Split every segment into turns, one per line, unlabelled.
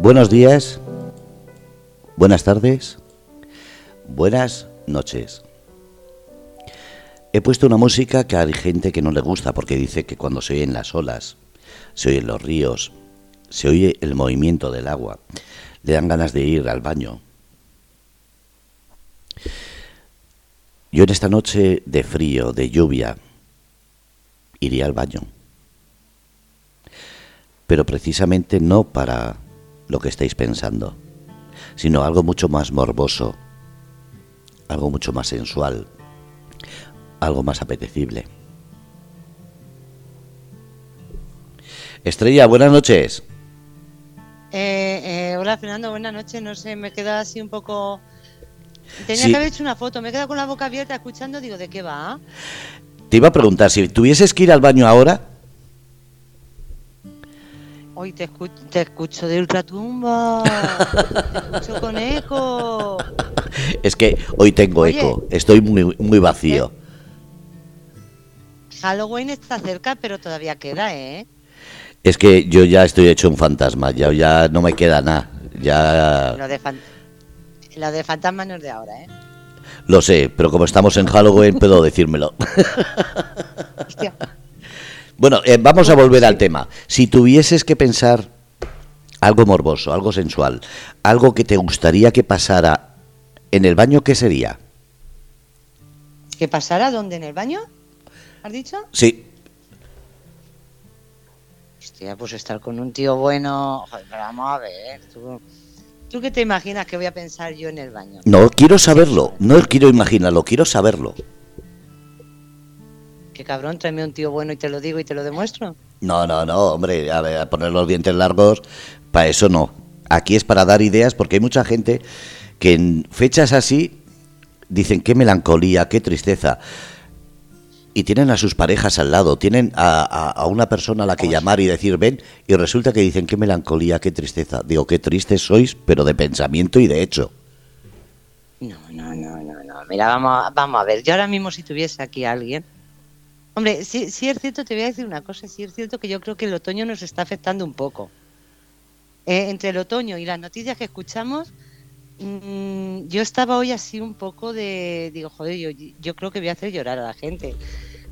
Buenos días, buenas tardes, buenas noches. He puesto una música que hay gente que no le gusta porque dice que cuando se oyen las olas, se oyen los ríos, se oye el movimiento del agua, le dan ganas de ir al baño. Yo en esta noche de frío, de lluvia, iría al baño. Pero precisamente no para lo que estáis pensando, sino algo mucho más morboso, algo mucho más sensual, algo más apetecible. Estrella, buenas noches.
Eh, eh, hola Fernando, buenas noches. No sé, me queda así un poco. Tenía que haber hecho una foto, me he quedado con la boca abierta escuchando, digo, ¿de qué va?
Te iba a preguntar, si tuvieses que ir al baño ahora.
Hoy te, te escucho de ultratumba, te escucho con eco.
Es que hoy tengo eco, estoy muy, muy vacío.
Halloween está cerca, pero todavía queda, ¿eh?
Es que yo ya estoy hecho un fantasma, ya, ya no me queda nada. Ya...
Lo de, lo de fantasma no es de ahora, ¿eh?
Lo sé, pero como estamos en Halloween, puedo decírmelo. Hostia. Bueno, eh, vamos a volver al tema. Si tuvieses que pensar algo morboso, algo sensual, algo que te gustaría que pasara en el baño, ¿qué sería?
¿Que pasara dónde? ¿En el baño? ¿Has dicho?
Sí.
Hostia, pues estar con un tío bueno. Joder, vamos a ver. ¿tú, qué te imaginas que voy a pensar yo en el baño?
No, quiero saberlo. No quiero imaginarlo, quiero saberlo.
¿Qué cabrón? Tráeme un tío bueno y te lo digo y te lo demuestro.
No, no, no, hombre. A, ver, a poner los dientes largos, para eso no. Aquí es para dar ideas porque hay mucha gente que en fechas así dicen qué melancolía, qué tristeza y tienen a sus parejas al lado, tienen a, una persona a la que llamar y decir ven, y resulta que dicen qué melancolía, qué tristeza. Digo, qué tristes sois, pero de pensamiento y de hecho.
No, no, no, no, no. Mira, vamos, vamos a ver. Yo ahora mismo si tuviese aquí a alguien... Hombre, sí, sí es cierto, te voy a decir una cosa, sí es cierto que yo creo que el otoño nos está afectando un poco. Eh, entre el otoño y las noticias que escuchamos, mm, yo estaba hoy así un poco de, digo, joder, yo, yo creo que voy a hacer llorar a la gente.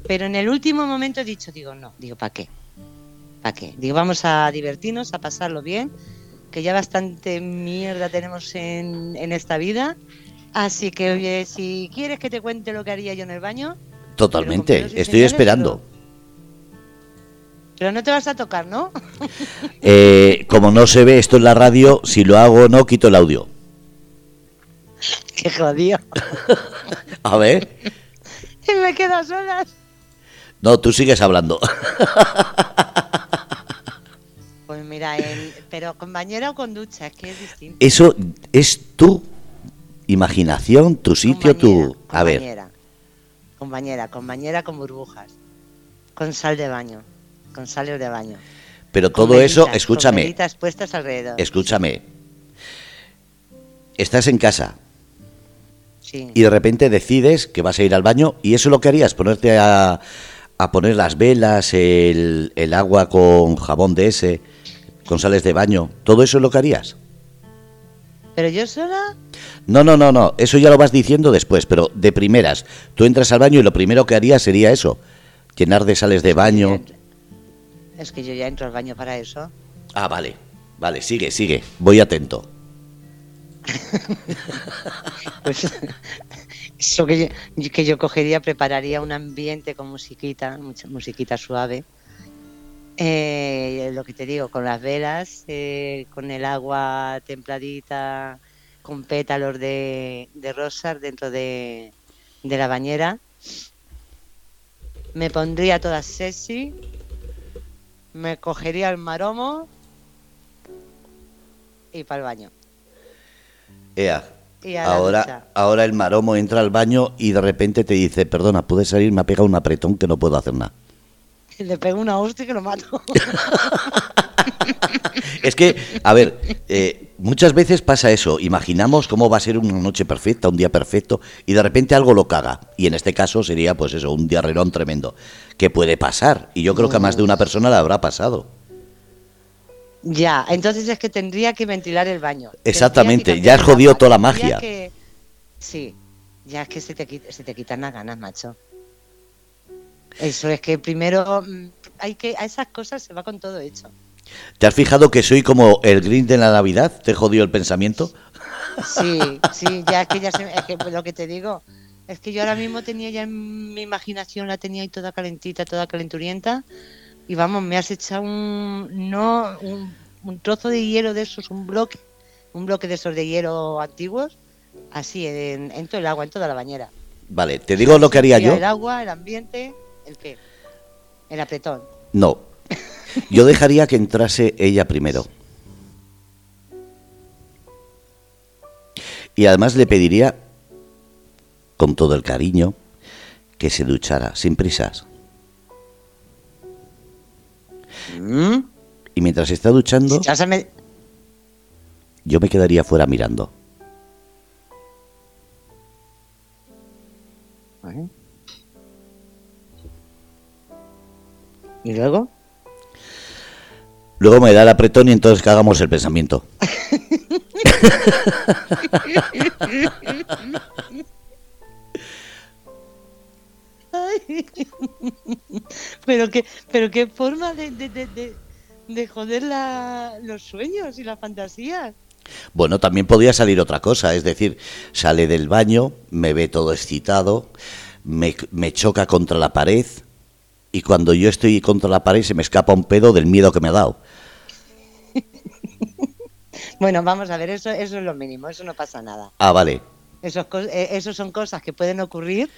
Pero en el último momento he dicho, digo, no, digo, ¿para qué? ¿Para qué? Digo, vamos a divertirnos, a pasarlo bien, que ya bastante mierda tenemos en, esta vida. Así que, oye, si quieres que te cuente lo que haría yo en el baño.
Totalmente, estoy esperando.
Pero... no te vas a tocar, ¿no?
Eh, como no se ve esto en la radio, si lo hago o no, quito el audio.
Qué jodido.
a ver.
y me quedo solas.
No, tú sigues hablando.
Pues mira, pero con bañera o con ducha, es que es distinto.
Eso es tu imaginación, tu sitio, tu... A ver.
Con bañera, con bañera con burbujas. Con sal de baño. Con sales de baño.
Pero todo eso, escúchame.
Con puestas alrededor.
Escúchame. Estás en casa. Sí. Y de repente decides que vas a ir al baño y eso es lo que harías, ponerte a, a poner las velas, el, el agua con jabón de ese, con sales de baño, ¿todo eso es lo que harías?
¿Pero yo sola?
No, no, no, no, eso ya lo vas diciendo después, pero de primeras, tú entras al baño y lo primero que harías sería eso, llenar de sales de baño.
Es que yo ya entro al baño para eso.
Ah, vale, vale, sigue, sigue, voy atento.
pues eso que yo, que yo cogería, prepararía un ambiente con musiquita, mucha musiquita suave. Eh, lo que te digo, con las velas, eh, con el agua templadita, con pétalos de, de rosas dentro de, de la bañera. Me pondría toda sexy, me cogería el maromo y para el baño.
Ea, ahora, ahora el maromo entra al baño y de repente te dice, perdona, puedes salir, me ha pegado un apretón que no puedo hacer nada.
Le pego una hostia que lo mato.
es que, a ver, eh, muchas veces pasa eso. Imaginamos cómo va a ser una noche perfecta, un día perfecto, y de repente algo lo caga. Y en este caso sería, pues eso, un diarrerón tremendo. Que puede pasar. Y yo creo que a más de una persona le habrá pasado.
Ya, entonces es que tendría que ventilar el baño.
Exactamente, ya has jodido toda la magia.
Sí, ya es que se te, se te quitan las ganas, macho. Eso es que primero mm, hay que a esas cosas se va con todo hecho.
¿Te has fijado que soy como el green de la Navidad? ¿Te jodió el pensamiento?
Sí, sí, ya es que ya es que lo que te digo, es que yo ahora mismo tenía ya en mi imaginación, la tenía ahí toda calentita, toda calenturienta, y vamos, me has echado un, no, un, trozo de hielo de esos, un bloque, un bloque de esos de hielo antiguos, así, en, en todo el agua, en toda la bañera.
Vale, te digo lo que haría yo.
El agua, el ambiente, ¿el qué? El apretón.
No, yo dejaría que entrase ella primero. Y además le pediría, con todo el cariño, que se duchara, sin prisas. ¿Mm? Y mientras está duchando, yo me quedaría fuera mirando.
¿Y luego?
Luego me da el apretón y entonces cagamos el pensamiento.
pero qué, pero qué forma de, de, joder los sueños y las fantasías.
Bueno, también podría salir otra cosa, es decir, sale del baño, me ve todo excitado, me, me choca contra la pared y cuando yo estoy contra la pared se me escapa un pedo del miedo que me ha dado.
bueno, vamos a ver, eso, eso es lo mínimo, eso no pasa nada.
Ah, vale.
Eso, eh, eso son cosas que pueden ocurrir,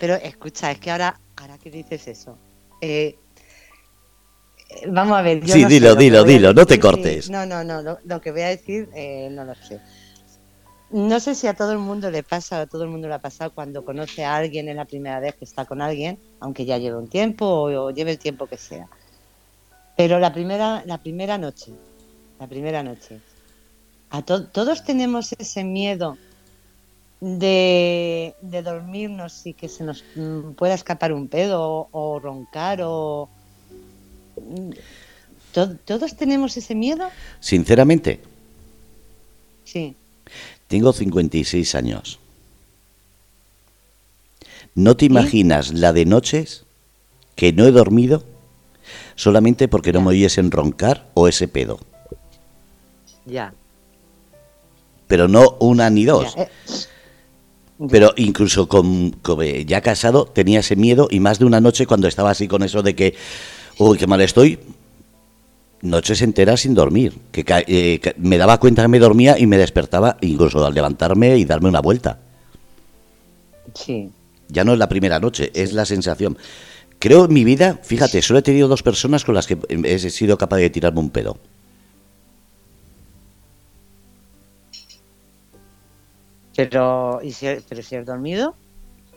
pero escucha, es que ahora, ahora que dices eso, eh, vamos a ver.
Yo sí, dilo, dilo, dilo, no te cortes.
No, no, no, lo, que voy a decir eh, no lo sé. No sé si a todo el mundo le pasa, a todo el mundo le ha pasado cuando conoce a alguien en la primera vez que está con alguien, aunque ya lleve un tiempo o, lleve el tiempo que sea. Pero la primera, la primera noche, la primera noche, a todos tenemos ese miedo de, dormirnos y que se nos mm, pueda escapar un pedo o, roncar o... Mm, ¿Todos tenemos ese miedo?
Sinceramente.
Sí.
Tengo 56 años. No te imaginas la de noches que no he dormido solamente porque no me oyesen roncar o ese pedo.
Ya.
Pero no una ni dos. Eh, Pero incluso con, eh, ya casado tenía ese miedo y más de una noche cuando estaba así con eso de que, uy, qué mal estoy, noches enteras sin dormir, que eh, me daba cuenta que me dormía y me despertaba incluso al levantarme y darme una vuelta.
Sí.
Ya no es la primera noche, es la sensación. Creo en mi vida, fíjate, solo he tenido dos personas con las que he sido capaz de tirarme un pedo.
Pero, ¿y si, pero si has dormido?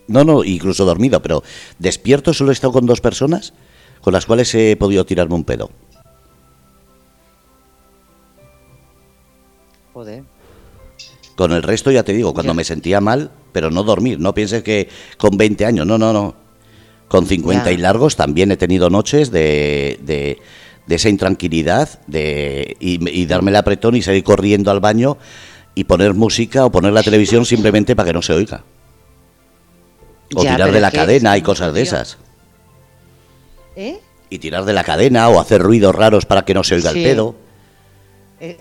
No, no, incluso dormido, pero despierto solo he estado con dos personas con las cuales he podido tirarme un pedo. Con el resto ya te digo, cuando me sentía mal, pero no dormir, no pienses que con 20 años, no, no, no. Con 50 y largos también he tenido noches de, de, esa intranquilidad de, y, darme el apretón y salir corriendo al baño y poner música o poner la televisión simplemente para que no se oiga. O tirar de la cadena y cosas de esas.
¿Eh?
Y tirar de la cadena o hacer ruidos raros para que no se oiga el pedo.
Eh,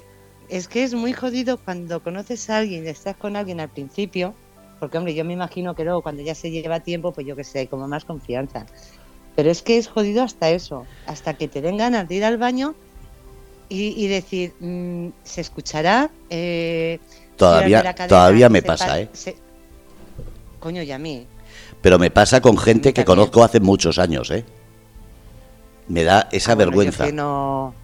es que es muy jodido cuando conoces a alguien y estás con alguien al principio, porque hombre, yo me imagino que luego cuando ya se lleva tiempo, pues yo que sé, como más confianza. Pero es que es jodido hasta eso, hasta que te den ganas de ir al baño y, decir, mm, se escuchará. Eh,
todavía todavía me pasa, ¿eh?
Coño, y a mí.
Pero me pasa con gente que conozco hace muchos años, ¿eh? Me da esa ah, vergüenza.
no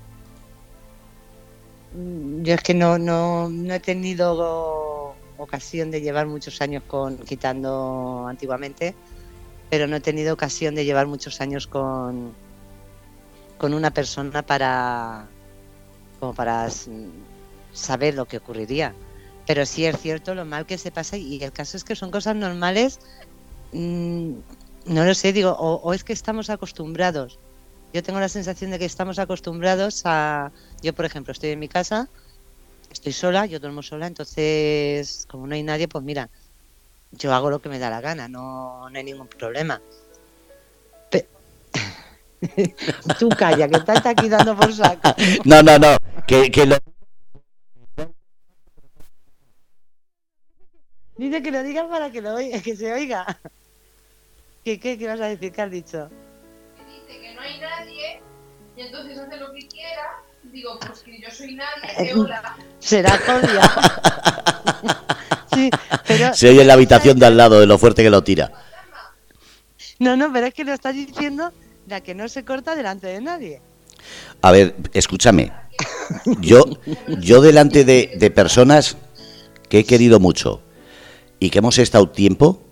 yo es que no, no, no he tenido ocasión de llevar muchos años con quitando antiguamente, pero no he tenido ocasión de llevar muchos años con, con una persona para como para saber lo que ocurriría. Pero sí es cierto lo mal que se pasa y el caso es que son cosas normales. Mm, no lo sé, digo, o, es que estamos acostumbrados yo tengo la sensación de que estamos acostumbrados a... Yo, por ejemplo, estoy en mi casa, estoy sola, yo duermo sola, entonces, como no hay nadie, pues mira, yo hago lo que me da la gana, no, no hay ningún problema. Tú calla, que estás aquí dando por saco.
No, no, no, que, que lo...
Dice que lo digas para que, lo oiga, que se oiga. ¿Qué, qué, qué vas a decir? ¿Qué has dicho?
dice que no hay nadie y entonces hace lo que quiera. Digo, pues que yo soy nadie,
Eh,
que hola.
Será Claudia. sí, pero...
Se oye en la habitación de al lado de lo fuerte que lo tira.
No, no, pero es que lo estás diciendo la que no se corta delante de nadie.
A ver, escúchame. Yo, yo delante de, de personas que he querido mucho y que hemos estado tiempo,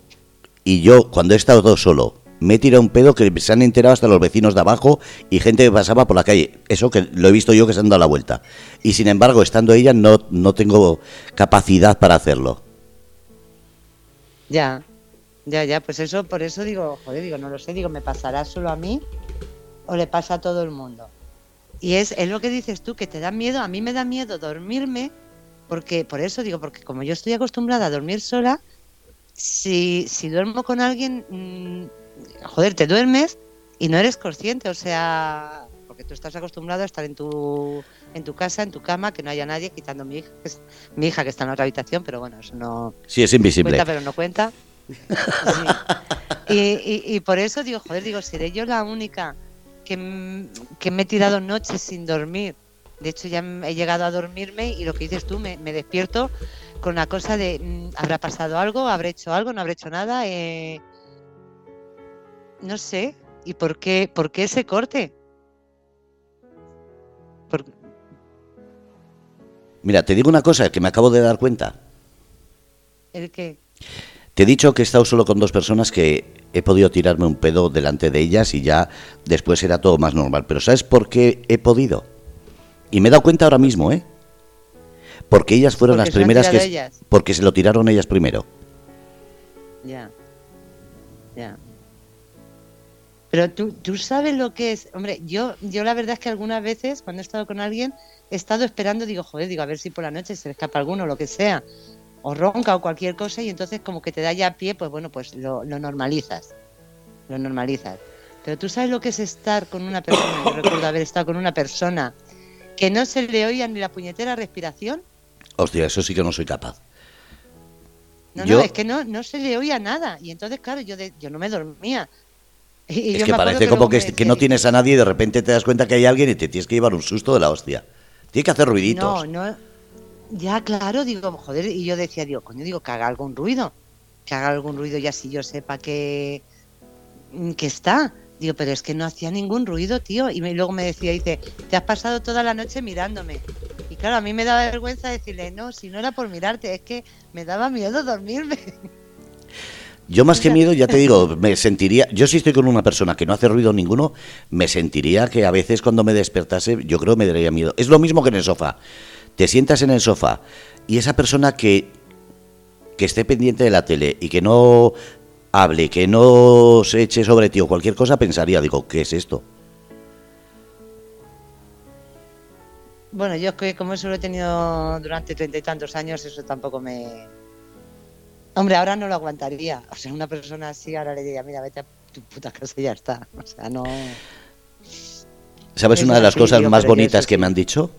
y yo cuando he estado solo, me he tirado un pedo que se han enterado hasta los vecinos de abajo y gente que pasaba por la calle. Eso que lo he visto yo que se han dado la vuelta. Y sin embargo, estando ella, no, no tengo capacidad para hacerlo.
Ya, ya, ya, pues eso, por eso digo, joder, digo, no lo sé, digo, ¿me pasará solo a mí o le pasa a todo el mundo? Y es, es lo que dices tú, que te da miedo, a mí me da miedo dormirme, porque, por eso digo, porque como yo estoy acostumbrada a dormir sola, si, si duermo con alguien, mm, joder, te duermes y no eres consciente, o sea, porque tú estás acostumbrado a estar en tu, en tu casa, en tu cama, que no haya nadie, quitando mi hija, que es- mi hija que está en otra habitación, pero bueno, eso no,
Sí, es invisible.
Cuenta, pero no cuenta. Sí. Y, y- y por eso digo, joder, digo, seré yo la única que, que me he tirado noches sin dormir. De hecho, ya he llegado a dormirme y lo que dices tú, me, me despierto con la cosa de, mm, ¿habrá pasado algo? ¿Habré hecho algo? ¿No habré hecho nada? Eh, no sé. ¿Y por qué, por qué ese corte? Por-
Mira, te digo una cosa que me acabo de dar cuenta.
¿El qué?
Te he dicho que he estado solo con dos personas que he podido tirarme un pedo delante de ellas y ya después era todo más normal. Pero ¿sabes por qué he podido? Y me he dado cuenta ahora mismo, ¿eh? Porque ellas fueron
Porque
las primeras que...
ellas.
Porque se lo tiraron ellas primero.
Ya. Pero tú, tú sabes lo que es. Hombre, yo, yo la verdad es que algunas veces cuando he estado con alguien he estado esperando, digo, joder, digo, a ver si por la noche se le escapa alguno, lo que sea, o ronca o cualquier cosa, y entonces como que te da ya pie, pues bueno, pues lo, lo normalizas. Lo normalizas. Pero tú sabes lo que es estar con una persona, yo recuerdo haber estado con una persona que no se le oía ni la puñetera respiración.
Hostia, eso sí que no soy capaz.
No,
Yo-
no, es que no, no se le oía nada. Y entonces, claro, yo, de- yo no me dormía. Y-
es que parece como que, no tienes a nadie y de repente te das cuenta que hay alguien y te tienes que llevar un susto de la hostia. Tienes que hacer ruiditos.
No, no. Ya, claro, digo, joder, y yo decía, digo, coño, digo, que haga algún ruido. Que haga algún ruido y así yo sepa que, que está. Digo, pero es que no hacía ningún ruido, tío. Y me- luego me decía, dice, te has pasado toda la noche mirándome. Y claro, a mí me daba vergüenza decirle, no, si no era por mirarte, es que me daba miedo dormirme.
Yo más que miedo, ya te digo, me sentiría, yo si estoy con una persona que no hace ruido ninguno, me sentiría que a veces cuando me despertase, yo creo que me daría miedo. Es lo mismo que en el sofá. Te sientas en el sofá y esa persona que, que esté pendiente de la tele y que no hable, que no se eche sobre ti o cualquier cosa, pensaría, digo, ¿qué es esto?
Bueno, yo es que como eso lo he tenido durante treinta y tantos años, eso tampoco me... Hombre, ahora no lo aguantaría. O sea, una persona así ahora le diría, mira, vete a tu puta casa y ya está. O sea, no...
¿Sabes
Es
una de las cosas más bonitas
eso
que
sí.
me han dicho?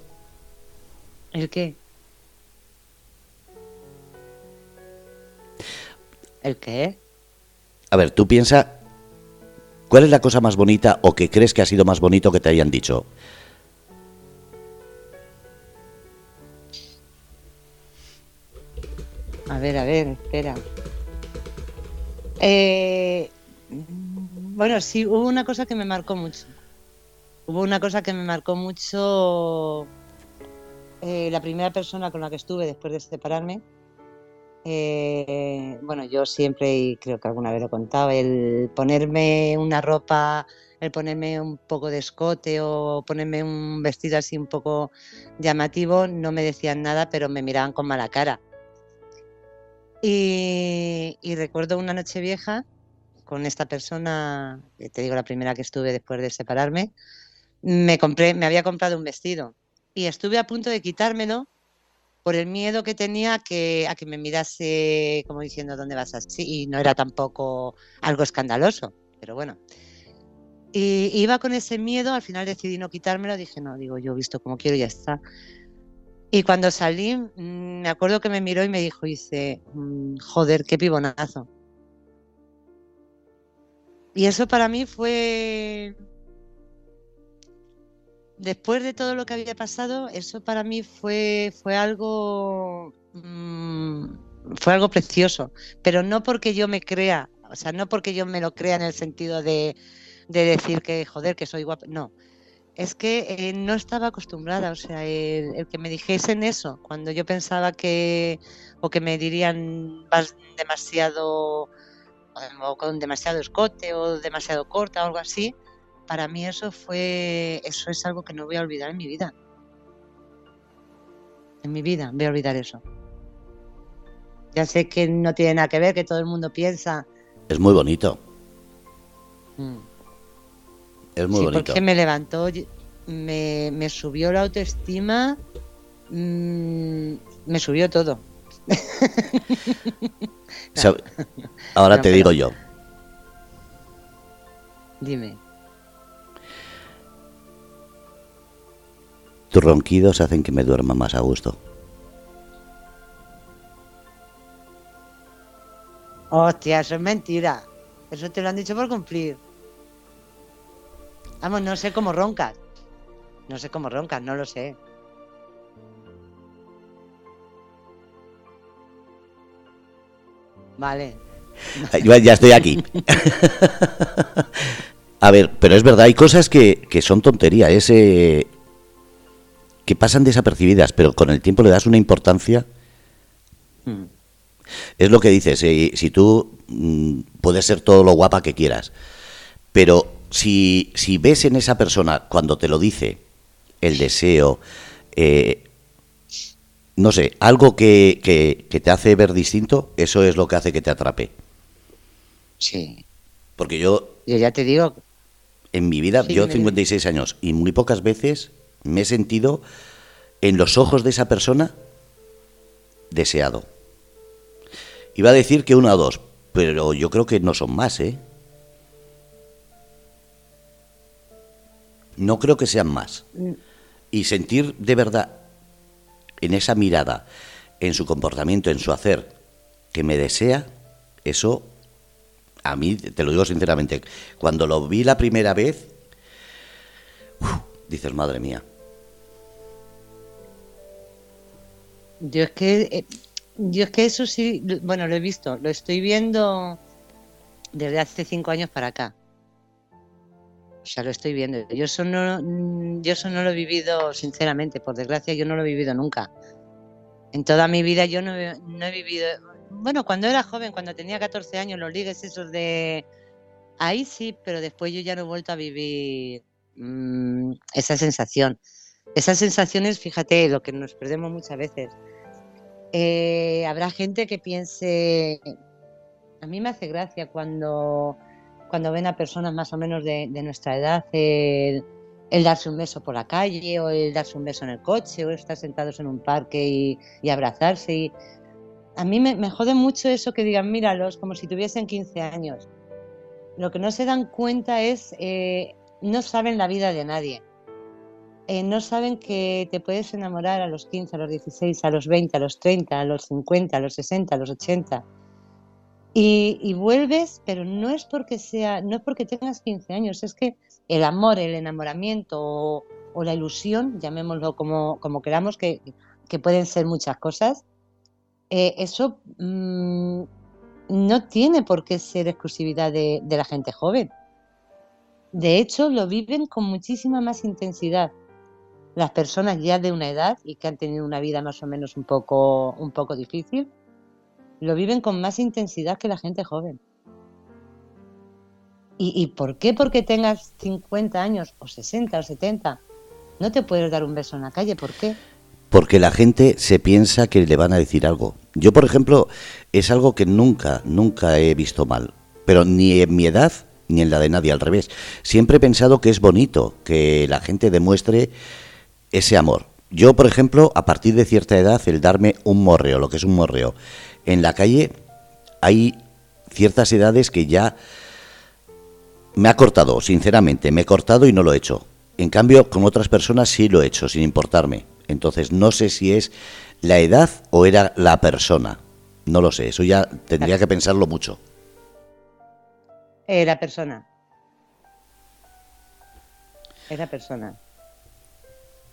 ¿El qué? ¿El qué?
A ver, tú piensa, ¿cuál es la cosa más bonita o que crees que ha sido más bonito que te hayan dicho?
A ver, a ver, espera. Eh, bueno, sí, hubo una cosa que me marcó mucho. Hubo una cosa que me marcó mucho. eh, la primera persona con la que estuve después de separarme. eh, bueno, yo siempre, y creo que alguna vez lo he contado, el ponerme una ropa, el ponerme un poco de escote o ponerme un vestido así un poco llamativo, no me decían nada, pero me miraban con mala cara. Y, recuerdo una noche vieja con esta persona, te digo la primera que estuve después de separarme, me compré, me había comprado un vestido y estuve a punto de quitármelo por el miedo que tenía que, a que me mirase como diciendo dónde vas así y no era tampoco algo escandaloso, pero bueno. Y iba con ese miedo, al final decidí no quitármelo, dije, no, digo, yo visto como quiero ya está. Y cuando salí, mm, me acuerdo que me miró y me dijo, dice, mm, joder, qué pibonazo. Y eso para mí fue, después de todo lo que había pasado, eso para mí fue, fue algo, mm, fue algo precioso, pero no porque yo me crea, o sea, no porque yo me lo crea en el sentido de, de decir que, joder, que soy guapa, no, es que eh, no estaba acostumbrada, o sea, el, que me dijesen eso, cuando yo pensaba que, o que me dirían vas demasiado, o con demasiado escote, o demasiado corta, o algo así, para mí eso fue, eso es algo que no voy a olvidar en mi vida. En mi vida voy a olvidar eso. Ya sé que no tiene nada que ver, que todo el mundo piensa.
Es muy bonito. Mm. Es muy
sí,
bonito.
Porque me levantó, me, me subió la autoestima, mmm, me subió todo.
no. Ahora no, te pero... digo yo.
Dime.
Tus ronquidos hacen que me duerma más a gusto.
Hostia, eso es mentira. Eso te lo han dicho por cumplir. Vamos, no sé cómo roncas. No sé cómo roncas, no lo sé. Vale.
Ya estoy aquí. A ver, pero es verdad, hay cosas que, que son tontería, ese que pasan desapercibidas, pero con el tiempo le das una importancia. Mm. Es lo que dices, eh, si tú mm, puedes ser todo lo guapa que quieras, pero si, si ves en esa persona cuando te lo dice el deseo, eh, no sé, algo que, que, que, te hace ver distinto, eso es lo que hace que te atrape.
Sí.
Porque yo...
Yo ya te digo...
En mi vida, sí, yo 56 años, y muy pocas veces me he sentido en los ojos de esa persona deseado. Iba a decir que una o dos, pero yo creo que no son más, ¿eh? No creo que sean más. Y sentir de verdad en esa mirada, en su comportamiento, en su hacer, que me desea, eso a mí, te lo digo sinceramente, cuando lo vi la primera vez, uf, dices, madre mía.
Yo es que, eh, yo es que eso sí, bueno, lo he visto, lo estoy viendo desde hace cinco años para acá. O sea, lo estoy viendo. Yo eso no, yo eso no lo he vivido, sinceramente, por desgracia, yo no lo he vivido nunca. En toda mi vida yo no, he vivido. Bueno, cuando era joven, cuando tenía 14 años, los ligues esos de. Ahí sí, pero después yo ya no he vuelto a vivir mmm, esa sensación. Esas sensaciones, fíjate, lo que nos perdemos muchas veces. Eh, habrá gente que piense, a mí me hace gracia cuando, cuando ven a personas más o menos de, de nuestra edad el, el, darse un beso por la calle o el darse un beso en el coche o estar sentados en un parque y, y abrazarse. Y a mí me, me, jode mucho eso que digan, míralos como si tuviesen 15 años. Lo que no se dan cuenta es, eh, no saben la vida de nadie eh, no saben que te puedes enamorar a los 15, a los 16, a los 20, a los 30, a los 50, a los 60, a los 80. Y, y, vuelves, pero no es porque sea, no es porque tengas 15 años, es que el amor, el enamoramiento o, la ilusión, llamémoslo como, queramos, que, pueden ser muchas cosas, eh, eso mmm, no tiene por qué ser exclusividad de, de la gente joven. De hecho, lo viven con muchísima más intensidad las personas ya de una edad y que han tenido una vida más o menos un poco, un poco difícil, lo viven con más intensidad que la gente joven. ¿Y, ¿Y, por qué? Porque tengas 50 años o 60 o 70. No te puedes dar un beso en la calle. ¿Por qué?
Porque la gente se piensa que le van a decir algo. Yo, por ejemplo, es algo que nunca, nunca he visto mal. pero ni en mi edad ni en la de nadie, al revés. Siempre he pensado que es bonito que la gente demuestre ese amor. Yo, por ejemplo, a partir de cierta edad, el darme un morreo, lo que es un morreo, en la calle hay ciertas edades que ya me ha cortado, sinceramente, me he cortado y no lo he hecho. En cambio, con otras personas sí lo he hecho, sin importarme. Entonces, no sé si es la edad o era la persona. No lo sé, eso ya tendría que pensarlo mucho.
Era persona. Era persona.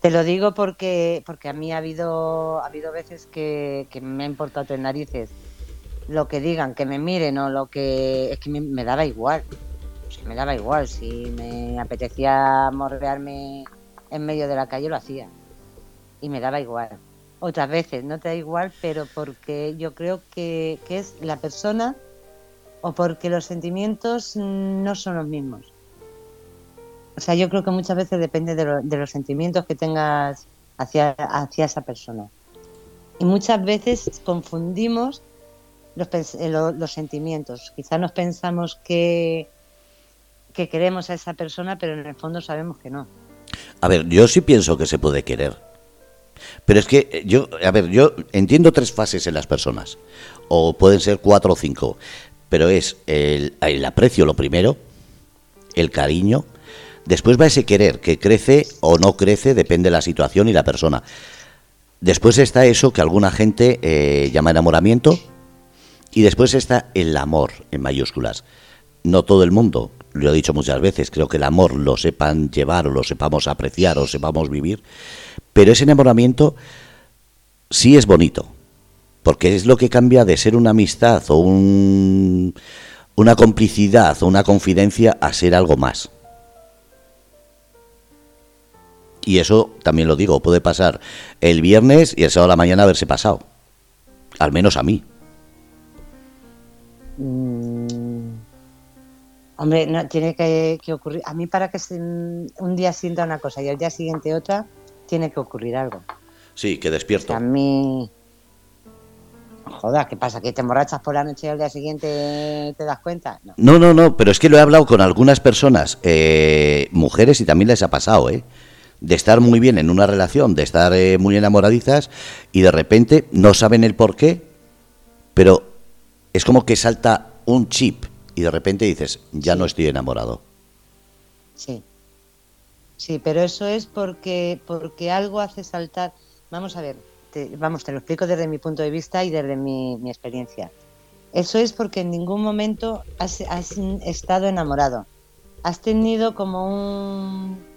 Te lo digo porque porque a mí ha habido ha habido veces que, que me ha importado en narices lo que digan, que me miren o lo que es que me, daba igual. Me daba igual. Si me apetecía morrearme en medio de la calle lo hacía y me daba igual. Otras veces no te da igual, pero porque yo creo que, que es la persona o porque los sentimientos no son los mismos. O sea, yo creo que muchas veces depende de, lo- de los sentimientos que tengas hacia, hacia esa persona. Y muchas veces confundimos los, eh, lo- los sentimientos. Quizás nos pensamos que, que queremos a esa persona, pero en el fondo sabemos que no.
A ver, yo sí pienso que se puede querer. Pero es que eh, yo, a ver, yo entiendo tres fases en las personas. O pueden ser cuatro o cinco. Pero es el, el aprecio lo primero, el cariño. Después va ese querer, que crece o no crece, depende de la situación y la persona. Después está eso que alguna gente eh, llama enamoramiento. Y después está el amor, en mayúsculas. No todo el mundo, lo he dicho muchas veces, creo que el amor lo sepan llevar o lo sepamos apreciar o sepamos vivir. Pero ese enamoramiento sí es bonito, porque es lo que cambia de ser una amistad o un- una complicidad o una confidencia a ser algo más. Y eso también lo digo, puede pasar el viernes y el sábado a la mañana haberse pasado. Al menos a mí.
Mm, Hombre, no, tiene que, que ocurrir. A mí para que se- un día sienta una cosa y al día siguiente otra, tiene que ocurrir algo.
Sí, que
O
despierto.
sea, a mí... Joder, ¿qué pasa? ¿Que te emborrachas por la noche y al día siguiente te das cuenta? No.
No, no, no, pero es que lo he hablado con algunas personas, eh, mujeres, y también les ha pasado, ¿eh? De estar muy bien en una relación, de estar eh, muy enamoradizas, y de repente no saben el por qué, pero es como que salta un chip, y de repente dices, ya no estoy enamorado.
Sí. Sí, pero eso es porque, porque algo hace saltar. Vamos a ver, te, vamos, te lo explico desde mi punto de vista y desde mi, mi experiencia. Eso es porque en ningún momento has, has estado enamorado. Has tenido como un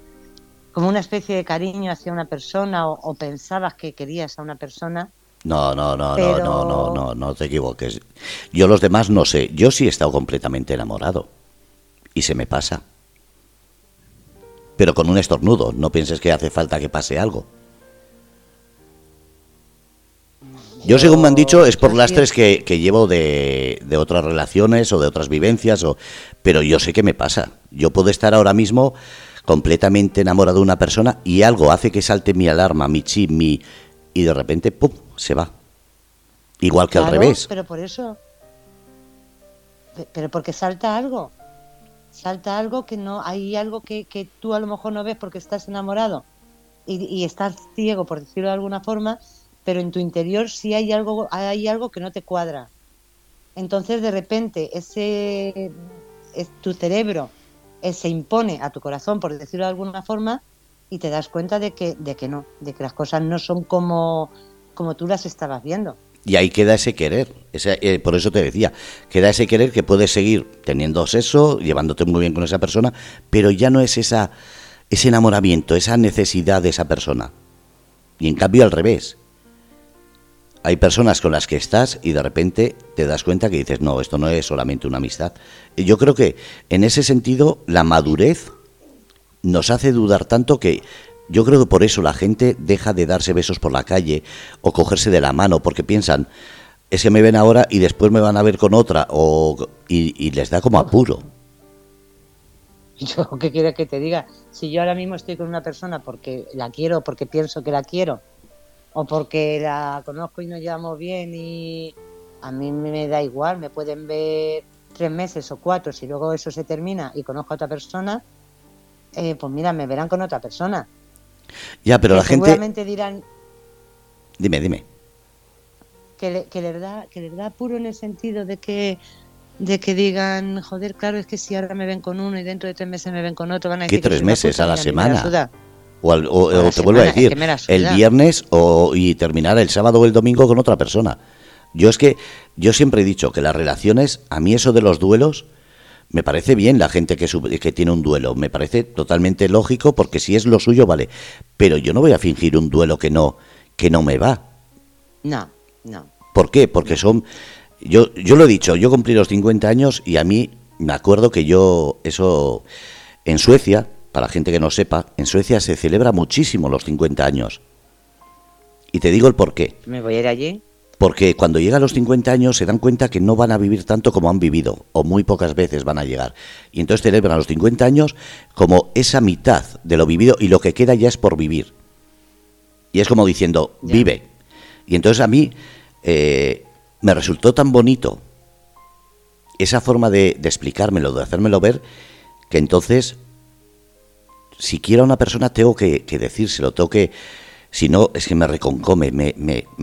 como una especie de cariño hacia una persona o, o pensabas que querías a una persona.
No, no, no,
Pero-
no, no, no, no, no te equivoques. Yo los demás no sé, yo sí he estado completamente enamorado, y se me pasa. Pero con un estornudo, no pienses que hace falta que pase algo. Yo, según me han dicho, es por lastres que, que llevo de, de otras relaciones o de otras vivencias, o, pero yo sé que me pasa. Yo puedo estar ahora mismo completamente enamorado de una persona y algo hace que salte mi alarma, mi chip, mi... y de repente, ¡pum!, se va. Igual que al revés.
Pero por eso. Pe- Pero porque salta algo. Salta algo que no. Hay algo que, que tú a lo mejor no ves porque estás enamorado y, y estás ciego, por decirlo de alguna forma, pero en tu interior sí hay algo, hay algo que no te cuadra. Entonces, de repente, ese. Es, tu cerebro eh, se impone a tu corazón, por decirlo de alguna forma, y te das cuenta de que, de que no, de que las cosas no son como, como tú las estabas viendo.
Y ahí queda ese querer. Ese, eh, por eso te decía, queda ese querer que puedes seguir teniendo sexo, llevándote muy bien con esa persona, pero ya no es esa, ese enamoramiento, esa necesidad de esa persona. Y en cambio al revés. Hay personas con las que estás y de repente te das cuenta que dices, no, esto no es solamente una amistad. Y yo creo que en ese sentido la madurez nos hace dudar tanto que yo creo que por eso la gente deja de darse besos por la calle o cogerse de la mano, porque piensan, es que me ven ahora y después me van a ver con otra, o, y, y les da como apuro.
Yo, ¿qué quieres que te diga? Si yo ahora mismo estoy con una persona porque la quiero, porque pienso que la quiero, o porque la conozco y nos llevamos bien y a mí me da igual, me pueden ver tres meses o cuatro, si luego eso se termina y conozco a otra persona, eh, pues mira, me verán con otra persona.
Ya, pero
Que
la gente...
seguramente dirán
Dime, dime.
que, le- que les da, que les da apuro en el sentido de que de que digan, joder, claro, es que si ahora me ven con uno y dentro de tres meses me ven con otro, van a
¿Qué
decir que
tres meses?
puta,
A la
mira,
semana. O, al- o- te vuelvo a decir, el viernes o, y terminar el sábado o el domingo con otra persona. Yo es que, yo siempre he dicho que las relaciones, a mí eso de los duelos, me parece bien la gente que, que tiene un duelo, me parece totalmente lógico porque si es lo suyo, vale. Pero yo no voy a fingir un duelo que no, que no me va.
No, no.
¿Por qué? Porque son... Yo, yo lo he dicho, yo cumplí los 50 años y a mí me acuerdo que yo, eso, en Suecia, para gente que no sepa, en Suecia se celebra muchísimo los 50 años. Y te digo el por qué.
Me voy a ir allí.
Porque cuando llegan los 50 años se dan cuenta que no van a vivir tanto como han vivido, o muy pocas veces van a llegar. Y entonces celebran los 50 años como esa mitad de lo vivido y lo que queda ya es por vivir. Y es como diciendo,
Ya.
vive. Y entonces a mí eh, me resultó tan bonito esa forma de, de explicármelo, de hacérmelo ver, que entonces, si quiero a una persona, tengo que, que decírselo, tengo que... Si no, es que me reconcome, me,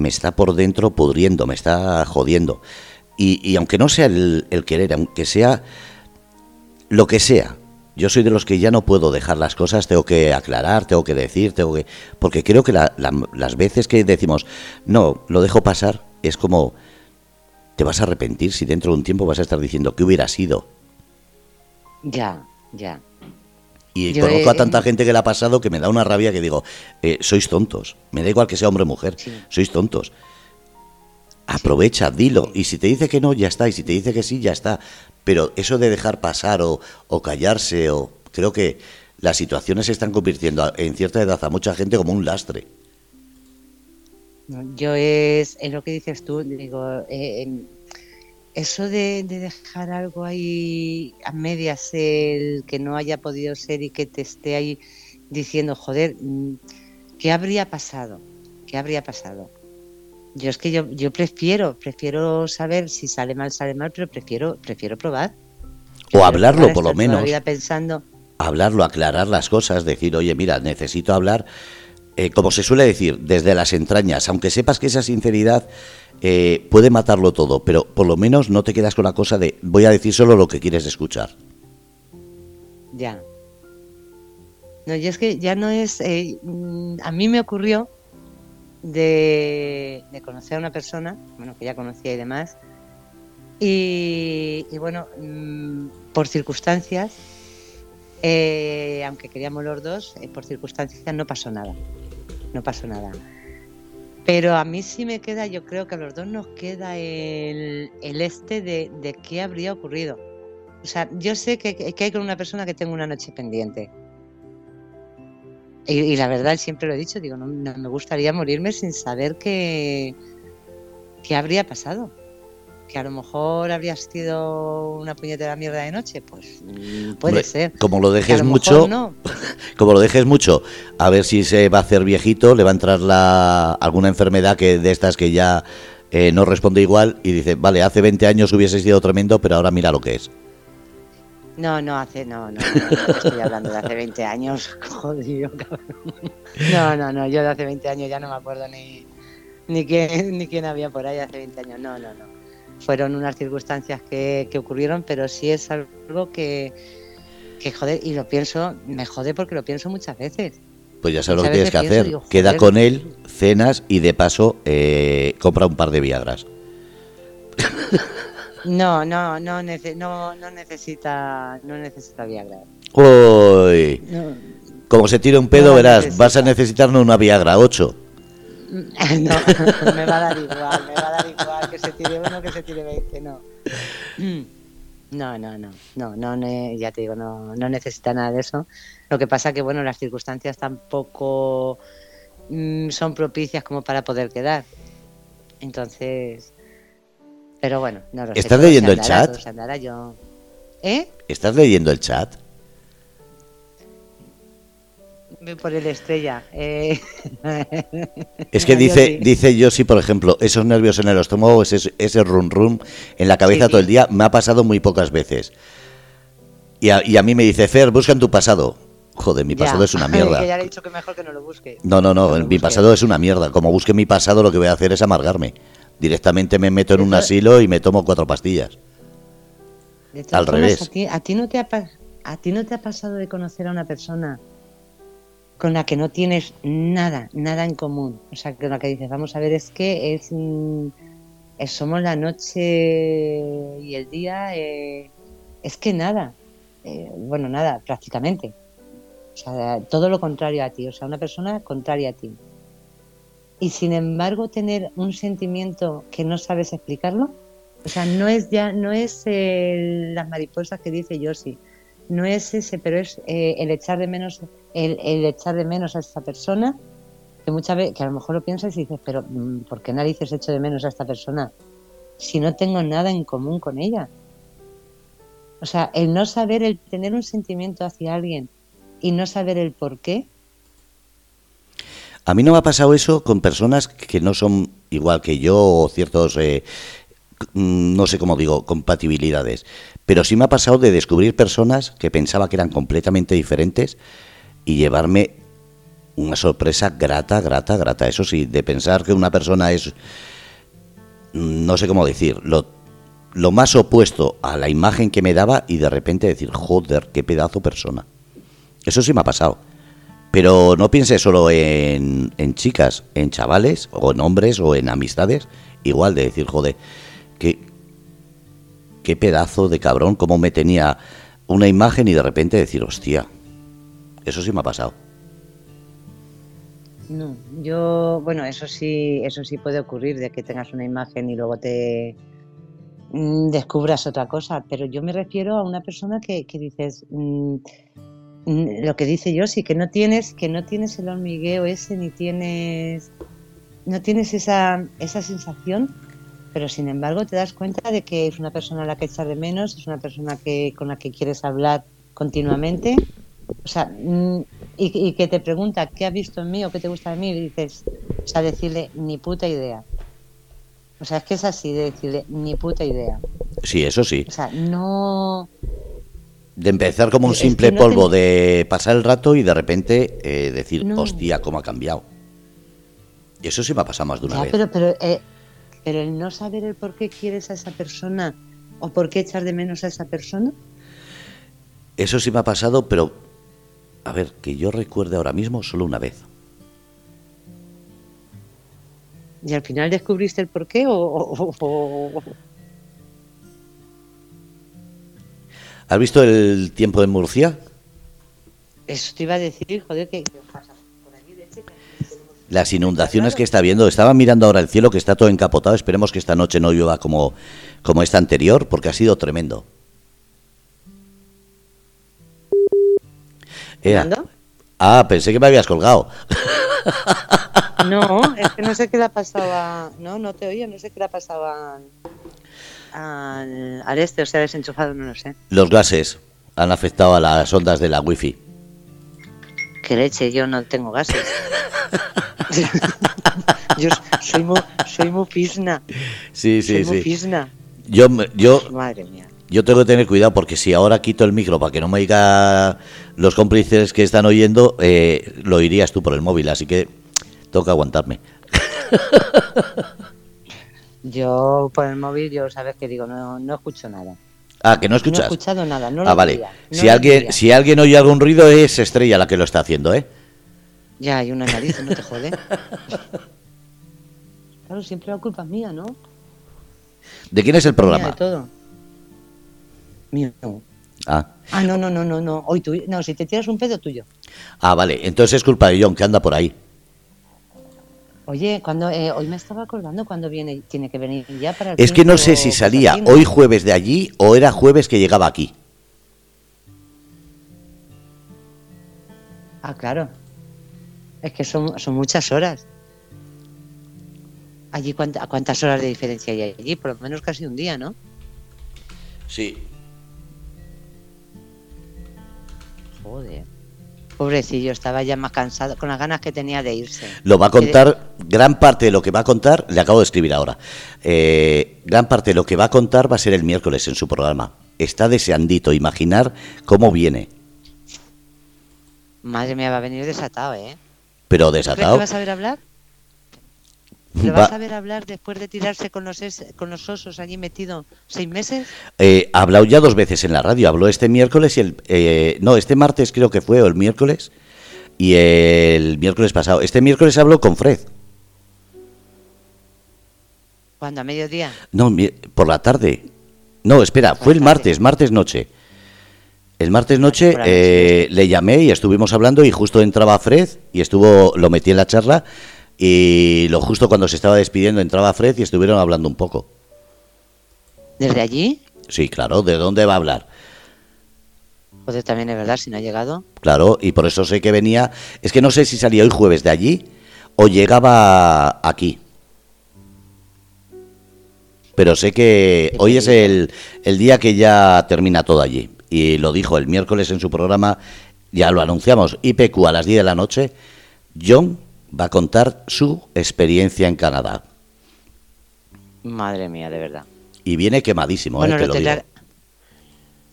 está por dentro pudriendo, me está jodiendo. Y, aunque no sea el, querer, aunque sea lo que sea, yo soy de los que ya no puedo dejar las cosas, tengo que aclarar, tengo que decir, tengo que... Porque creo que la- la- las veces que decimos, no, lo dejo pasar, es como, te vas a arrepentir si dentro de un tiempo vas a estar diciendo, ¿qué hubiera sido?
Ya, ya.
Y
Yo
conozco a tanta gente que le ha pasado que me da una rabia que digo, eh, sois tontos. Me da igual que sea hombre o mujer,
Sí.
sois tontos. Aprovecha, dilo. Y si te dice que no, ya está. Y si te dice que sí, ya está. Pero eso de dejar pasar o, o callarse, o creo que las situaciones se están convirtiendo en cierta edad a mucha gente como un lastre.
Yo es, es lo que dices tú, digo, eh, eso de, de dejar algo ahí a medias, el que no haya podido ser y que te esté ahí diciendo, joder, mm, ¿qué habría pasado? ¿Qué habría pasado? Yo es que yo, yo prefiero, prefiero saber si sale mal, sale mal, pero prefiero, prefiero probar.
O hablarlo, por lo menos.
pensando,
hablarlo, aclarar las cosas, decir, oye, mira, necesito hablar, eh, como se suele decir, desde las entrañas, aunque sepas que esa sinceridad eh, puede matarlo todo, pero por lo menos no te quedas con la cosa de voy a decir solo lo que quieres escuchar.
Ya. No, y es que ya no es. eh, mm, a mí me ocurrió de, conocer a una persona, bueno, que ya conocía y demás, y, y bueno, mm, por circunstancias, eh, aunque queríamos los dos, eh, por circunstancias no pasó nada. No pasó nada. Pero a mí sí me queda, yo creo que a los dos nos queda el, este de, qué habría ocurrido. O sea, yo sé que, que hay con una persona que tengo una noche pendiente. Y, y la verdad, siempre lo he dicho, digo, no, no me gustaría morirme sin saber qué, qué habría pasado. Que a lo mejor habría sido una puñetera mierda de noche, pues mm, puede
Hombre,
ser.
Como lo dejes mucho,
no.
como lo dejes mucho, a ver si se va a hacer viejito, le va a entrar la, alguna enfermedad que de estas que ya eh, no responde igual y dice, vale, hace 20 años hubiese sido tremendo, pero ahora mira lo que es.
No, no, hace, no, no, no, no estoy hablando de hace 20 años, jodido, cabrón. No, no, no, yo de hace 20 años ya no me acuerdo ni, ni, quién, ni quién había por ahí hace 20 años, no, no, no. Fueron unas circunstancias que, que ocurrieron, pero sí es algo que, que, joder, y lo pienso, me jode porque lo pienso muchas veces.
Pues ya sabes lo que tienes que hacer.
digo,
Queda con él, cenas y de paso eh, compra un par de Viagras.
No, no, no, nece- no, no necesita, no necesita Viagra.
Uy,
No,
como se tire un pedo,
No
verás,
necesita.
vas a necesitar no una Viagra, ocho.
No, me va a dar igual, me va a dar igual que se tire uno que se tire 20, no. No, no, no, no, no, ne- ya te digo, no, no necesita nada de eso. Lo que pasa que, bueno, las circunstancias tampoco mm, son propicias como para poder quedar. Entonces, pero bueno, no lo sé.
¿Estás leyendo el
andará,
chat?
andará, yo... ¿Eh?
¿Estás leyendo el chat?
Por el estrella. eh.
Es que dice, dice yo sí, por ejemplo, esos nervios en el estómago, ese, ese rum rum en la cabeza
Sí,
todo el día, me ha pasado muy pocas veces. Y a, y a mí me dice, Fer, busca en tu pasado. Joder, mi
Ya.
pasado es una
que ya
mierda.
le he dicho que mejor que no lo busque.
No, no, no, mi pasado es una mierda. Como busque mi pasado, lo que voy a hacer es amargarme. Directamente me meto en un asilo y me tomo cuatro pastillas.
De
Al
formas,
revés.
¿a ti, a ti no te ha, pa- ¿A ti no te ha pasado de conocer a una persona con la que no tienes nada, nada en común? O sea, con la que dices, vamos a ver, es que es, mm, es- somos la noche y el día, eh, es que nada, Eh, bueno, nada, prácticamente. O sea, todo lo contrario a ti, o sea, una persona contraria a ti. Y sin embargo, tener un sentimiento que no sabes explicarlo, o sea, no es ya, no es las mariposas que dice Yossi, no es ese, pero es eh, el echar de menos, el, el echar de menos a esa persona, que muchas veces, que a lo mejor lo piensas y dices, pero mm, ¿por qué narices echo de menos a esta persona si no tengo nada en común con ella? O sea, el no saber, el tener un sentimiento hacia alguien y no saber el por qué,
A mí no me ha pasado eso con personas que no son igual que yo o ciertos, eh, no sé cómo digo, compatibilidades. Pero sí me ha pasado de descubrir personas que pensaba que eran completamente diferentes y llevarme una sorpresa grata, grata, grata. Eso sí, de pensar que una persona es, mm, no sé cómo decir, lo, lo más opuesto a la imagen que me daba y de repente decir, joder, qué pedazo persona. Eso sí me ha pasado. Pero no piense solo en, en chicas, en chavales, o en hombres, o en amistades. Igual de decir, joder, qué, pedazo de cabrón, cómo me tenía una imagen y de repente decir, hostia, eso sí me ha pasado.
No, yo, bueno, eso sí, eso sí puede ocurrir de que tengas una imagen y luego te mm, descubras otra cosa, pero yo me refiero a una persona que, que dices mm, mm, lo que dice yo sí que no tienes, que no tienes el hormigueo ese ni tienes, no tienes esa, esa sensación, pero sin embargo te das cuenta de que es una persona a la que echar de menos, es una persona que con la que quieres hablar continuamente. O sea, mm, y, y que te pregunta qué has visto en mí o qué te gusta de mí, y dices, o sea, decirle ni puta idea. O sea, es que es así, de decirle ni puta idea.
Sí, eso sí.
O sea, no.
De empezar como un
Es que
simple
no
polvo de pasar el rato y de repente eh, decir,
No.
hostia, cómo ha cambiado. Y eso sí me ha pasado más de una
Ya,
vez.
pero, pero, eh, pero el no saber el por qué quieres a esa persona o por qué echar de menos a esa persona,
Eso sí me ha pasado, pero a ver, que yo recuerde ahora mismo solo una vez.
y al final descubriste el por qué o. o- o- o-
¿Has visto el tiempo de Murcia?
Eso te iba a decir, joder, que. que pasa por allí, de hecho, que-
Las inundaciones que está viendo. Estaba mirando ahora el cielo que está todo encapotado. Esperemos que esta noche no llueva como, como esta anterior, porque ha sido tremendo. Ea. Ah, pensé que me habías colgado.
No, es que no sé qué le ha pasado a. No, no te oía, no sé qué le ha pasado a- al, al este, o sea, desenchufado, no lo sé.
Los gases han afectado a las ondas de la wifi.
Qué leche, yo no tengo gases. yo soy muy, soy muy fisna.
Sí,
soy
sí,
muy
sí.
fisna.
Yo, yo,
Madre mía.
yo tengo que tener cuidado porque si ahora quito el micro para que no me oiga los cómplices que están oyendo, eh, lo oirías tú por el móvil, así que que aguantarme.
Yo por el móvil, yo sabes que digo, no, no escucho nada.
Ah, que no
No he
escuchas.
escuchado nada, no
ah,
lo
vale.
diría, no
si,
lo
alguien,
diría.
si alguien oye algún ruido, es Estrella la que lo está haciendo, ¿eh?
Ya hay una nariz, no te jode. Claro, siempre la culpa es mía, ¿no?
¿De quién es el
Mía
programa?
de todo. Mío.
Ah.
Ah, no, no, no, no, no. Hoy tú, no, si te tiras un pedo tuyo.
ah, vale. Entonces es culpa de John, que anda por ahí.
Oye, cuando eh, hoy me estaba acordando cuando viene, tiene que venir ya para el
Es que no sé si salía hoy jueves de allí o era jueves que llegaba aquí.
Ah, claro. Es que son, son muchas horas. Allí, ¿cuánta- ¿cuántas horas de diferencia hay allí? Por lo menos casi un día, ¿no?
Sí.
Joder. Pobrecillo, estaba ya más cansado, con las ganas que tenía de irse.
Lo va a contar, gran parte de lo que va a contar, le acabo de escribir ahora, eh, gran parte de lo que va a contar va a ser el miércoles en su programa. Está deseandito imaginar cómo viene,
Madre mía, va a venir desatado, ¿eh?
Pero
¿Crees que
desatado.
va a saber hablar? ¿Le
Va-
va a saber hablar después de tirarse con los, es- con los osos allí metido seis meses?
Eh, ha hablado ya dos veces en la radio. Habló este miércoles y el. eh, no, este martes creo que fue, o el miércoles. Y el miércoles pasado. Este miércoles habló con Fred.
¿Cuándo? ¿A mediodía?
No, por la tarde. No, espera,
Por
fue el martes, martes noche. El martes noche eh, le llamé y estuvimos hablando y justo entraba Fred y estuvo, lo metí en la charla y lo justo cuando se estaba despidiendo entraba Fred y estuvieron hablando un poco.
¿Desde allí?
Sí, claro, ¿de dónde va a hablar?
Pues también es verdad, si no ha llegado.
Claro, y por eso sé que venía. Es que no sé si salía hoy jueves de allí o llegaba aquí. Pero sé que hoy es el, el día que ya termina todo allí. Y lo dijo el miércoles en su programa, ya lo anunciamos, IPQ a las 10 de la noche. John va a contar su experiencia en Canadá.
Madre mía, de verdad.
Y viene quemadísimo,
Bueno,
eh, te
lo
lo digo.
tendrá-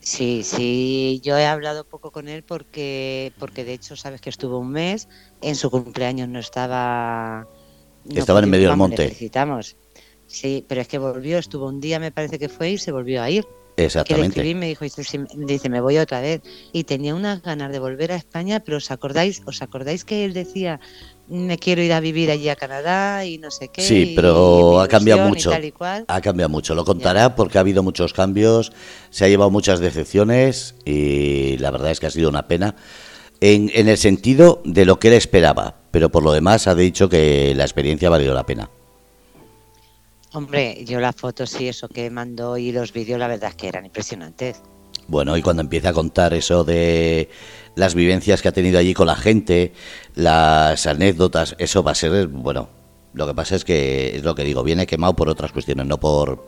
Sí, sí, yo he hablado poco con él porque, porque de hecho sabes que estuvo un mes, en su cumpleaños no estaba... no
Estaba en medio del monte.
le felicitamos. Sí, pero es que volvió, estuvo un día me parece que fue y se volvió a ir. Que le
Exactamente.
escribí y me dijo, dice, me voy otra vez. Y tenía unas ganas de volver a España, pero ¿os acordáis, os acordáis que él decía, me quiero ir a vivir allí a Canadá y no sé qué?
Sí,
y
pero
mi
ha cambiado
y
mucho.
tal y cual"?
Ha cambiado mucho. Lo contará porque ha habido muchos cambios, se ha llevado muchas decepciones y la verdad es que ha sido una pena. En, en el sentido de lo que él esperaba, pero por lo demás ha dicho que la experiencia valió la pena.
Hombre, yo las fotos y eso que mandó y los vídeos, la verdad es que eran impresionantes.
Bueno, y cuando empieza a contar eso de las vivencias que ha tenido allí con la gente, las anécdotas, eso va a ser, bueno, lo que pasa es que es lo que digo, viene quemado por otras cuestiones, no por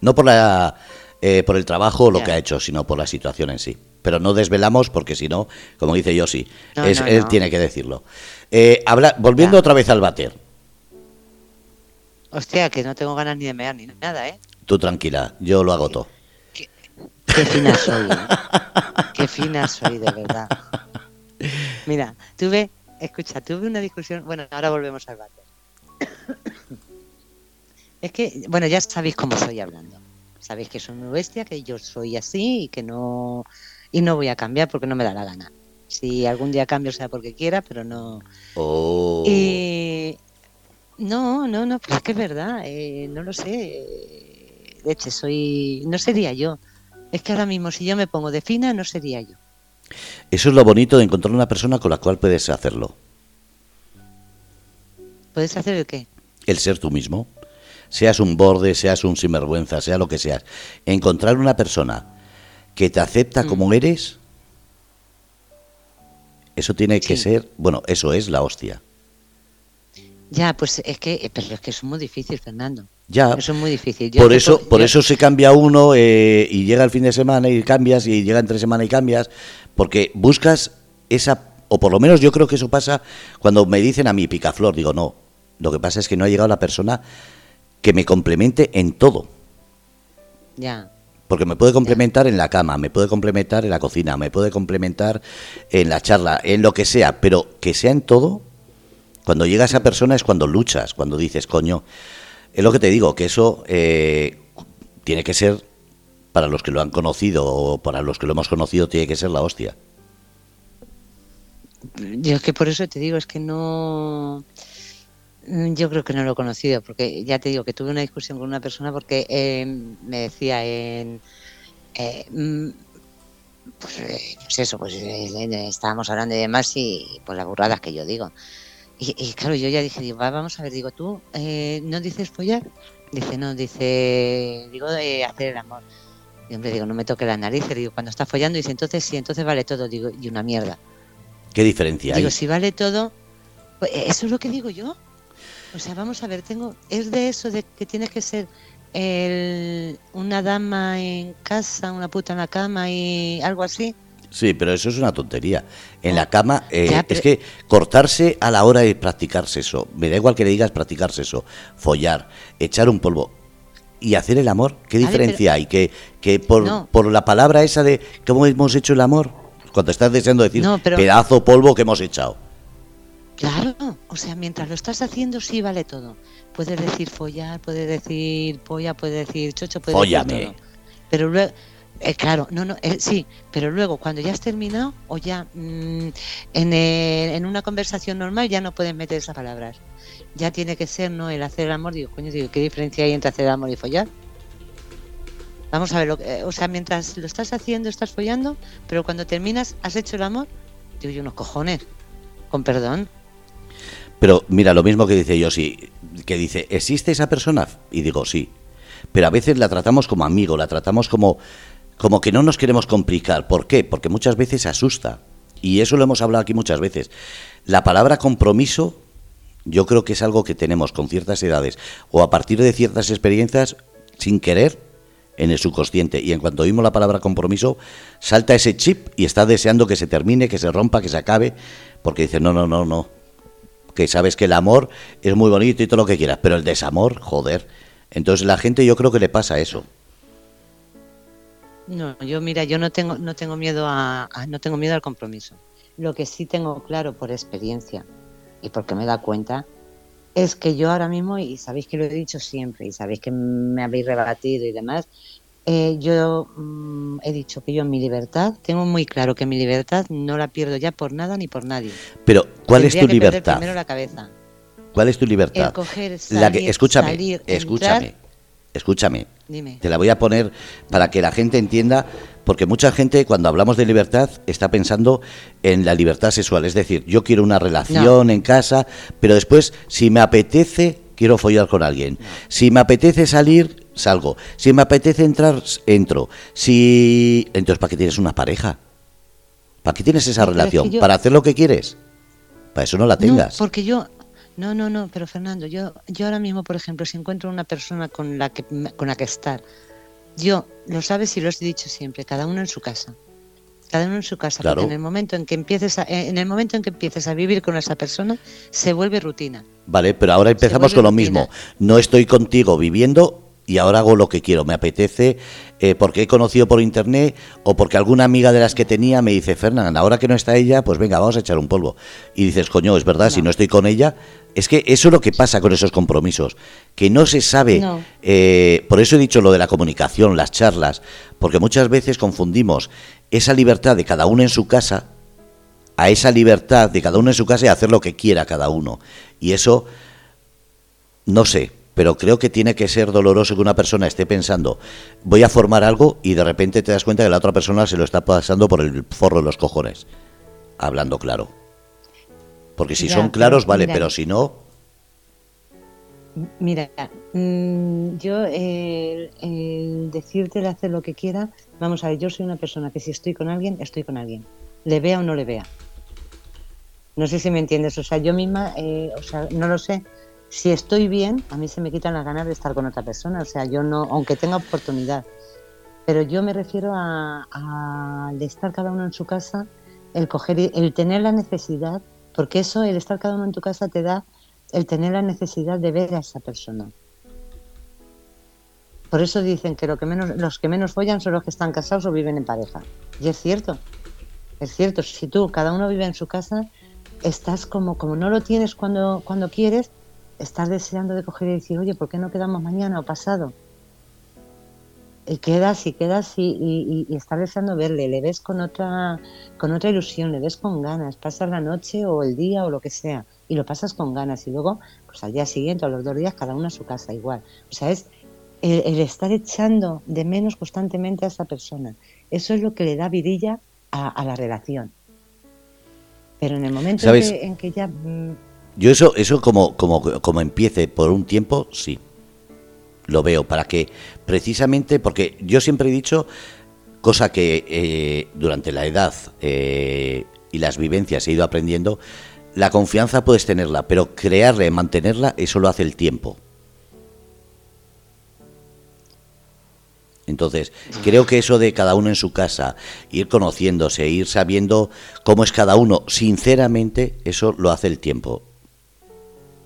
no por la eh, por el trabajo o lo que ha hecho, sino por la situación en sí. Pero no desvelamos porque si no, como dice
No,
es,
no,
él
no.
tiene que decirlo. Eh, habla, volviendo otra vez al bater,
Hostia, que no tengo ganas ni de mear ni nada, ¿eh?
tú tranquila, yo lo hago todo.
Qué fina soy, ¿eh? Qué fina soy, de verdad. Mira, tuve, escucha, tuve una discusión, bueno, ahora volvemos al váter. Es que, bueno, ya sabéis cómo soy hablando. Sabéis que soy muy bestia, que yo soy así y que no, y no voy a cambiar porque no me da la gana. Si algún día cambio sea porque quiera, pero no.
Oh.
Y no, no, no, pues es que es verdad, eh, no lo sé. De hecho, soy, no sería yo. Es que ahora mismo si yo me pongo de fina, no sería yo.
Eso es lo bonito de encontrar una persona con la cual puedes hacerlo.
¿Puedes hacer el qué?
el ser tú mismo. Seas un borde, seas un sinvergüenza, sea lo que seas. Encontrar una persona que te acepta
Mm.
como eres, eso tiene que ser, bueno, eso es la hostia.
Ya, pues es que, eh, pero es que es muy difícil, Fernando.
Ya,
Eso es muy difícil. Yo
por eso,
puedo-
por
yo-
eso se cambia uno eh, y llega el fin de semana y cambias y llega entre semana y cambias, porque buscas esa, o por lo menos yo creo que eso pasa cuando me dicen a mí picaflor, digo no, lo que pasa es que no ha llegado la persona que me complemente en todo.
Ya,
Porque me puede complementar en la cama, me puede complementar en la cocina, me puede complementar en la charla, en lo que sea, pero que sea en todo, cuando llega esa persona es cuando luchas, cuando dices, coño, es lo que te digo, que eso eh, tiene que ser, para los que lo han conocido o para los que lo hemos conocido, tiene que ser la hostia.
yo es que por eso te digo, es que no. Yo creo que no lo he conocido, porque ya te digo que tuve una discusión con una persona porque eh, me decía en. eh, mm, pues, eh, pues eso, pues eh, estábamos hablando y demás y pues las burradas que yo digo. Y, y claro, yo ya dije, digo, va, vamos a ver, digo, ¿tú eh, no dices follar? Dice, no, dice, digo, de hacer el amor. Y hombre, digo, no me toque la nariz, digo, cuando está follando, dice, entonces sí, entonces vale todo, digo, y una mierda.
¿Qué diferencia hay?
Digo, si vale todo, pues eso es lo que digo yo. O sea, vamos a ver, tengo, es de eso de que tienes que ser el, una dama en casa, una puta en la cama y algo así.
Sí, pero eso es una tontería. En la cama, eh,
Ya,
es que cortarse a la hora de practicar sexo, me da igual que le digas practicar sexo, follar, echar un polvo y hacer el amor, ¿qué diferencia hay? Que, que por,
No.
por la palabra esa de cómo hemos hecho el amor, cuando estás deseando decir
No, pero-
pedazo polvo que hemos echado.
Claro, o sea, mientras lo estás haciendo sí vale todo. Puedes decir follar, puedes decir polla, puedes decir chocho, puedes
Fóllame.
decir todo. Pero luego, eh, claro, no, no, eh, sí, pero luego cuando ya has terminado o ya mm, en, el- en una conversación normal ya no puedes meter esas palabras. Ya tiene que ser, ¿no? El hacer el amor, digo, coño, digo, ¿qué diferencia hay entre hacer el amor y follar? Vamos a ver, lo eh, o sea, mientras lo estás haciendo, estás follando, pero cuando terminas, has hecho el amor, digo yo, unos cojones, con perdón.
Pero mira, lo mismo que dice yo, sí, que dice, ¿existe esa persona? Y digo, sí. Pero a veces la tratamos como amigo, la tratamos como, como que no nos queremos complicar. ¿Por qué? Porque muchas veces asusta. Y eso lo hemos hablado aquí muchas veces. La palabra compromiso, yo creo que es algo que tenemos con ciertas edades o a partir de ciertas experiencias sin querer en el subconsciente. Y en cuanto oímos la palabra compromiso, salta ese chip y está deseando que se termine, que se rompa, que se acabe, porque dice, no, no, no, no, que sabes que el amor es muy bonito y todo lo que quieras, pero el desamor, joder. Entonces la gente yo creo que le pasa eso.
No, yo mira, yo no tengo, no tengo miedo a, a- no tengo miedo al compromiso. Lo que sí tengo claro por experiencia y porque me da cuenta es que yo ahora mismo, y sabéis que lo he dicho siempre, y sabéis que me habéis rebatido y demás, eh, yo mm, he dicho que yo mi libertad, tengo muy claro que mi libertad no la pierdo ya por nada ni por nadie.
Pero, ¿cuál es tu
que
libertad?
Primero la cabeza.
¿Cuál es tu libertad?
El coger,
la que, escúchame,
salir,
escúchame,
entrar.
escúchame.
Dime.
Te la voy a poner para que la gente entienda, porque mucha gente cuando hablamos de libertad está pensando en la libertad sexual. Es decir, yo quiero una relación en casa, pero después, si me apetece, quiero follar con alguien. Si me apetece salir, salgo. Si me apetece entrar, entro. Si... Entonces, ¿para qué tienes una pareja? ¿Para qué tienes esa
es que
relación?
yo-
¿Para hacer lo que quieres? Para eso no la tengas.
No, porque yo, no, no, no, pero Fernando, yo, yo ahora mismo, por ejemplo, si encuentro una persona con la que, con la que estar, yo, lo sabes y lo he dicho siempre, cada uno en su casa, cada uno en su casa,
Claro.
porque en el momento en que empieces, a, eh, en el momento en que empieces a vivir con esa persona, se vuelve rutina.
Vale, pero ahora empezamos con lo mismo. No estoy contigo viviendo y ahora hago lo que quiero. Me apetece eh, porque he conocido por internet o porque alguna amiga de las que tenía me dice, Fernán, ahora que no está ella, pues venga, vamos a echar un polvo. Y dices, coño, es verdad, si no estoy con ella. Es que eso es lo que pasa con esos compromisos, que no se sabe.
No.
eh, por eso he dicho lo de la comunicación, las charlas, porque muchas veces confundimos esa libertad de cada uno en su casa a esa libertad de cada uno en su casa y hacer lo que quiera cada uno. Y eso, no sé, pero creo que tiene que ser doloroso que una persona esté pensando, voy a formar algo y de repente te das cuenta que la otra persona se lo está pasando por el forro de los cojones. Hablando claro. Porque si son claros, vale,
mira.
pero si no,
Mira, mm, yo el, el decirte el hacer lo que quiera, vamos a ver, yo soy una persona que si estoy con alguien, estoy con alguien, le vea o no le vea. No sé si me entiendes, o sea, yo misma, eh, o sea, no lo sé. Si estoy bien, a mí se me quitan las ganas de estar con otra persona, o sea, yo no, aunque tenga oportunidad. Pero yo me refiero a, el estar cada uno en su casa, el coger, el tener la necesidad, porque eso, el estar cada uno en tu casa te da el tener la necesidad de ver a esa persona. Por eso dicen que, lo que menos, los que menos follan son los que están casados o viven en pareja. Y es cierto, es cierto. Si tú, cada uno vive en su casa, estás como, como no lo tienes cuando, cuando quieres, estás deseando de coger y decir, oye, ¿por qué no quedamos mañana o pasado? Y quedas y quedas y, y, y- estás deseando verle, le ves con otra, con otra ilusión, le ves con ganas, pasas la noche o el día o lo que sea, y lo pasas con ganas, y luego, pues al día siguiente a los dos días, cada uno a su casa igual. O sea, es el, el estar echando de menos constantemente a esa persona. Eso es lo que le da vidilla a, a la relación. Pero en el momento en
¿Sabes?
que, en que ya mm,
yo eso, eso como, como, como empiece por un tiempo, sí. Lo veo, para que precisamente, porque yo siempre he dicho, cosa que eh, durante la edad eh, y las vivencias he ido aprendiendo, la confianza puedes tenerla, pero crearla y mantenerla, eso lo hace el tiempo. Entonces, creo que eso de cada uno en su casa, ir conociéndose, ir sabiendo cómo es cada uno, sinceramente, eso lo hace el tiempo.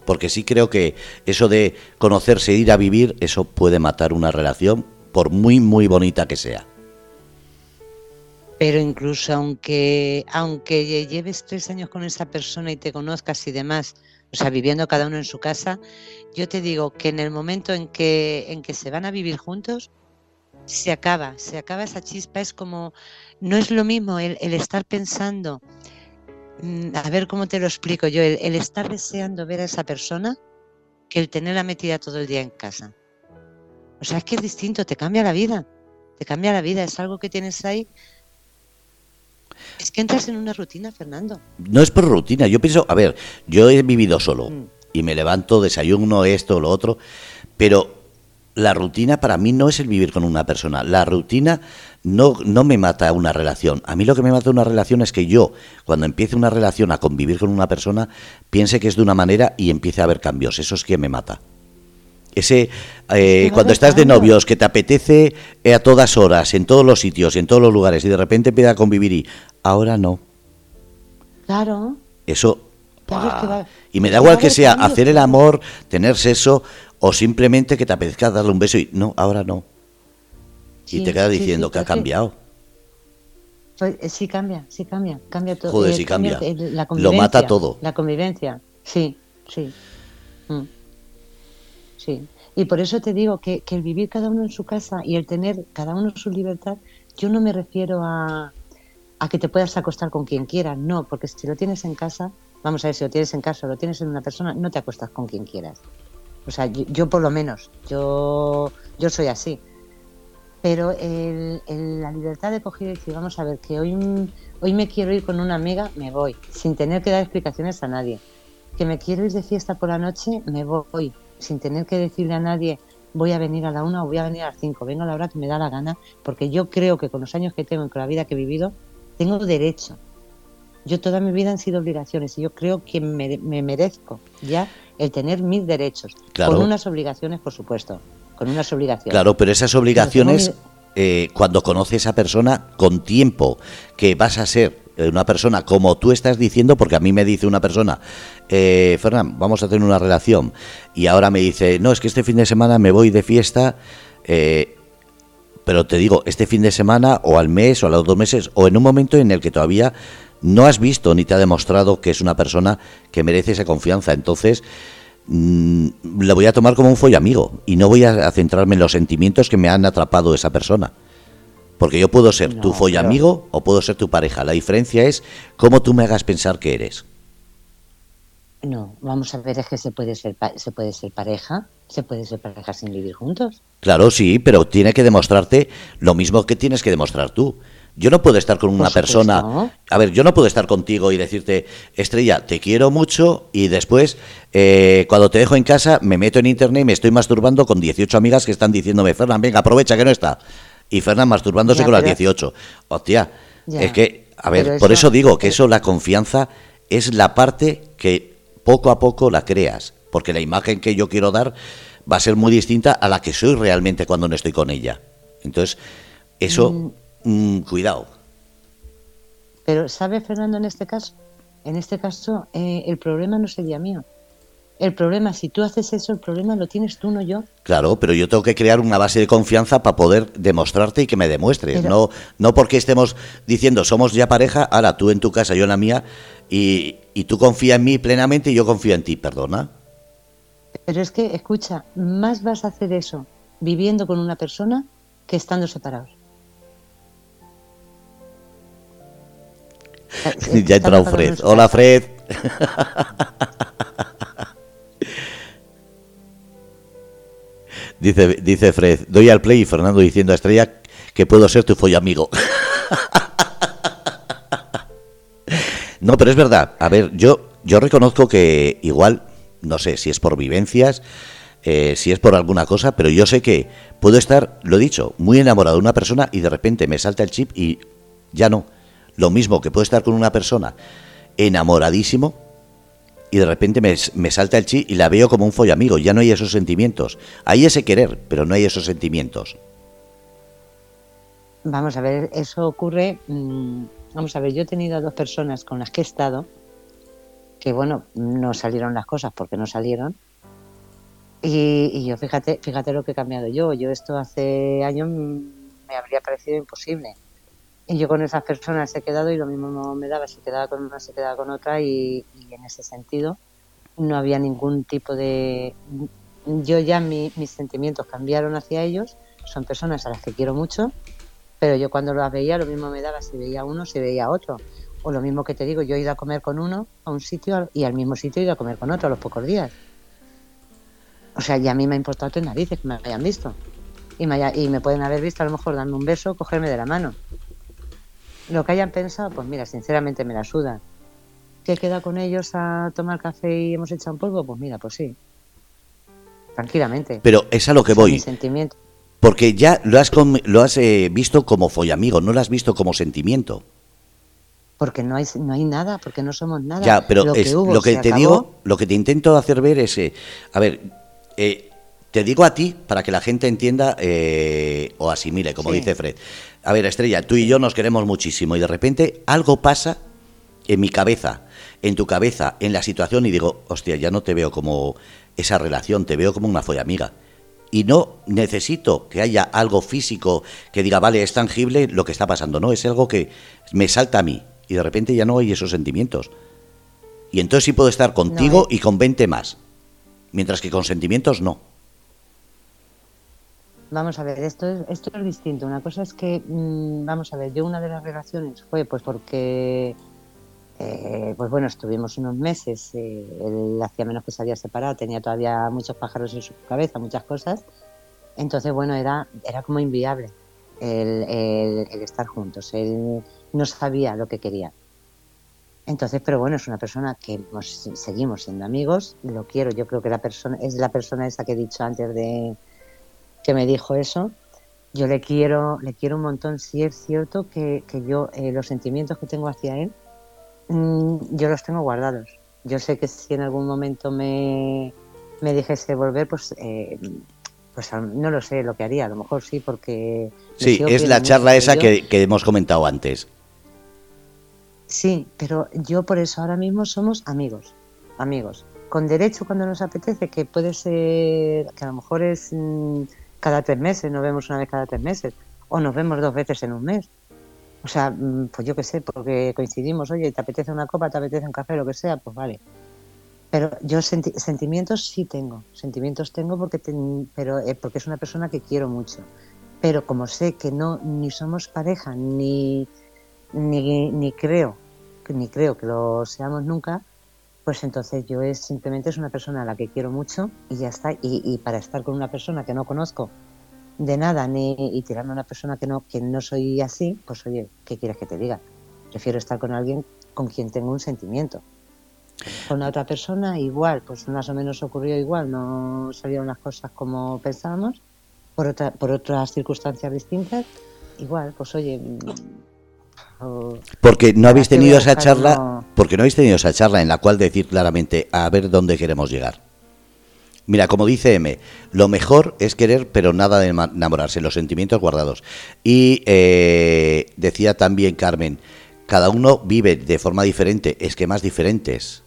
Porque sí creo que eso de conocerse, ir a vivir, eso puede matar una relación, por muy, muy bonita que sea.
Pero incluso aunque, aunque lleves tres años con esa persona y te conozcas y demás, o sea, viviendo cada uno en su casa, yo te digo que en el momento en que, en que se van a vivir juntos, se acaba, se acaba esa chispa, es como, no es lo mismo el, estar pensando, a ver cómo te lo explico yo, el, estar deseando ver a esa persona que el tenerla metida todo el día en casa. O sea, es que es distinto, te cambia la vida, te cambia la vida, es algo que tienes ahí es que entras en una rutina, Fernando.
No es por rutina, yo pienso, a ver, yo he vivido solo mm. y me levanto, desayuno, esto, lo otro, pero la rutina para mí no es el vivir con una persona. La rutina no, no me mata una relación. A mí lo que me mata una relación es que yo, cuando empiece una relación a convivir con una persona, piense que es de una manera y empiece a haber cambios. Eso es que me mata. Ese, eh, cuando estás de novios, que te apetece eh, a todas horas, en todos los sitios y en todos los lugares, y de repente empieza a convivir y ahora no.
Claro.
Eso. y me da igual que sea hacer el amor, tener sexo, o simplemente que te apetezca darle un beso y no, ahora no. y te queda diciendo que ha cambiado.
Pues, eh, sí cambia, sí cambia, cambia todo.
Joder, sí cambia. Lo mata todo.
La convivencia, sí, sí. Mm. Sí, y por eso te digo que, el vivir cada uno en su casa y el tener cada uno su libertad, yo no me refiero a, a que te puedas acostar con quien quieras, no, porque si lo tienes en casa, vamos a ver, si lo tienes en casa o lo tienes en una persona, no te acuestas con quien quieras. O sea, yo, por lo menos, yo, yo soy así. Pero el, la libertad de coger y decir, vamos a ver, que hoy, hoy me quiero ir con una amiga, me voy, sin tener que dar explicaciones a nadie. Que me quiero ir de fiesta por la noche, me voy, sin tener que decirle a nadie voy a venir a la una o voy a venir a las cinco, venga a la hora que me da la gana, porque yo creo que con los años que tengo y con la vida que he vivido, tengo derecho. Yo toda mi vida han sido obligaciones y yo creo que me, merezco ya el tener mis derechos, con unas obligaciones, por supuesto, con unas obligaciones.
Claro, pero esas obligaciones, eh, cuando conoces a esa persona, con tiempo que vas a ser una persona como tú estás diciendo, porque a mí me dice una persona, eh, Fernán, vamos a tener una relación, y ahora me dice, no, es que este fin de semana me voy de fiesta, eh, pero te digo, este fin de semana, o al mes, o a los dos meses, o en un momento en el que todavía no has visto ni te ha demostrado que es una persona que merece esa confianza. Entonces, mm, lo voy a tomar como un follo amigo y no voy a centrarme en los sentimientos que me han atrapado esa persona. Porque yo puedo ser tu folla amigo o puedo ser tu pareja. La diferencia es cómo tú me hagas pensar que eres.
No, vamos a ver, es que se puede ser, se puede ser pareja, se puede ser pareja sin vivir juntos.
Claro, sí, pero tiene que demostrarte lo mismo que tienes que demostrar tú. Yo no puedo estar con una persona. A ver, yo no puedo estar contigo y decirte, Estrella, te quiero mucho y después, eh, cuando te dejo en casa, me meto en internet y me estoy masturbando con 18 amigas que están diciéndome, Fernán, venga, aprovecha que no está y Fernán masturbándose con las 18. Hostia, es que, a ver, por eso digo que eso, la confianza, es la parte que poco a poco la creas, porque la imagen que yo quiero dar va a ser muy distinta a la que soy realmente cuando no estoy con ella. Entonces, eso, mm. Cuidado.
Pero, ¿sabe Fernando en este caso? En este caso, eh, el problema no sería mío. El problema, si tú haces eso, el problema lo tienes tú, no yo.
Claro, pero yo tengo que crear una base de confianza para poder demostrarte y que me demuestres. No, no porque estemos diciendo somos ya pareja, ahora tú en tu casa, yo en la mía, y, y tú confías en mí plenamente y yo confío en ti, perdona.
Pero es que, escucha, más vas a hacer eso viviendo con una persona que estando separados.
Ya ha entrado Fred. Hola, Fred. Dice, dice Fred, doy al play y Fernando diciendo a Estrella que puedo ser tu amigo no, pero es verdad. A ver, yo, yo reconozco que igual, no sé si es por vivencias, eh, si es por alguna cosa, pero yo sé que puedo estar, lo he dicho, muy enamorado de una persona y de repente me salta el chip y ya no. Lo mismo que puedo estar con una persona enamoradísimo y de repente me, salta el chi y la veo como un amigo. Ya no hay esos sentimientos. Hay ese querer, pero no hay esos sentimientos.
Vamos a ver, eso ocurre. mm, vamos a ver, yo he tenido a dos personas con las que he estado que, bueno, no salieron las cosas porque no salieron. Y, y yo, fíjate, fíjate lo que he cambiado yo. Yo esto hace años mm, me habría parecido imposible. Y yo con esas personas he quedado y lo mismo me daba, si quedaba con una, se quedaba con otra y, y en ese sentido no había ningún tipo de... Yo ya mi- mis sentimientos cambiaron hacia ellos, son personas a las que quiero mucho, pero yo cuando las veía lo mismo me daba si veía uno, si veía otro. O lo mismo que te digo, yo he ido a comer con uno a un sitio y al mismo sitio he ido a comer con otro a los pocos días. O sea, y a mí me ha importado tres narices que me hayan visto. Y me, haya- y me pueden haber visto a lo mejor darme un beso, cogerme de la mano. Lo que hayan pensado, pues mira, sinceramente me la suda. ¿Que queda con ellos a tomar café y hemos echado un polvo? Pues mira, pues sí. Tranquilamente.
Pero es a lo que voy.
mi sentimiento.
Porque ya lo has, lo has eh, visto como follamigo, no lo has visto como sentimiento.
Porque no hay, no hay nada, porque no somos nada.
Ya, pero
lo
es,
que, hubo
lo que
se
te
acabó.
digo, lo que te intento hacer ver es, eh, a ver, eh, te digo a ti para que la gente entienda eh, o asimile, como
Sí.
dice Fred. A ver, Estrella, tú y yo nos queremos muchísimo y de repente algo pasa en mi cabeza, en tu cabeza, en la situación y digo, hostia, ya no te veo como esa relación, te veo como una follamiga. Y no necesito que haya algo físico que diga, vale, es tangible lo que está pasando, no, es algo que me salta a mí y de repente ya no hay esos sentimientos. Y entonces sí puedo estar contigo
eh.
y con 20 más, mientras que con sentimientos no.
Vamos a ver, esto es, esto es distinto. Una cosa es que, mm, vamos a ver, yo una de las relaciones fue pues porque, eh, pues bueno, estuvimos unos meses, eh, él hacía menos que se había separado, tenía todavía muchos pájaros en su cabeza, muchas cosas. Entonces, bueno, era, era como inviable el, el- estar juntos. Él no sabía lo que quería. Entonces, pero bueno, es una persona que seguimos siendo amigos, lo quiero, yo creo que la persona, es la persona esa que he dicho antes de que me dijo eso. Yo le quiero, le quiero un montón. Sí es cierto que, que yo eh, los sentimientos que tengo hacia él, mm, yo los tengo guardados. Yo sé que si en algún momento me, me dijese volver, pues, eh, pues no lo sé lo que haría. A lo mejor sí, porque
Sí, es la charla esa que, que hemos comentado antes.
Sí, pero yo por eso ahora mismo somos amigos, amigos. Con derecho cuando nos apetece, que puede ser, que a lo mejor es mm, cada tres meses, nos vemos una vez cada tres meses, o nos vemos dos veces en un mes. O sea, mm, pues yo qué sé, porque coincidimos, oye, te apetece una copa, te apetece un café, lo que sea, pues vale. Pero yo senti- sentimientos sí tengo, sentimientos tengo porque, ten- pero, eh, porque es una persona que quiero mucho. Pero como sé que no ni somos pareja, ni, ni, ni creo ni creo que lo seamos nunca pues entonces yo es simplemente es una persona a la que quiero mucho y ya está. Y, y para estar con una persona que no conozco de nada ni y tirarme a una persona que no que no soy así pues oye qué quieres que te diga prefiero estar con alguien con quien tengo un sentimiento. Con la otra persona igual pues más o menos ocurrió igual no salieron las cosas como pensábamos por otra por otras circunstancias distintas igual pues oye o-
Porque no
¿Para
habéis tenido esa charla, porque no habéis tenido esa charla en la cual decir claramente a ver dónde queremos llegar. Mira, como dice M, lo mejor es querer, pero nada de enamorarse, los sentimientos guardados. Y eh, decía también Carmen, cada uno vive de forma diferente, es que más diferentes.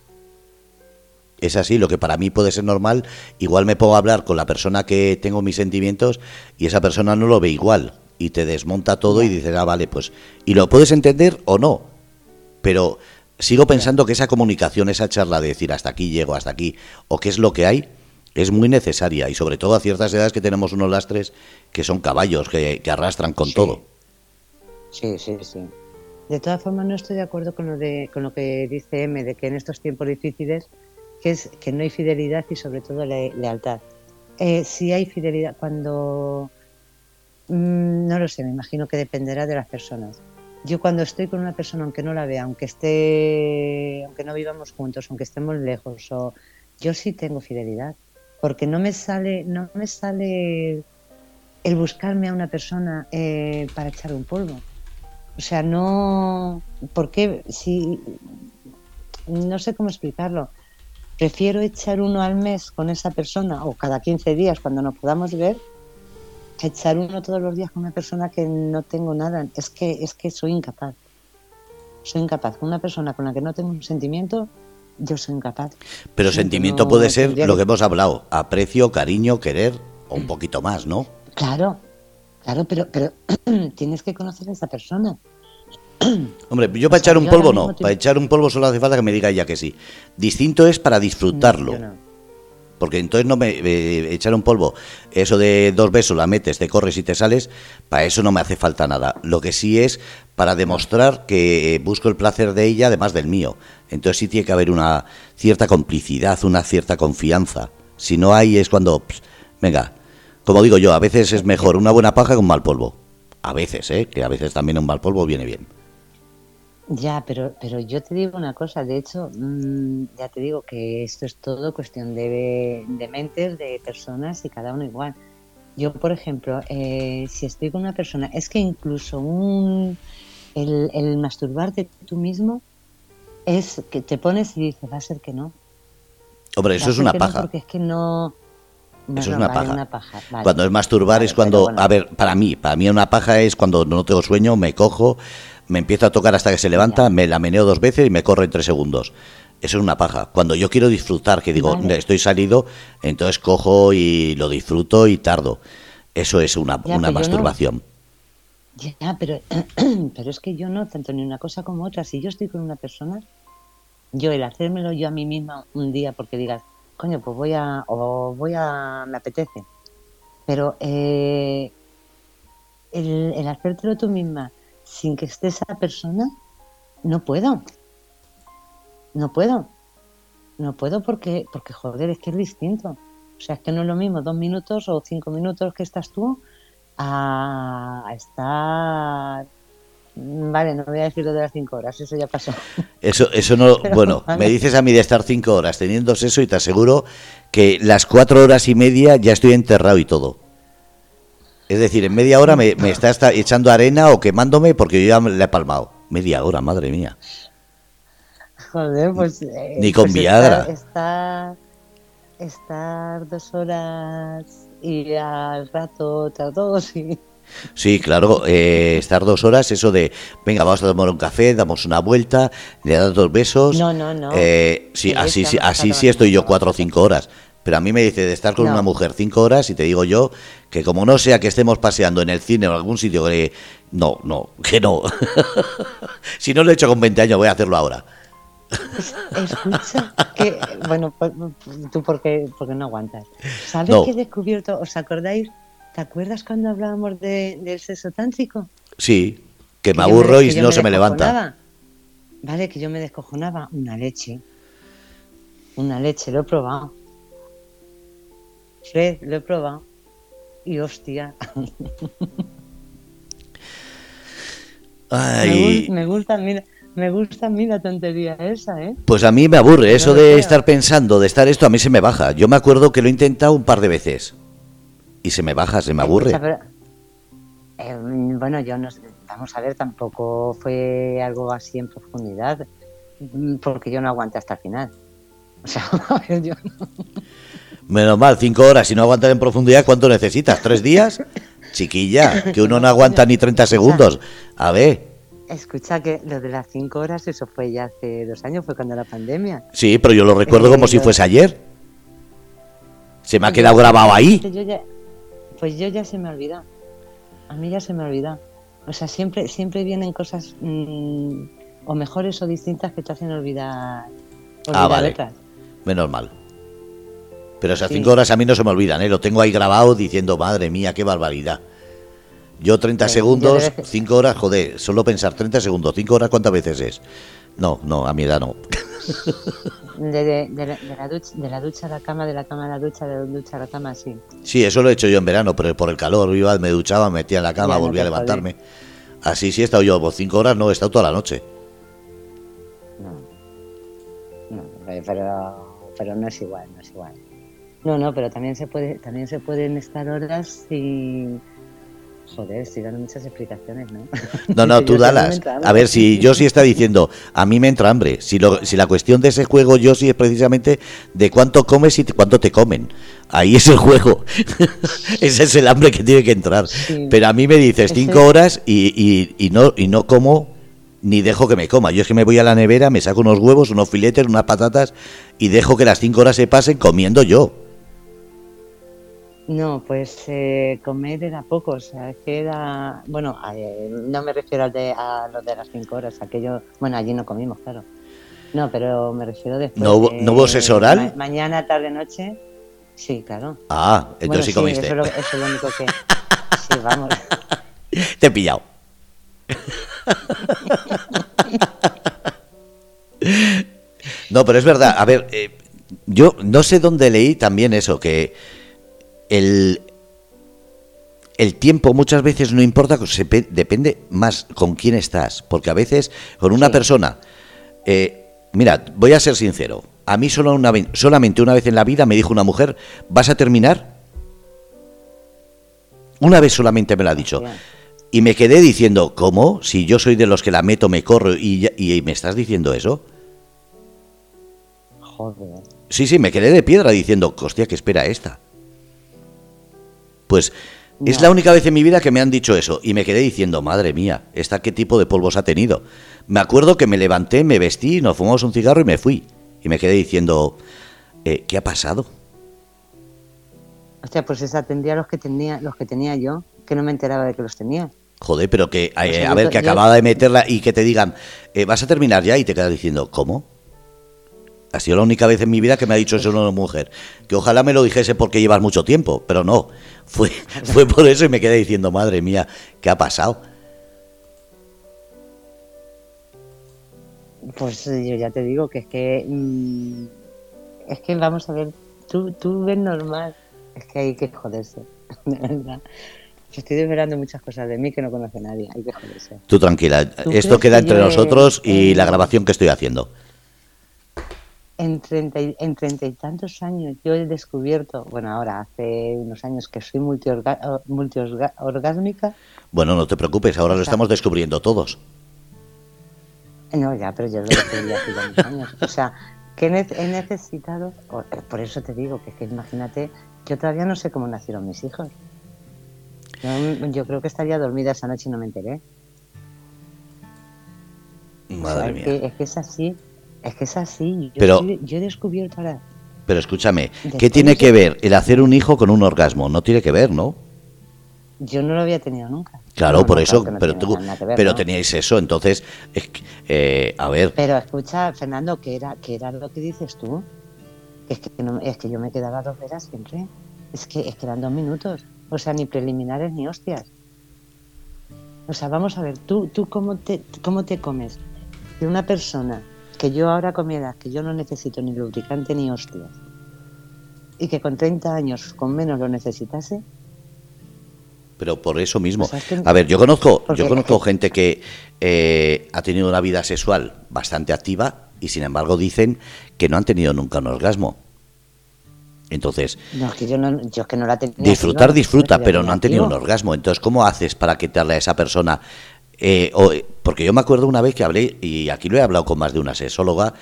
Es así, lo que para mí puede ser normal, igual me a hablar con la persona que tengo mis sentimientos y esa persona no lo ve igual y te desmonta todo y dices, ah, vale, pues, y lo puedes entender o no, pero sigo pensando que esa comunicación, esa charla de decir hasta aquí llego, hasta aquí, o qué es lo que hay, es muy necesaria y sobre todo a ciertas edades que tenemos unos lastres que son caballos, que, que arrastran con
Sí.
todo.
Sí, sí, sí. De todas formas, no estoy de acuerdo con lo, de, con lo que dice M, de que en estos tiempos difíciles, que es que no hay fidelidad y sobre todo le- lealtad. Eh, si hay fidelidad, cuando... mm, no lo sé, me imagino que dependerá de las personas. Yo cuando estoy con una persona, aunque no la vea, aunque esté, aunque no vivamos juntos, aunque estemos lejos, o yo sí tengo fidelidad, porque no me sale, no me sale el buscarme a una persona eh, para echar un polvo. O sea, no. ¿Por qué? Si. No sé cómo explicarlo. Prefiero echar uno al mes con esa persona o cada 15 días cuando nos podamos ver echar uno todos los días con una persona que no tengo nada. Es que, es que soy incapaz. Soy incapaz. Con una persona con la que no tengo un sentimiento, yo soy incapaz.
Pero sentimiento
no
puede ser lo
que-
hemos hablado, aprecio, cariño, querer o un poquito más, ¿no?
Claro, claro, pero, pero tienes que conocer a esa persona.
Hombre, yo para
O sea,
echar un
yo
polvo no, para echar un polvo solo hace falta que me diga ella que sí. Distinto es para disfrutarlo.
Yo no.
Porque entonces no me echar un polvo, eso de dos besos, la metes, te corres y te sales, para eso no me hace falta nada. Lo que sí es para demostrar que busco el placer de ella además del mío. Entonces sí tiene que haber una cierta complicidad, una cierta confianza. Si no hay es cuando, venga, como digo yo, a veces es mejor una buena paja que un mal polvo. A veces, ¿eh? Que a veces también un mal polvo viene bien.
Ya, pero, pero yo te digo una cosa, de hecho, mm, ya te digo que esto es todo cuestión de, de mentes, de personas y cada uno igual. Yo, por ejemplo, eh, si estoy con una persona, es que incluso un, el, el masturbarte tú mismo es que te pones y dices, va a ser que no.
Hombre, eso es una
no,
paja.
porque es que no...
Eso es una
vale,
paja.
una paja, vale.
Cuando es masturbar
Vale,
es cuando,
bueno.
a ver, para mí, para mí una paja es cuando no tengo sueño, me cojo, me empiezo a tocar hasta que se levanta, me la meneo dos veces y me corro en tres segundos. Eso es una paja. Cuando yo quiero disfrutar, que digo,
Vale.
estoy salido, entonces cojo y lo disfruto y tardo. Eso es una,
Ya,
una
no.
masturbación.
Ya, pero, pero es que yo no, tanto ni una cosa como otra. Si yo estoy con una persona, yo el hacérmelo yo a mí misma un día porque digas, coño, pues voy a, o voy a, me apetece. Pero eh, el, el hacértelo tú misma sin que esté esa persona, no puedo. No puedo. No puedo porque, porque joder, es que es distinto. O sea, es que no es lo mismo dos minutos o cinco minutos que estás tú a, estar... Vale, no voy a decir lo de las cinco horas, eso ya pasó.
Eso, eso no,
Pero,
bueno,
vale.
me dices a mí de estar cinco horas teniendo eso y te aseguro que las cuatro horas y media ya estoy enterrado y todo. Es decir, en media hora me, me está, está echando arena o quemándome porque yo ya me la he palmado. Media hora, madre mía.
Joder, pues... eh,
Ni con
pues
Viagra.
Estar, estar, estar dos horas y al rato otras dos y...
Sí, claro, eh, estar dos horas, eso de, venga, vamos a tomar un café, damos una vuelta, le das dos besos.
No, no, no.
Eh, sí,
Sí,
así, sí,
estamos
así sí estoy yo cuatro o cinco horas. Pero a mí me dice de estar con
No.
una mujer cinco horas y te digo yo que como no sea que estemos paseando en el cine o en algún sitio que... No, no, que no. si no lo he hecho con 20 años voy a hacerlo ahora.
Escucha, que, bueno, pues, tú porque, porque no aguantas. ¿Sabes
No.
qué he descubierto? ¿Os acordáis? ¿Te acuerdas cuando hablábamos de, del sexo tántrico?
Sí, que me aburro
que
y no se me levanta.
Vale, que yo me descojonaba. Una leche. Una leche, lo he probado. Fred, lo he probado. Y hostia, me,
Ay,
gu- me gusta a mí, me gusta a mí la tontería esa, ¿eh?
pues a mí me aburre eso de estar pensando, de estar esto, a mí se me baja. Yo me acuerdo que lo he intentado un par de veces y se me baja, se me aburre.
Escucha, pero- eh, bueno, yo no vamos a ver, tampoco fue algo así en profundidad, mm, porque yo no aguanté hasta el final. O sea, a ver, yo no.
Menos mal, cinco horas, si no aguantas en profundidad, ¿cuánto necesitas? ¿Tres días? Chiquilla, que uno no aguanta ni 30 segundos. A ver,
Escucha que lo de las cinco horas, eso fue ya hace dos años, fue cuando la pandemia.
sí, pero yo lo recuerdo como si fuese ayer. Se me ha quedado grabado ahí.
Yo ya- pues yo ya se me ha olvidado. A mí ya se me ha olvidado. O sea, siempre, siempre vienen cosas mm, o mejores o distintas que te hacen olvidar, olvidar
Ah, vale.
otras.
Menos mal. Pero esas
Sí.
cinco horas a mí no se me olvidan, ¿eh? Lo tengo ahí grabado diciendo, madre mía, qué barbaridad. Yo 30
Sí,
segundos,
yo de vez-
5 horas, joder, solo pensar 30 segundos, 5 horas, ¿cuántas veces es? No, no, a mi edad no.
De, de- de la, de la ducha, de la ducha a la cama, de la cama a la ducha, de la ducha a la cama, sí.
Sí, eso lo he hecho yo en verano, pero por el calor, iba, me duchaba, me metía en la cama,
Ya, no
volvía a levantarme. Así sí he estado yo, por 5 horas no, he estado toda la noche.
No, no, pero, pero no es igual, no es igual. No, no, pero también se puede, también se pueden estar horas sin, Joder, estoy dando muchas explicaciones, ¿no?
No, no,
Yo
tú dalas. A ver, si Josie está diciendo, a mí me entra hambre. Si, lo- si la cuestión de ese juego, Josie, es precisamente de cuánto comes y cuánto te comen. Ahí es el juego. ese es el hambre que tiene que entrar.
Sí.
Pero a mí me dices cinco horas y, y- y no, y no como ni dejo que me coma. Yo es que me voy a la nevera, me saco unos huevos, unos filetes, unas patatas y dejo que las cinco horas se pasen comiendo yo.
No, pues eh, comer era poco, o sea, es que era, bueno, eh, no me refiero al de, a los de las cinco horas, aquello, bueno, allí no comimos, claro. No, pero me refiero después.
¿No hubo-
de-
no hubo sexo oral?
ma- mañana, tarde, noche, sí, claro.
Ah, entonces
Bueno,
sí comiste.
Eso eso es lo único que, sí, vamos.
Te he pillado. No, pero es verdad. A ver, eh, yo no sé dónde leí también eso, que el, el tiempo muchas veces no importa, se pe- depende más con quién estás. Porque a veces con una
Sí.
persona, eh, mira, voy a ser sincero, a mí solo una, solamente una vez en la vida me dijo una mujer, ¿vas a terminar? Una vez solamente me lo ha dicho. Y me quedé diciendo, ¿cómo? Si yo soy de los que la meto, me corro y, y me estás diciendo eso.
Joder.
Sí, sí, me quedé de piedra diciendo, hostia, ¿qué espera esta? Pues es la única vez en mi vida que me han dicho eso y me quedé diciendo, madre mía, ¿esta qué tipo de polvos ha tenido? Me acuerdo que me levanté, me vestí, nos fumamos un cigarro y me fui. Y me quedé diciendo, eh, ¿qué ha pasado?
Hostia, pues esa tendría los que tenía, los que tenía yo, que no me enteraba de que los tenía.
Joder, pero que, eh, a
yo
ver, que
yo-
acababa de meterla y que te digan, eh, vas a terminar ya y te quedas diciendo, ¿cómo? Ha sido la única vez en mi vida que me ha dicho eso una mujer. Que ojalá me lo dijese porque llevas mucho tiempo, pero no. Fue, fue por eso y me quedé diciendo, madre mía, ¿qué ha pasado?
Pues eh, yo ya te digo que es que. mm, es que vamos a ver, tú, tú ves normal. Es que hay que joderse, de verdad. Estoy desvelando muchas cosas de mí que no conoce nadie, hay que joderse.
Tú tranquila,
¿Tú
esto queda
que
entre
he-
nosotros y la grabación que estoy haciendo.
En treinta, y, en treinta y tantos años yo he descubierto, bueno, ahora hace unos años que soy multiorga- multiorgásmica.
Bueno, no te preocupes, ahora lo estamos descubriendo todos.
No, ya, pero yo lo descubrí hace unos años. O sea, que he ne- he necesitado, por eso te digo, que que imagínate, yo todavía no sé cómo nacieron mis hijos. Yo, yo creo que estaría dormida esa noche y no me enteré. O sea,
Madre
es,
mía.
que, es que es así, es que es así. Yo,
Pero-
yo he descubierto ahora,
Pero escúchame, ¿qué tiene que ver el hacer un hijo con un orgasmo? No tiene que ver, ¿no?
yo no lo había tenido nunca.
Claro,
No,
por
no,
eso,
claro que no
pero tú,
ver,
pero teníais eso, entonces, es que, eh, a ver,
Pero escucha, Fernando, que era, que era lo que dices tú. Es que, no- es que yo me quedaba dos horas siempre. Es que, es que eran dos minutos. O sea, ni preliminares ni hostias. O sea, vamos a ver, tú, tú cómo te, cómo te comes. De una persona que yo ahora comiera, que yo no necesito ni lubricante ni hostias, y que con 30 años con menos lo necesitase,
pero por eso mismo.
O sea, es que-
A ver, yo conozco, yo conozco gente que eh, ha tenido una vida sexual bastante activa y sin embargo dicen que no han tenido nunca un orgasmo. Entonces,
no, es que yo, no, yo es que no la
disfrutar, disfruta, pero no han tenido un orgasmo. Entonces, ¿cómo haces para quitarle a esa persona? eh, o- porque yo me acuerdo una vez que hablé, y aquí lo he hablado con más de una sexóloga,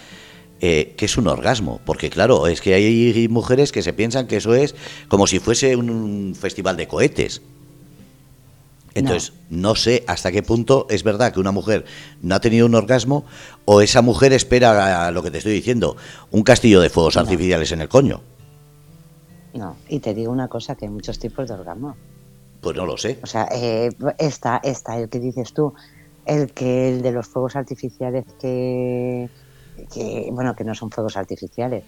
eh, que es un orgasmo. Porque claro, es que hay mujeres que se piensan que eso es como si fuese un, un festival de cohetes. Entonces, no. sé hasta qué punto es verdad que una mujer no ha tenido un orgasmo o esa mujer espera a lo que te estoy diciendo, un castillo de fuegos
No.
artificiales en el coño.
No, y te digo una cosa, que hay muchos tipos de orgasmo.
Pues no lo sé.
O sea, eh, está, está el que dices tú, el que el de los fuegos artificiales que, bueno, que no son fuegos artificiales.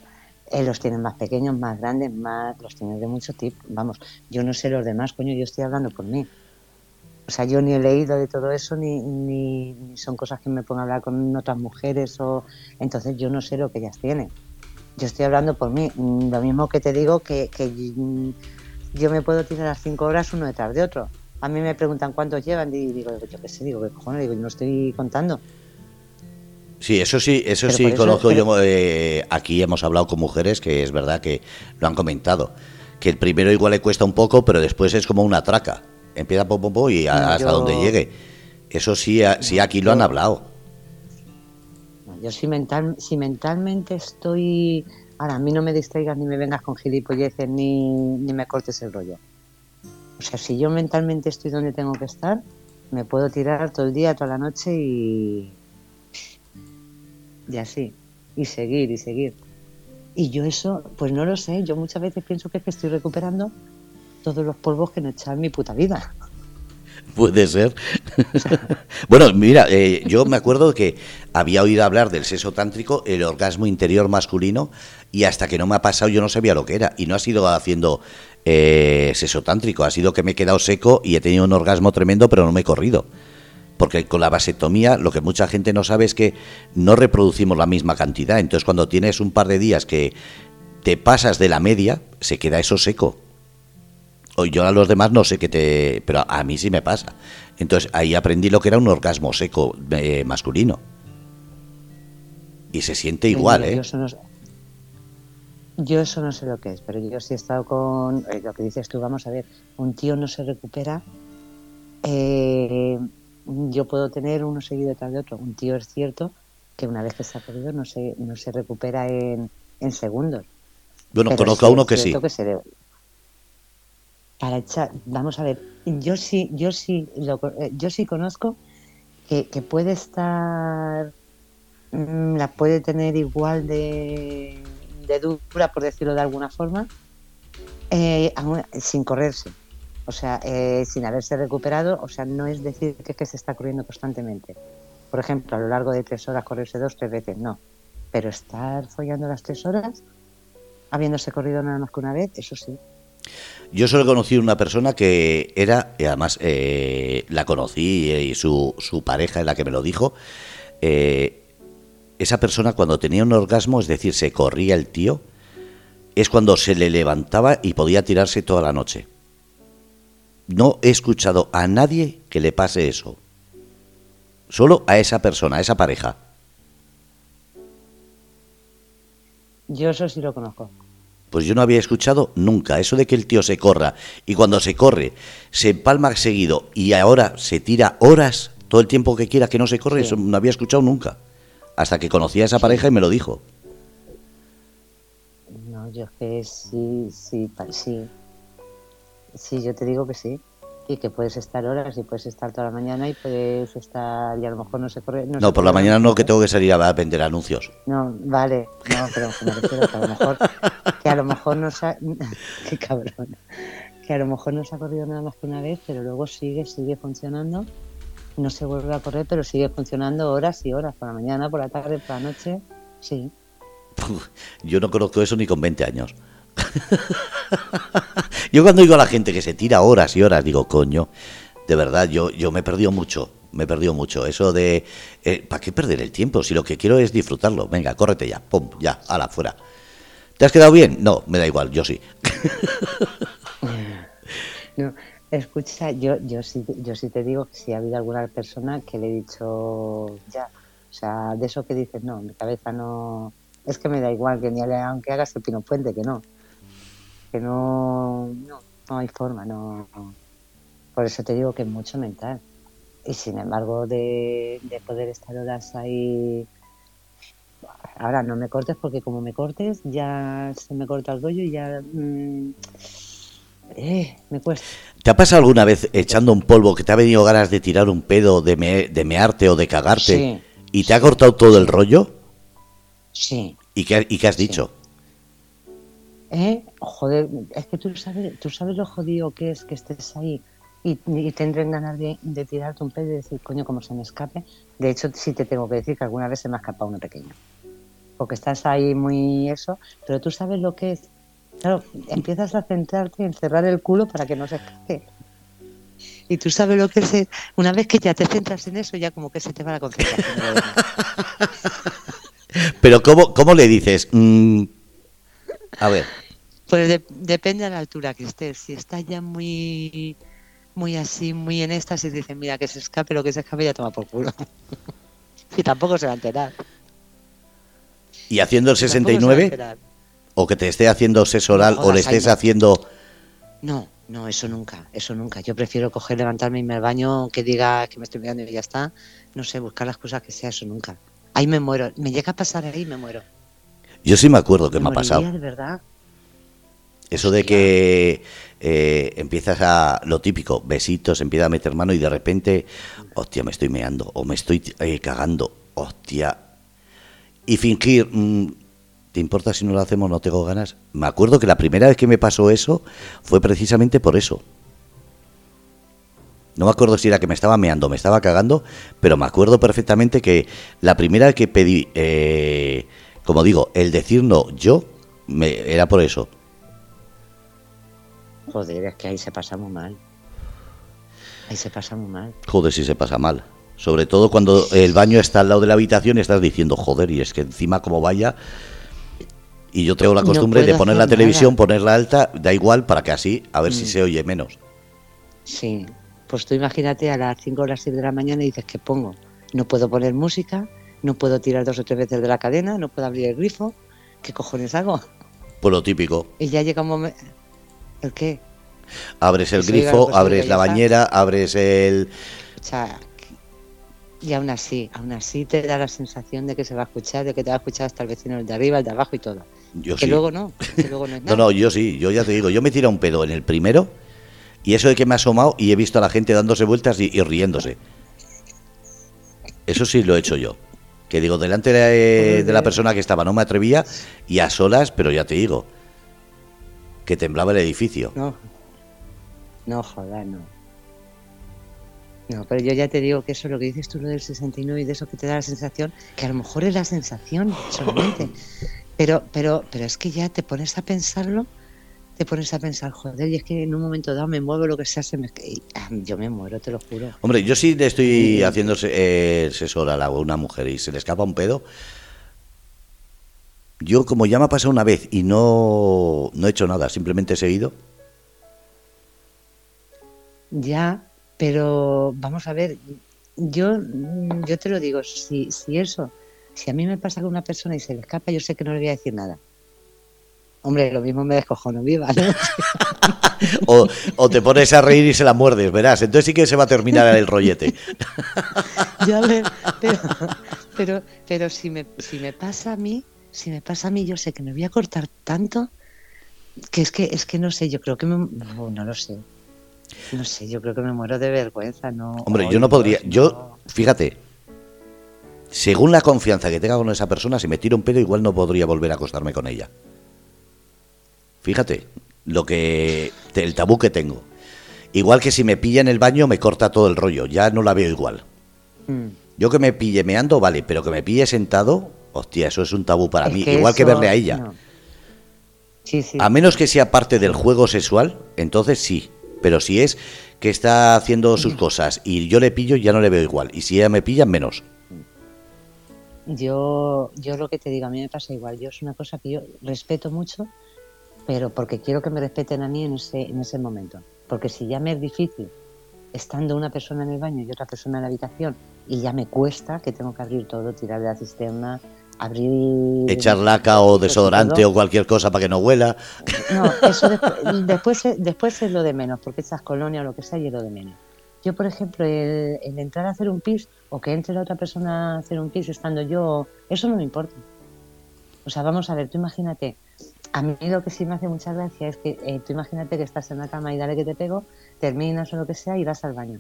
Eh, los tienen más pequeños, más grandes, más los tienen de mucho tipo. Vamos, yo no sé los demás, coño, yo estoy hablando por mí. O sea, yo ni he leído de todo eso, ni, ni, ni son cosas que me pongan a hablar con otras mujeres, o entonces yo no sé lo que ellas tienen. Yo estoy hablando por mí. Mm, Lo mismo que te digo que, que mm, yo me puedo tirar las cinco horas uno detrás de otro. A mí me preguntan cuántos llevan y digo, yo qué sé, digo, ¿qué cojones? Digo, yo no estoy contando.
Sí, eso sí, eso
Pero
sí
eso-
conozco
pero-
yo. eh, aquí hemos hablado con mujeres que es verdad que lo han comentado. Que el primero igual le cuesta un poco, pero después es como una traca. Empieza pom, pom y a- hasta
Yo-
donde llegue. Eso sí, a- sí aquí lo han hablado.
Yo si, mental, si mentalmente estoy... Ahora, a mí no me distraigas ni me vengas con gilipolleces ni, ni me cortes el rollo. O sea, si yo mentalmente estoy donde tengo que estar, me puedo tirar todo el día, toda la noche y... Y así. Y seguir, y seguir. Y yo eso, pues no lo sé. Yo muchas veces pienso que es que estoy recuperando todos los polvos que no he echado en mi puta vida.
Puede ser. bueno, mira, eh, yo me acuerdo que había oído hablar del sexo tántrico, el orgasmo interior masculino, y hasta que no me ha pasado yo no sabía lo que era. Y no ha sido haciendo eh, sexo tántrico, ha sido que me he quedado seco y he tenido un orgasmo tremendo, pero no me he corrido. Porque con la vasectomía lo que mucha gente no sabe es que no reproducimos la misma cantidad. Entonces cuando tienes un par de días que te pasas de la media, se queda eso seco. O yo a los demás no sé qué te... Pero a mí sí me pasa. Entonces ahí aprendí lo que era un orgasmo seco eh, masculino. Y se siente igual, ¿eh?
Yo eso no sé lo que es, pero yo sí he estado con eh, lo que dices tú. Vamos a ver, un tío no se recupera. eh, yo puedo tener uno seguido detrás de otro. Un tío es cierto que una vez que se ha perdido no se, no se recupera en, en segundos.
Bueno,
Pero
conozco
sí
a uno que sí.
que se debe- Para echar, vamos a ver, yo sí, yo sí, lo eh, yo sí conozco que, que puede estar, mm, la puede tener igual de, de dura, por decirlo de alguna forma, eh, sin correrse. O sea, eh, sin haberse recuperado, o sea, no es decir que, que se está corriendo constantemente. Por ejemplo, a lo largo de tres horas correrse dos, tres veces, no. Pero estar follando las tres horas, habiéndose corrido nada más que una vez, eso sí.
Yo solo he conocido una persona que era, y además eh, la conocí y su, su pareja es la que me lo dijo. eh, esa persona cuando tenía un orgasmo, es decir, se corría el tío, es cuando se le levantaba y podía tirarse toda la noche. No he escuchado a nadie que le pase eso. Solo a esa persona, a esa pareja.
Yo eso sí lo conozco.
Pues yo no había escuchado nunca eso de que el tío se corra y cuando se corre se empalma seguido y ahora se tira horas todo el tiempo que quiera que no se corre,
Sí.
eso no había escuchado nunca. Hasta que conocí a esa pareja y me lo dijo.
No, yo es que sí, sí, sí. Sí, yo te digo que sí. Y que puedes estar horas y puedes estar toda la mañana y puedes estar, y a lo mejor no se corre.
No,
se
por la mañana no, que tengo que salir a vender anuncios.
No, vale, no, pero me refiero que a lo mejor, que a lo mejor no se ha, qué cabrón, que a lo mejor no se ha corrido nada más que una vez, pero luego sigue, sigue funcionando, no se vuelve a correr, pero sigue funcionando horas y horas, por la mañana, por la tarde, por la noche, sí.
Yo no conozco eso ni con 20 años. yo cuando digo a la gente que se tira horas y horas, digo, coño, de verdad, yo, yo me he perdido mucho, me he perdido mucho. Eso de, eh, ¿para qué perder el tiempo? Si lo que quiero es disfrutarlo. Venga, córrete ya, pum, ya, ala, fuera. ¿Te has quedado bien? No, me da igual, yo sí.
No, escucha, yo, yo sí, yo sí te digo que si ha habido alguna persona que le he dicho ya, o sea, de eso que dices, no, mi cabeza no, es que me da igual que ni aunque hagas el pino puente, que no, que no, no, no hay forma, no, por eso te digo que es mucho mental. Y sin embargo, de, de poder estar horas ahí, ahora no me cortes porque como me cortes ya se me corta el rollo y ya, mm, eh, me cuesta.
¿Te ha pasado alguna vez echando un polvo que te ha venido ganas de tirar un pedo, de, me- de mearte o de cagarte
Sí.
y te ha cortado todo el rollo?
Sí.
¿Y qué, y qué has
Sí.
dicho?
¿Eh? Joder, es que tú sabes, tú sabes lo jodido que es que estés ahí y, y tendré ganas de, de tirarte un pedo y decir, coño, como se me escape. De hecho, sí te tengo que decir que alguna vez se me ha escapado uno pequeño. Porque estás ahí muy eso, pero tú sabes lo que es. Claro, empiezas a centrarte en cerrar el culo para que no se escape. Y tú sabes lo que es. Una vez que ya te centras en eso, ya como que se te va la concentración. de.
Pero ¿cómo, cómo le dices? Mm, a ver,
Pues de- depende a la altura que estés. Si estás ya muy muy así, muy en éxtasis, dicen, mira, que se escape lo que se escape ya toma por culo. y tampoco se va a enterar.
¿y haciendo el
Tampoco se va a
69? ¿O que te esté haciendo sexo oral
No
o le estés haciendo...
No, No, eso nunca, eso nunca. Yo prefiero coger, levantarme y irme al baño, que diga que me estoy mirando y ya está. No sé, buscar las cosas que sea, eso nunca. Ahí me muero. Me llega a pasar ahí y me muero.
Yo sí me acuerdo que me, ha pasado.
de verdad.
Eso de que eh, empiezas a lo típico, besitos, empieza a meter mano y de repente, hostia, me estoy meando o me estoy eh, cagando, hostia. Y fingir, mm, ¿te importa si no lo hacemos? No tengo ganas. Me acuerdo que la primera vez que me pasó eso fue precisamente por eso. No me acuerdo si era que me estaba meando, me estaba cagando, pero me acuerdo perfectamente que la primera vez que pedí, eh, como digo, el decir no yo, me, era por eso.
Joder, es que ahí se pasa muy mal. Ahí se pasa muy mal.
Joder, si se pasa mal. Sobre todo cuando el baño está al lado de la habitación y estás diciendo, joder, y es que encima como vaya... Y yo tengo la
No
costumbre de poner la televisión,
nada.
ponerla alta, da igual, para que así, a ver si
Mm.
se oye menos.
Sí. Pues tú imagínate a las 5 o las 6 de la mañana y dices, ¿qué pongo? No puedo poner música, no puedo tirar dos o tres veces de la cadena, no puedo abrir el grifo. ¿Qué cojones hago?
Pues lo típico.
Y ya llega un momento... ¿El qué?
Abres el grifo, abres la bañera, abres el...
O sea, y aún así, aún así te da la sensación de que se va a escuchar, de que te va a escuchar hasta el vecino el de arriba, el de abajo y todo.
Yo
que
sí.
luego no, que luego no es
No,
nada.
no, yo sí, yo ya te digo, yo me tiro un pedo en el primero y eso de que me ha asomado y he visto a la gente dándose vueltas y, y riéndose. Eso sí lo he hecho yo. Que digo, delante de, de la persona que estaba no me atrevía y a solas, pero ya te digo, que temblaba el edificio.
No, no, joder, no. No, pero yo ya te digo que eso, lo que dices tú, lo del 69 y de eso que te da la sensación, que a lo mejor es la sensación solamente. Pero, pero, pero es que ya te pones a pensarlo, te pones a pensar, joder, y es que en un momento dado me muevo lo que sea, se me... ah, yo me muero, te lo juro.
Hombre, yo sí le estoy haciendo eh, a una mujer y se le escapa un pedo. Yo, como ya me ha pasado una vez y no, no he hecho nada, simplemente he seguido,
Ya, pero vamos a ver, yo, yo te lo digo, si, si eso, si a mí me pasa con una persona y se le escapa, yo sé que no le voy a decir nada. Hombre, lo mismo me descojono viva, ¿no?
o, o te pones a reír y se la muerdes, verás. Entonces sí que se va a terminar el rollete.
Ya, ver, pero, pero, pero si, me, si me pasa a mí, si me pasa a mí, yo sé que me voy a cortar tanto que es que, es que no sé, yo creo que me, no, no lo sé. No sé, yo creo que me muero de vergüenza, no.
Hombre, yo no podría. Yo, fíjate, según la confianza que tenga con esa persona, si me tiro un pedo, igual no podría volver a acostarme con ella. Fíjate, lo que. el tabú que tengo. Igual que si me pilla en el baño, me corta todo el rollo. Ya no la veo igual.
Mm.
Yo que me pille meando, vale, pero que me pille sentado, hostia, eso es un tabú para
Es
mí.
que
Igual que verle a ella.
no. Sí, sí.
A menos que sea parte del juego sexual, entonces sí. Pero si es que está haciendo sus cosas y yo le pillo, ya no le veo igual. Y si ella me pilla, menos.
Yo, yo lo que te digo, a mí me pasa igual. Yo es una cosa que yo respeto mucho, pero porque quiero que me respeten a mí en ese, en ese momento. Porque si ya me es difícil estando una persona en el baño y otra persona en la habitación y ya me cuesta que tengo que abrir todo, tirar de la cisterna, abrir...
Echar laca o desodorante o cualquier cosa para que no huela.
No, eso después, después, es- después es lo de menos, porque echas colonia o lo que sea y es lo de menos. Yo, por ejemplo, el, el entrar a hacer un pis o que entre la otra persona a hacer un pis estando yo, eso no me importa. O sea, vamos a ver, tú imagínate, a mí lo que sí me hace mucha gracia es que eh, tú imagínate que estás en la cama y dale que te pego, terminas o lo que sea y vas al baño.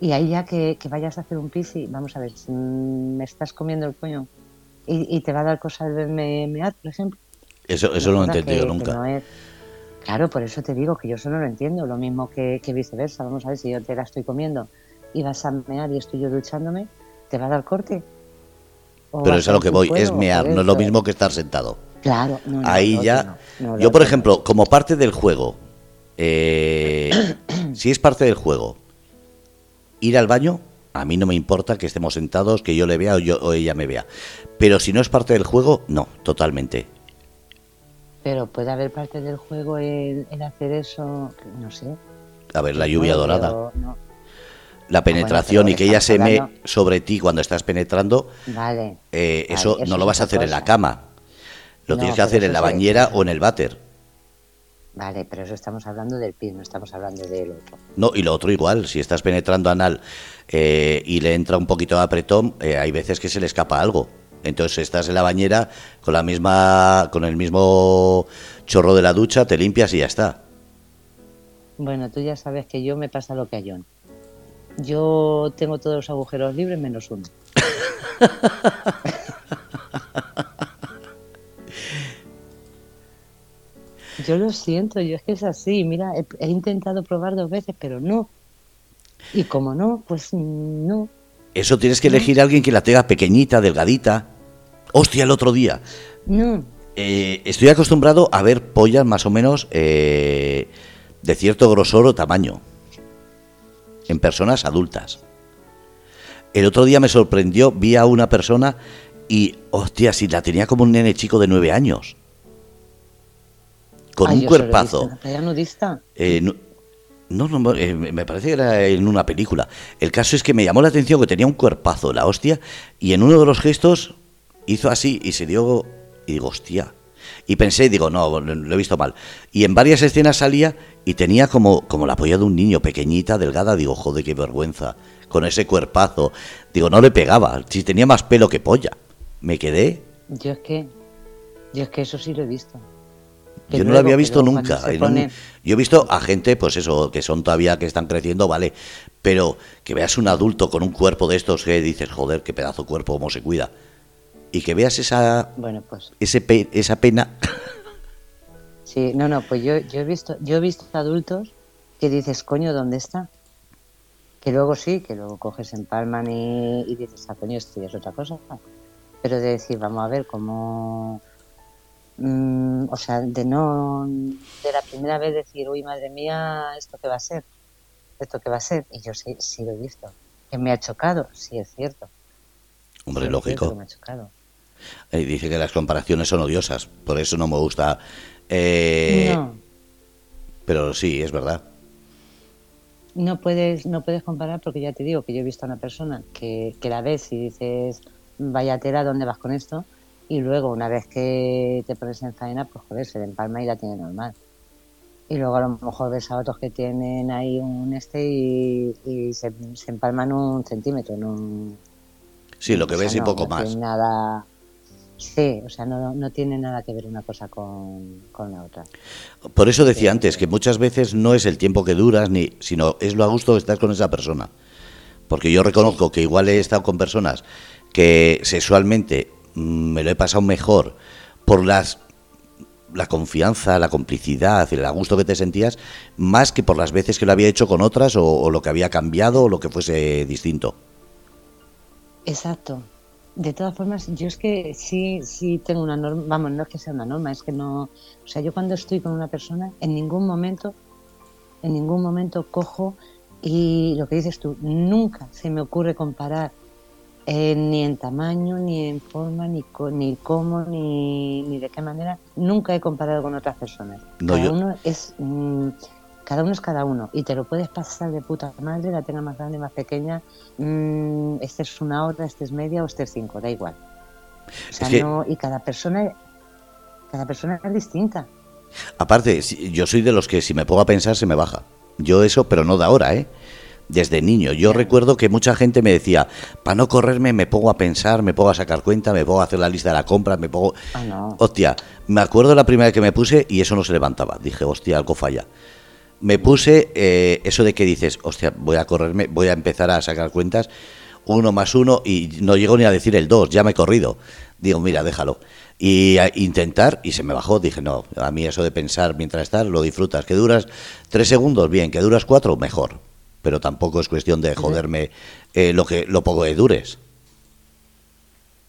Y ahí ya que, que vayas a hacer un pis y vamos a ver, si me estás comiendo el coño y, y te va a dar cosas de me, mear, por ejemplo.
Eso, eso no lo he entendido
que- que
nunca.
no es- Claro, por eso te digo que yo eso no lo entiendo. Lo mismo que, que viceversa. Vamos a ver, si yo te la estoy comiendo y vas a mear y estoy yo duchándome, ¿te va a dar corte? ¿O
Pero es a lo que voy, es mear, no es lo mismo que estar sentado.
Claro, no,
Ahí ya.
no,
yo, por ejemplo, como parte del juego, eh, si es parte del juego, ir al baño, a mí no me importa que estemos sentados, que yo le vea o, yo, o ella me vea. Pero si no es parte del juego, no, totalmente.
Pero puede haber parte del juego el hacer eso, no sé.
A ver, la lluvia
No,
dorada,
no.
la penetración
pero
y que ella se me sobre ti cuando estás penetrando,
Vale.
eh,
Vale,
eso,
eso
no lo vas a hacer en la cama. Lo tienes que hacer en la bañera o en el váter.
Vale, pero eso estamos hablando del pie, no estamos hablando del otro.
No, y lo otro igual, si estás penetrando anal eh, y le entra un poquito de apretón, eh, hay veces que se le escapa algo. Entonces estás en la bañera con la misma, con el mismo chorro de la ducha, te limpias y ya está.
Bueno, tú ya sabes que yo me pasa lo que a John. Yo tengo todos los agujeros libres menos uno. Yo lo siento, yo es que es así. Mira, he, he intentado probar dos veces, pero no. Y como no, pues no.
Eso tienes que elegir a alguien que la tenga pequeñita, delgadita. Hostia, el otro día.
No.
Eh, estoy acostumbrado a ver pollas más o menos eh, de cierto grosor o tamaño en personas adultas. El otro día me sorprendió, vi a una persona y, hostia, si la tenía como un nene chico de nueve años. Con
Ay,
un cuerpazo.
en la playa nudista.
Eh, no, no, no, eh, me parece que era en una película. El caso es que me llamó la atención que tenía un cuerpazo, la hostia, y en uno de los gestos hizo así y se dio. Y digo, hostia. Y pensé, digo, no, lo he visto mal. Y en varias escenas salía y tenía como, como la polla de un niño, pequeñita, delgada. Digo, joder, qué vergüenza. Con ese cuerpazo. Digo, no le pegaba. Si tenía más pelo que polla. Me quedé.
Yo es que, yo es que eso sí lo he visto.
Yo no lo había visto nunca.
pone-
Yo he visto a gente, pues eso, que son todavía que están creciendo, vale. Pero que veas un adulto con un cuerpo de estos que dices, joder, qué pedazo de cuerpo, cómo se cuida. Y que veas esa,
Bueno, pues
ese pe- esa pena.
sí, no, no, pues yo, yo he visto, yo he visto adultos que dices, coño, ¿dónde está? Que luego sí, que luego coges en Palman y, y dices, ah, coño, esto ya es otra cosa. Pero de decir, vamos a ver cómo. Mm, o sea, de no. De la primera vez decir, uy, madre mía, ¿esto qué va a ser? ¿Esto qué va a ser? Y yo sí, sí lo he visto. Que me ha chocado, sí es cierto.
Hombre,
Sí es cierto que
lógico.
me ha chocado.
Eh, dice que las comparaciones son odiosas, por eso no me gusta. Eh,
no.
Pero sí, es verdad.
No puedes, no puedes comparar porque ya te digo que yo he visto a una persona que, que la ves y dices, vaya tela, ¿dónde vas con esto? Y luego, una vez que te pones en faena, pues joder, se le empalma y la tiene normal. Y luego a lo mejor ves a otros que tienen ahí un este y, y se, se empalman un centímetro, en un,
Sí, lo que
o sea,
ves y
no,
poco
no
más.
nada, sí, o sea, no, no tiene nada que ver una cosa con, con la otra.
Por eso decía antes que muchas veces no es el tiempo que duras, ni, sino es lo a gusto de estar con esa persona. Porque yo reconozco que igual he estado con personas que sexualmente me lo he pasado mejor por las la confianza, la complicidad, el gusto que te sentías, más que por las veces que lo había hecho con otras o, o lo que había cambiado o lo que fuese distinto.
Exacto. De todas formas, yo es que sí, sí tengo una norma, vamos, no es que sea una norma, es que no, o sea, yo cuando estoy con una persona, en ningún momento, en ningún momento cojo y lo que dices tú, nunca se me ocurre comparar eh, ni en tamaño, ni en forma, ni, co- ni cómo, ni, ni de qué manera, nunca he comparado con otras personas.
No,
cada
yo-
uno es, mm, cada uno es cada uno y te lo puedes pasar de puta madre, la tenga más grande, más pequeña, mm, este es una hora, este es media o este es cinco, da igual. O sea,
Es que-
no, y cada persona, cada persona es distinta.
Aparte, yo soy de los que si me pongo a pensar se me baja. Yo eso, pero no de ahora, ¿eh? Desde niño. Yo recuerdo que mucha gente me decía, para no correrme me pongo a pensar, me pongo a sacar cuenta, me pongo a hacer la lista de la compra, me pongo...
Ah, no.
Hostia, me acuerdo la primera vez que me puse y eso no se levantaba. Dije, hostia, algo falla. Me puse eh, eso de que dices, hostia, voy a correrme, voy a empezar a sacar cuentas, uno más uno, y no llego ni a decir el dos, ya me he corrido. Digo, mira, déjalo. Y a intentar, y se me bajó, dije, no, a mí eso de pensar mientras estás, lo disfrutas. Que duras tres segundos, bien, que duras cuatro, mejor. Pero tampoco es cuestión de joderme eh, lo, que, lo poco que dures.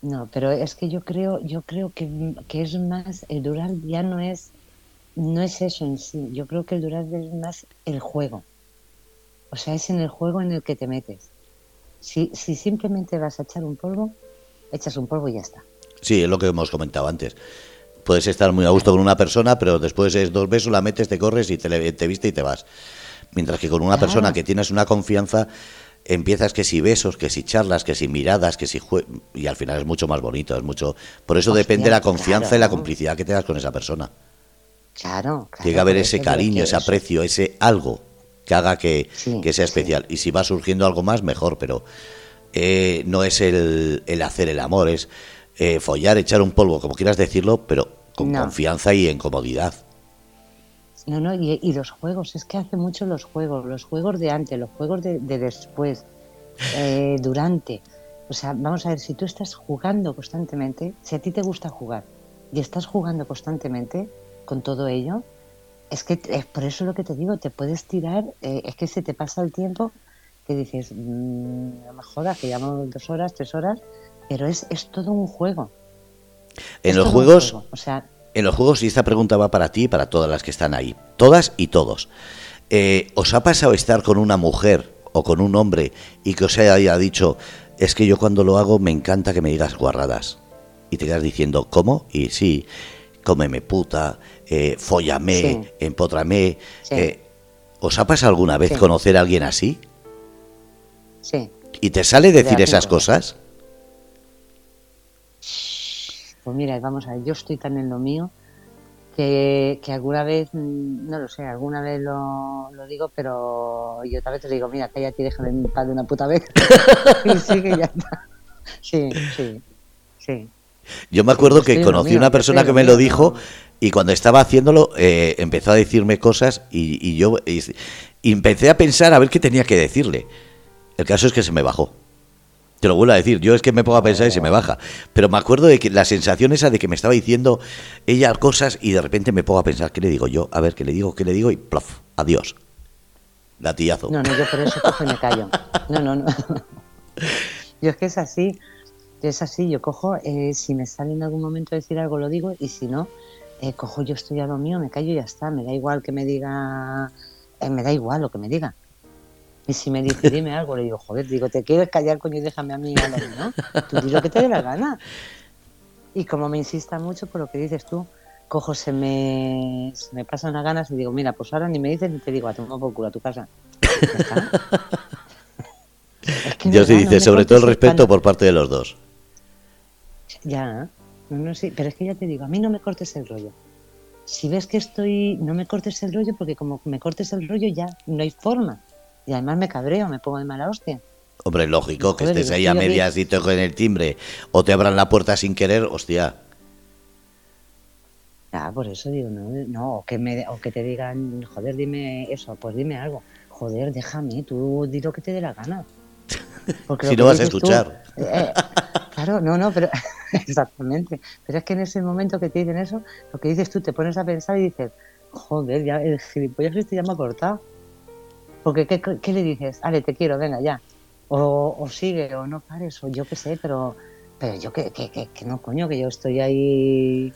No, pero es que yo creo, yo creo que, que es más, el durar ya no es, no es eso en sí. Yo creo que el durar es más el juego. O sea, es en el juego en el que te metes. Si, si simplemente vas a echar un polvo, echas un polvo y ya está.
Sí, es lo que hemos comentado antes. Puedes estar muy a gusto con una persona, pero después es dos besos, la metes, te corres y te, te viste y te vas. Mientras que con una
Claro.
persona que tienes una confianza, empiezas que si besos, que si charlas, que si miradas, que si jue- y al final es mucho más bonito, es mucho. Por eso
Hostia,
depende la confianza y la complicidad que tengas con esa persona.
Claro, claro,
Llega a haber ese cariño, ese aprecio, ese algo que haga que,
Sí,
que sea
sí.
especial. Y si va surgiendo algo más, mejor, pero eh, no es el, el hacer el amor, es eh, follar, echar un polvo, como quieras decirlo, pero con
No.
confianza y en comodidad.
No, no, y, y los juegos, es que hace mucho los juegos, los juegos de antes, los juegos de, de después, eh, durante. O sea, vamos a ver, si tú estás jugando constantemente, si a ti te gusta jugar y estás jugando constantemente con todo ello, es que es por eso lo que te digo, te puedes tirar, eh, es que se te pasa el tiempo que dices, "Mm, no me jodas, que llevamos dos horas, tres horas, pero es, es todo un juego.
En
Es
los juegos,
juego. O sea,
en los juegos, y esta pregunta va para ti y para todas las que están ahí, todas y todos. Eh, ¿Os ha pasado estar con una mujer o con un hombre y que os haya dicho, es que yo cuando lo hago me encanta que me digas guarradas? Y te quedas diciendo, ¿cómo? Y sí, cómeme puta, eh, fóllame,
Sí.
empótrame.
Sí.
eh, ¿Os ha pasado alguna vez
Sí.
conocer a alguien así?
sí.
¿Y te sale decir esas cosas?
Pues mira, vamos a ver, yo estoy tan en lo mío que, que alguna vez, mm, no lo sé, alguna vez lo, lo digo, pero yo otra vez te digo, mira, cállate y déjame en paz de una puta vez. y sí que ya está. Sí, sí, sí.
Yo me acuerdo que conocí una persona que me
lo
dijo y cuando estaba haciéndolo eh, empezó a decirme cosas y, y yo y, y empecé a pensar a ver qué tenía que decirle. El caso es que se me bajó. Te lo vuelvo a decir, yo es que me pongo a pensar y se me baja. Pero me acuerdo de que la sensación esa de que me estaba diciendo ella cosas y de repente me pongo a pensar, ¿qué le digo yo? A ver, ¿qué le digo? ¿Qué le digo? Y plof, adiós. Gatillazo.
No, no, yo por eso cojo y me callo. No, no, no. Yo es que es así, es así, yo cojo, eh, si me sale en algún momento decir algo lo digo y si no, eh, cojo yo estoy a lo mío, me callo y ya está, me da igual que me diga, eh, me da igual lo que me diga. Y si me dice, dime algo, le digo, joder, digo, ¿te quieres callar, coño, y déjame a mí a lo mío? Tú di lo que te dé la gana. Y como me insista mucho por lo que dices tú, cojo, se me, se me pasan las ganas y digo, mira, pues ahora ni me dices ni te digo, a tomar por culo a tu casa. Es que
Yo
no,
sí
no
dice, sobre todo el respeto por parte de los dos.
Ya, no, no, sí, pero es que ya te digo, a mí no me cortes el rollo. Si ves que estoy, no me cortes el rollo porque como me cortes el rollo ya no hay forma. Y además me cabreo, me pongo de mala hostia.
Hombre, lógico, que
Joder,
estés ahí a medias y toquen el timbre o te abran la puerta sin querer, hostia.
Ah, por eso digo, no, no, o que, me, o que te digan, joder, dime eso, pues dime algo. Joder, déjame, tú di lo que te dé la gana. Porque
Si no vas a
tú,
escuchar.
eh, claro, no, no, pero exactamente. Pero es que en ese momento que te dicen eso, lo que dices tú, te pones a pensar y dices, joder, ya el gilipollas este ya me ha cortado. Porque, ¿qué, qué- le dices? Ale, te quiero, venga, ya. O, o sigue, o no pares, o yo qué sé, pero, pero yo que, que, que, que no, coño, que yo estoy ahí,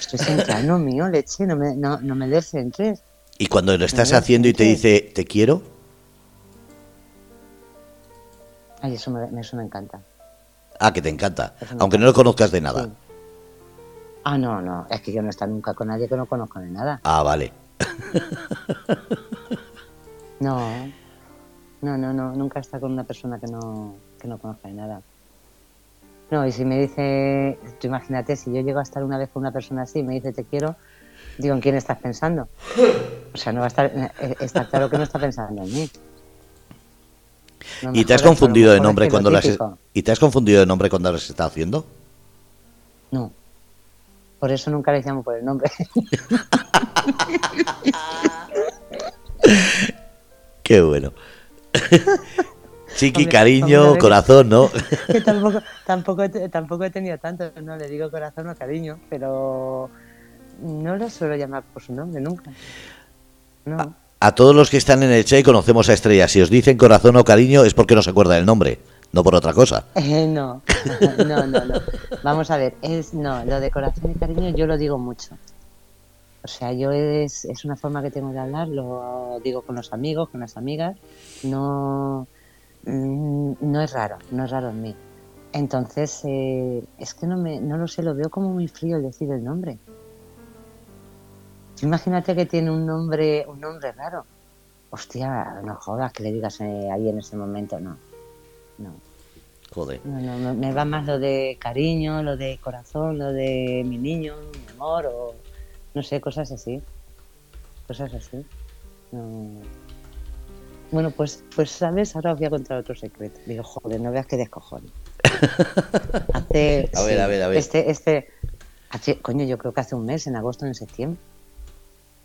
estoy centrando mío, leche, no me, no, no me descentres.
Y cuando lo estás haciendo y te dice, te quiero,
Ay, eso me, eso me encanta.
ah, que te encanta, aunque no lo conozcas de nada.
Sí. Ah, no, no, es que yo no he estado nunca con nadie que no conozco de nada.
Ah, vale.
No, no, no, no, nunca estado con una persona que no, que no conozca de nada. No, y si me dice, tú imagínate, si yo llego a estar una vez con una persona así y me dice te quiero, digo, ¿en quién estás pensando? O sea, no va a estar, eh, está claro que no está pensando en mí. No
¿Y te has confundido de nombre cuando
típico.
¿Y te has confundido de nombre cuando lo has estado haciendo?
No. Por eso nunca le llamo por el nombre.
Qué bueno. Chiqui,
Hombre,
cariño,
hombre,
corazón, ¿no?
que tampoco, tampoco, he te- tampoco he tenido tanto, no le digo corazón o cariño, pero no lo suelo llamar por su nombre nunca. No.
A todos los que están en el chat y conocemos a Estrella, si os dicen corazón o cariño es porque no se acuerdan el nombre, no por otra cosa.
Eh, no, no, no, no. Vamos a ver, es no, lo de corazón y cariño yo lo digo mucho. O sea, yo es, es una forma que tengo de hablar, lo digo con los amigos, con las amigas, no, mm, no es raro, no es raro en mí. Entonces, eh, es que no, me, no lo sé, lo veo como muy frío el decir el nombre. Imagínate que tiene un nombre, un nombre raro. Hostia, no jodas que le digas eh, ahí en ese momento, no. No.
Joder.
No, no, me va más lo de cariño, lo de corazón, lo de mi niño, mi amor, o No sé, cosas así. Cosas así. No. Bueno, pues, pues, ¿sabes? Ahora os voy a contar otro secreto. Digo, joder, no veas que descojones. Hace,
A ver, a ver, a ver.
Este, este, hace- coño, yo creo que hace un mes, en agosto, en septiembre.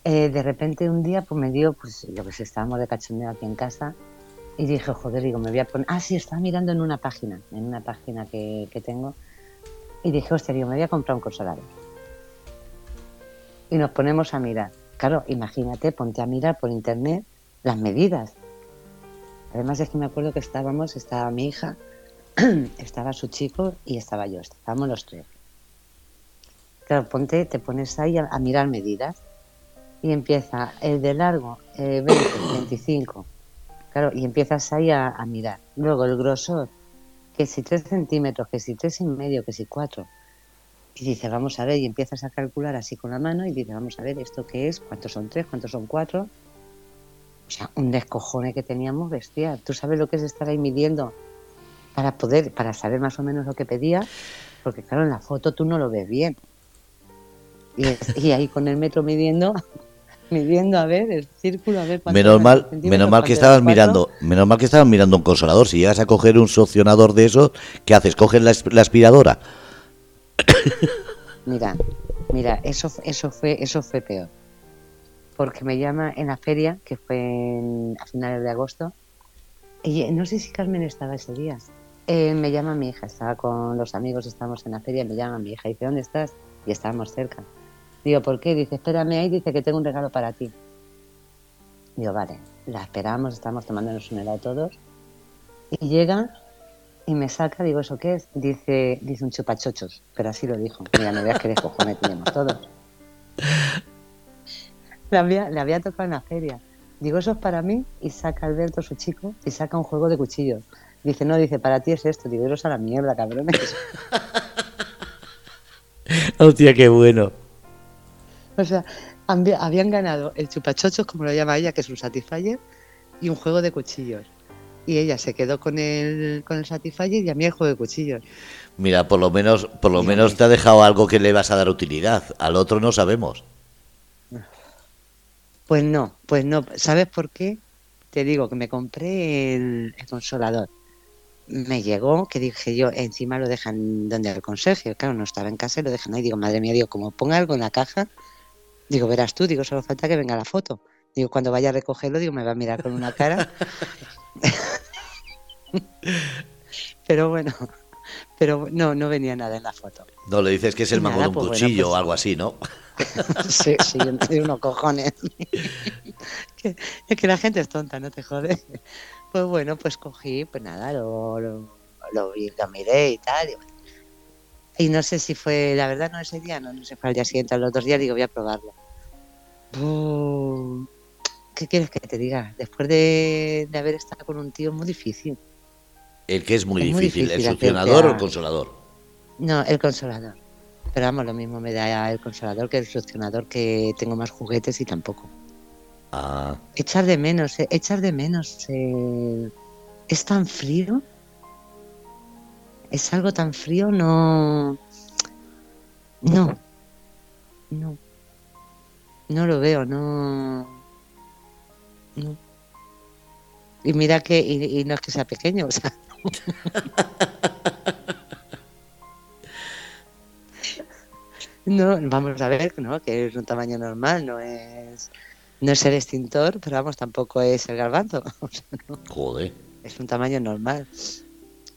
Eh, de repente un día, pues me dio, pues lo que sé, estábamos de cachondeo aquí en casa y dije, joder, digo, me voy a poner. Ah, sí, estaba mirando en una página, en una página que, que tengo. Y dije, hostia, digo, me voy a comprar un consolador. Y nos ponemos a mirar. Claro, imagínate, ponte a mirar por internet las medidas. Además es que me acuerdo que estábamos, estaba mi hija, estaba su chico y estaba yo, estábamos los tres. Claro, ponte, te pones ahí a, mirar medidas y empieza el de largo, eh, 20, 25. Claro, y empiezas ahí a, a mirar. Luego el grosor, que si 3 centímetros, que si tres y medio, que si 4. Y dice, vamos a ver, y empiezas a calcular así con la mano y dice, vamos a ver, ¿esto qué es? ¿Cuántos son tres? ¿Cuántos son cuatro? O sea, un descojone que teníamos bestia. ¿Tú sabes lo que es estar ahí midiendo para poder, para saber más o menos lo que pedía? Porque claro, en la foto tú no lo ves bien. Y, es- y ahí con el metro midiendo, midiendo a ver el círculo, a ver
Menos mal, menos mal que estabas mirando, menos mal que estabas mirando un consolador. Si llegas a coger un succionador de esos, ¿qué haces? ¿Coges la, la aspiradora?
Mira, mira, eso, eso fue, eso fue peor. Porque me llama en la feria, que fue en- a finales de agosto, y eh, no sé si Carmen estaba ese día. Eh, me llama mi hija, estaba con los amigos, estábamos en la feria, me llama mi hija y dice, ¿dónde estás? Y estábamos cerca. Digo, ¿por qué? Dice, espérame ahí, dice que tengo un regalo para ti. Digo, vale, la esperamos, estamos tomándonos un helado todos. Y llega y me saca, digo, ¿eso qué es? Dice, dice un chupachochos, pero así lo dijo. Mira, no veas que de cojones tenemos todos. Le había, le había tocado en la feria. Digo, eso es para mí, y saca Alberto, su chico, y saca un juego de cuchillos. Dice, no, dice, para ti es esto. Digo, eso es a la mierda, cabrones.
Hostia, qué bueno.
O sea, había- habían ganado el chupachochos, como lo llama ella, que es un Satisfyer, y un juego de cuchillos. Y ella se quedó con el, con el Satisfyer y a mí el juego de cuchillos.
Mira, por lo menos, por lo
Dígame.
menos te ha dejado algo que le vas a dar utilidad. Al otro no sabemos.
Pues no, pues no. ¿Sabes por qué? Te digo que me compré el, el consolador. Me llegó, que dije yo, encima lo dejan donde el conserje. Claro, no estaba en casa y lo dejan ahí. Digo, madre mía, digo, como ponga algo en la caja, digo, verás tú, digo, solo falta que venga la foto. Digo, cuando vaya a recogerlo, digo, me va a mirar con una cara. pero bueno, pero no, no venía nada en la foto.
No le dices que es el mango de un
pues bueno,
cuchillo
pues-
o algo así, ¿no?
Sí, sí, de unos cojones. que, es que la gente es tonta, no te jode. Pues bueno, pues cogí, pues nada, lo, lo, lo vi, lo miré y tal. Y, bueno. Y no sé si fue, la verdad, no ese día, no, no sé, fue al día siguiente, a los dos días, digo, voy a probarlo. Buh, ¿Qué quieres que te diga? Después de, de haber estado con un tío, muy difícil.
El que es muy
Es muy
difícil, el succionador o el consolador.
No, el consolador. Pero vamos, lo mismo me da el consolador que el succionador, que tengo más juguetes y tampoco.
Ah,
Echar de menos, eh, echar de menos. eh, ¿Es tan frío? ¿Es algo tan frío? No. No. No. No lo veo, no. No. Y mira que. Y, y no es que sea pequeño, o sea. No, vamos a ver, ¿no? Que es un tamaño normal, no es. No es el extintor, pero vamos, tampoco es el garbanzo. O sea, no,
joder.
es un tamaño normal.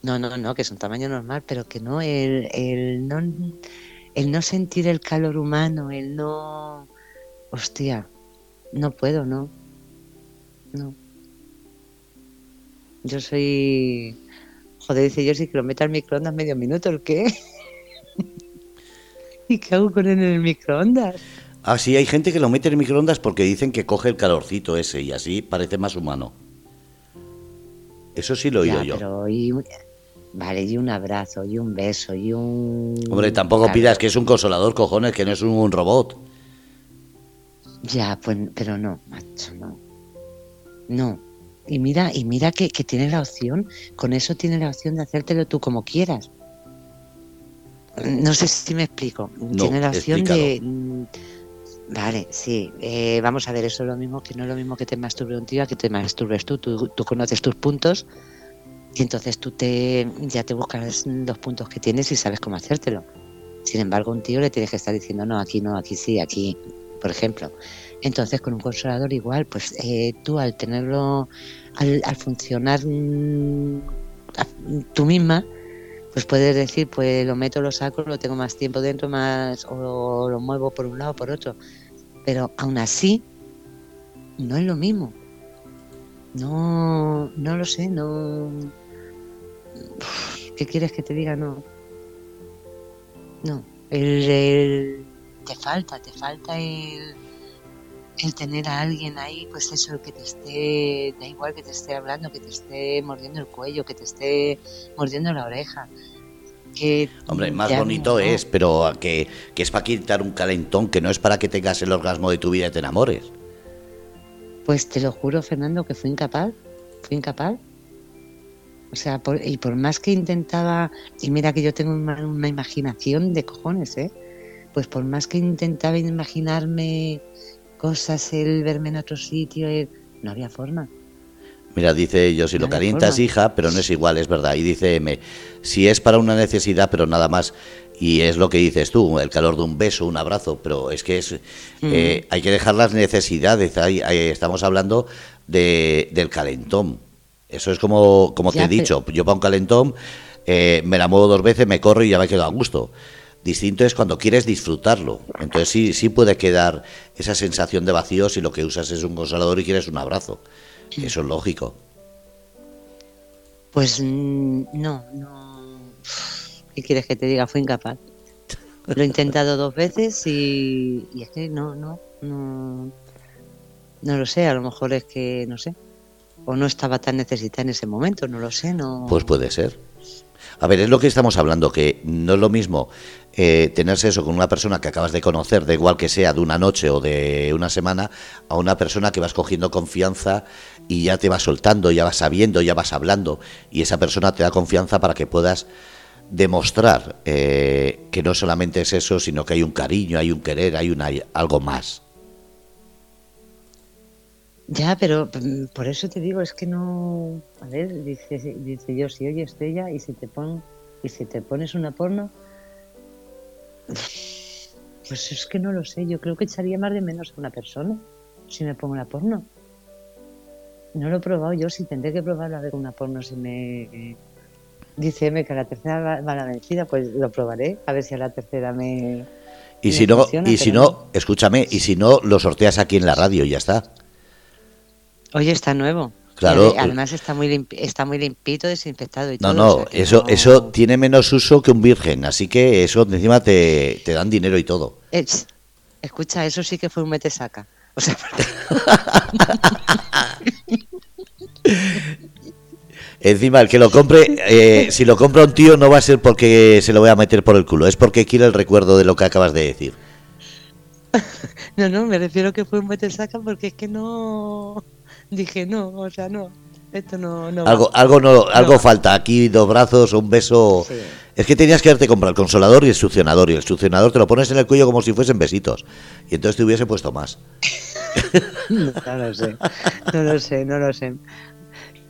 No, no, no, que es un tamaño normal, pero que no, el, el no el no sentir el calor humano, el no hostia, no puedo, no. No. Yo soy joder, dice yo si que lo meta al microondas medio minuto, ¿el qué? ¿Y qué hago con él en el microondas?
Ah, sí, hay gente que lo mete en microondas porque dicen que coge el calorcito ese y así parece más humano. Eso sí lo he oído yo.
pero y, vale, y un abrazo, y un beso, y un...
Hombre, tampoco
Claro.
pidas que es un consolador, cojones, que no es un robot.
Ya, pues, pero no, macho, no. No. Y mira, y mira que, que tiene la opción, con eso tiene la opción de hacértelo tú como quieras. No sé si me explico. tiene la opción de... mm, Vale, sí. Eh, vamos a ver, eso es lo mismo que no es lo mismo que te masturbe un tío a que te masturbes tú. Tú, tú conoces tus puntos y entonces tú te ya te buscas los puntos que tienes y sabes cómo hacértelo. Sin embargo, un tío le tienes que estar diciendo, no, aquí no, aquí sí, aquí, por ejemplo. Entonces, con un consolador igual, pues eh, tú al tenerlo, al, al funcionar mm, tú misma, pues puedes decir, pues lo meto, lo saco, lo tengo más tiempo dentro, más o lo muevo por un lado, por otro. Pero aún así, no es lo mismo. No, no lo sé, no. ¿Qué quieres que te diga? No. No. El, el- te falta, te falta el, el tener a alguien ahí, pues eso, que te esté, da igual que te esté hablando, que te esté mordiendo el cuello, que te esté mordiendo la oreja. Que
Hombre, más bonito es, pero que, que es para quitar un calentón, que no es para que tengas el orgasmo de tu vida y te enamores.
Pues te lo juro, Fernando, que fui incapaz. Fui incapaz. O sea, por- y por más que intentaba, y mira que yo tengo una, una imaginación de cojones, ¿eh? Pues por más que intentaba imaginarme cosas, el verme en otro sitio, el- no había forma.
Mira, dice yo, si lo
No
calientas,
forma.
hija, pero no es igual, es verdad. Y dice M, si es para una necesidad, pero nada más. Y es lo que dices tú, el calor de un beso, un abrazo, pero es que es eh, hay que dejar las necesidades. Hay- hay- estamos hablando de, del calentón. Eso es como, como te he dicho, yo para un calentón eh, me la muevo dos veces, me corro y ya me quedo a gusto. Distinto es cuando quieres disfrutarlo. Entonces sí, sí puede quedar esa sensación de vacío si lo que usas es un consolador y quieres un abrazo. Eso es lógico.
Pues no, no. ¿Qué quieres que te diga? Fui incapaz. Lo he intentado dos veces y, y es que no, no, no. No lo sé, a lo mejor es que, no sé. O no estaba tan necesitada en ese momento, no lo sé, no.
Pues puede ser. A ver, es lo que estamos hablando, que no es lo mismo eh, tener sexo con una persona que acabas de conocer, da igual que sea de una noche o de una semana, a una persona que vas cogiendo confianza y ya te vas soltando, ya vas sabiendo, ya vas hablando, y esa persona te da confianza para que puedas demostrar eh, que no solamente es eso, sino que hay un cariño, hay un querer, hay una, algo más.
Ya, pero mm, por eso te digo, es que no. A ver, dice, dice yo, si oye Estrella y si te pon, y si te pones una porno, pues es que no lo sé. Yo creo que echaría más de menos a una persona si me pongo una porno. No lo he probado yo, si tendré que probarlo a ver una porno si me dice M que a la tercera va, va la vencida, pues lo probaré a ver si a la tercera me.
Y
me
si no,
funciona,
y si
pero
no, escúchame, y si no, lo sorteas aquí en la radio y ya está.
Oye, está nuevo.
Claro.
Y además está muy limpi- está muy limpito, desinfectado y
No,
todo.
no,
o sea que
eso,
no-
eso tiene menos uso que un virgen, así que eso encima te, te dan dinero y todo.
Eh, ch, escucha, eso sí que fue un metesaca. O sea,
Encima, el que lo compre, eh, si lo compra un tío no va a ser porque se lo voy a meter por el culo, es porque quiere el recuerdo de lo que acabas de decir.
no, no, me refiero que fue un metesaca porque es que no. Dije, no, o sea, no. Esto no. no va.
Algo, algo no, algo falta, aquí dos brazos, un beso.
Sí.
Es que tenías que haberte comprado el consolador y el succionador, y el succionador te lo pones en el cuello como si fuesen besitos. Y entonces te hubiese puesto más.
No, no lo sé. No lo sé, no lo sé.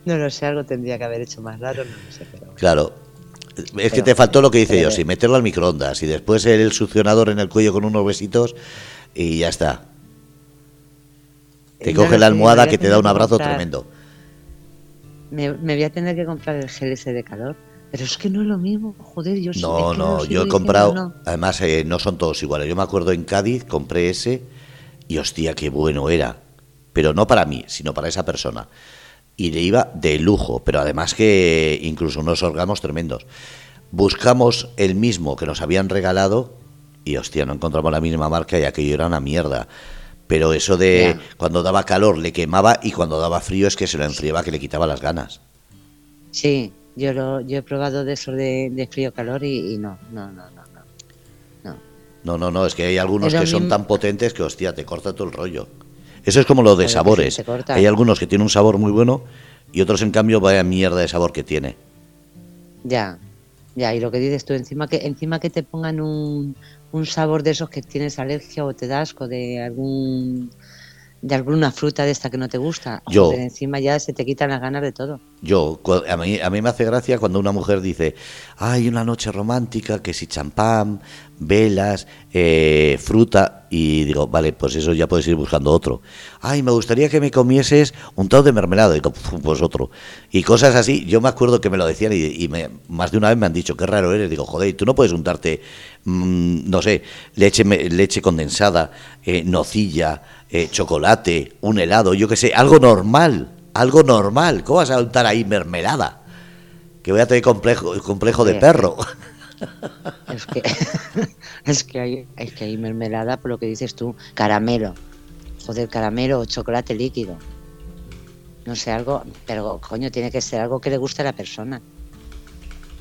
No lo sé, algo tendría que haber hecho más raro, no lo sé, pero.
Claro. Es que te faltó lo que dice
pero-
yo, sí, meterlo al microondas y después el succionador en el cuello con unos besitos y ya está. Te
No
coge la almohada que te da un abrazo
comprar-
tremendo.
Me, me voy a tener que comprar el gel ese de calor. Pero es que no es lo mismo, joder, yo
No,
es que
no, yo he comprado,
no.
además eh, no son todos iguales. Yo me acuerdo en Cádiz, compré ese y hostia, qué bueno era. Pero no para mí, sino para esa persona. Y le iba de lujo, pero además que incluso unos órganos tremendos. Buscamos el mismo que nos habían regalado y hostia, no encontramos la misma marca y aquello era una mierda. Pero eso de cuando daba calor le quemaba y cuando daba frío es que se lo enfriaba que le quitaba las ganas.
Sí, yo lo, yo he probado de eso de, de frío calor y, y no, no, no, no, no. no.
No, no, es que hay algunos que son tan potentes que, hostia, te corta todo el rollo. Eso es como lo de
sí,
sabores. Hay algunos que tienen un sabor muy bueno y otros, en cambio, vaya mierda de sabor que tiene.
Ya, ya, y lo que dices tú, encima que, encima que te pongan un, un sabor de esos que tienes alergia o te da asco de algún de alguna fruta de esta que no te gusta.
Yo.
Joder, encima ya se te quitan las ganas de todo.
Yo, a mí, a mí me hace gracia cuando una mujer dice, hay una noche romántica, que si champán, velas, eh, fruta, y digo, vale, pues eso ya puedes ir buscando otro. Ay, me gustaría que me comieses un tao de mermelada, digo, "Pf, pues otro. Y cosas así, yo me acuerdo que me lo decían y, y me- más de una vez me han dicho, qué raro eres, digo, joder, tú no puedes untarte, mm, no sé, leche, leche condensada, eh, nocilla, eh, chocolate, un helado, yo qué sé, algo normal, algo normal. ¿Cómo vas a untar ahí mermelada? Que voy a tener complejo, complejo de perro.
Es que, es que hay, es que hay mermelada, por lo que dices tú, caramelo. Joder, caramelo o chocolate líquido. No sé, algo, pero coño, tiene que ser algo que le guste a la persona.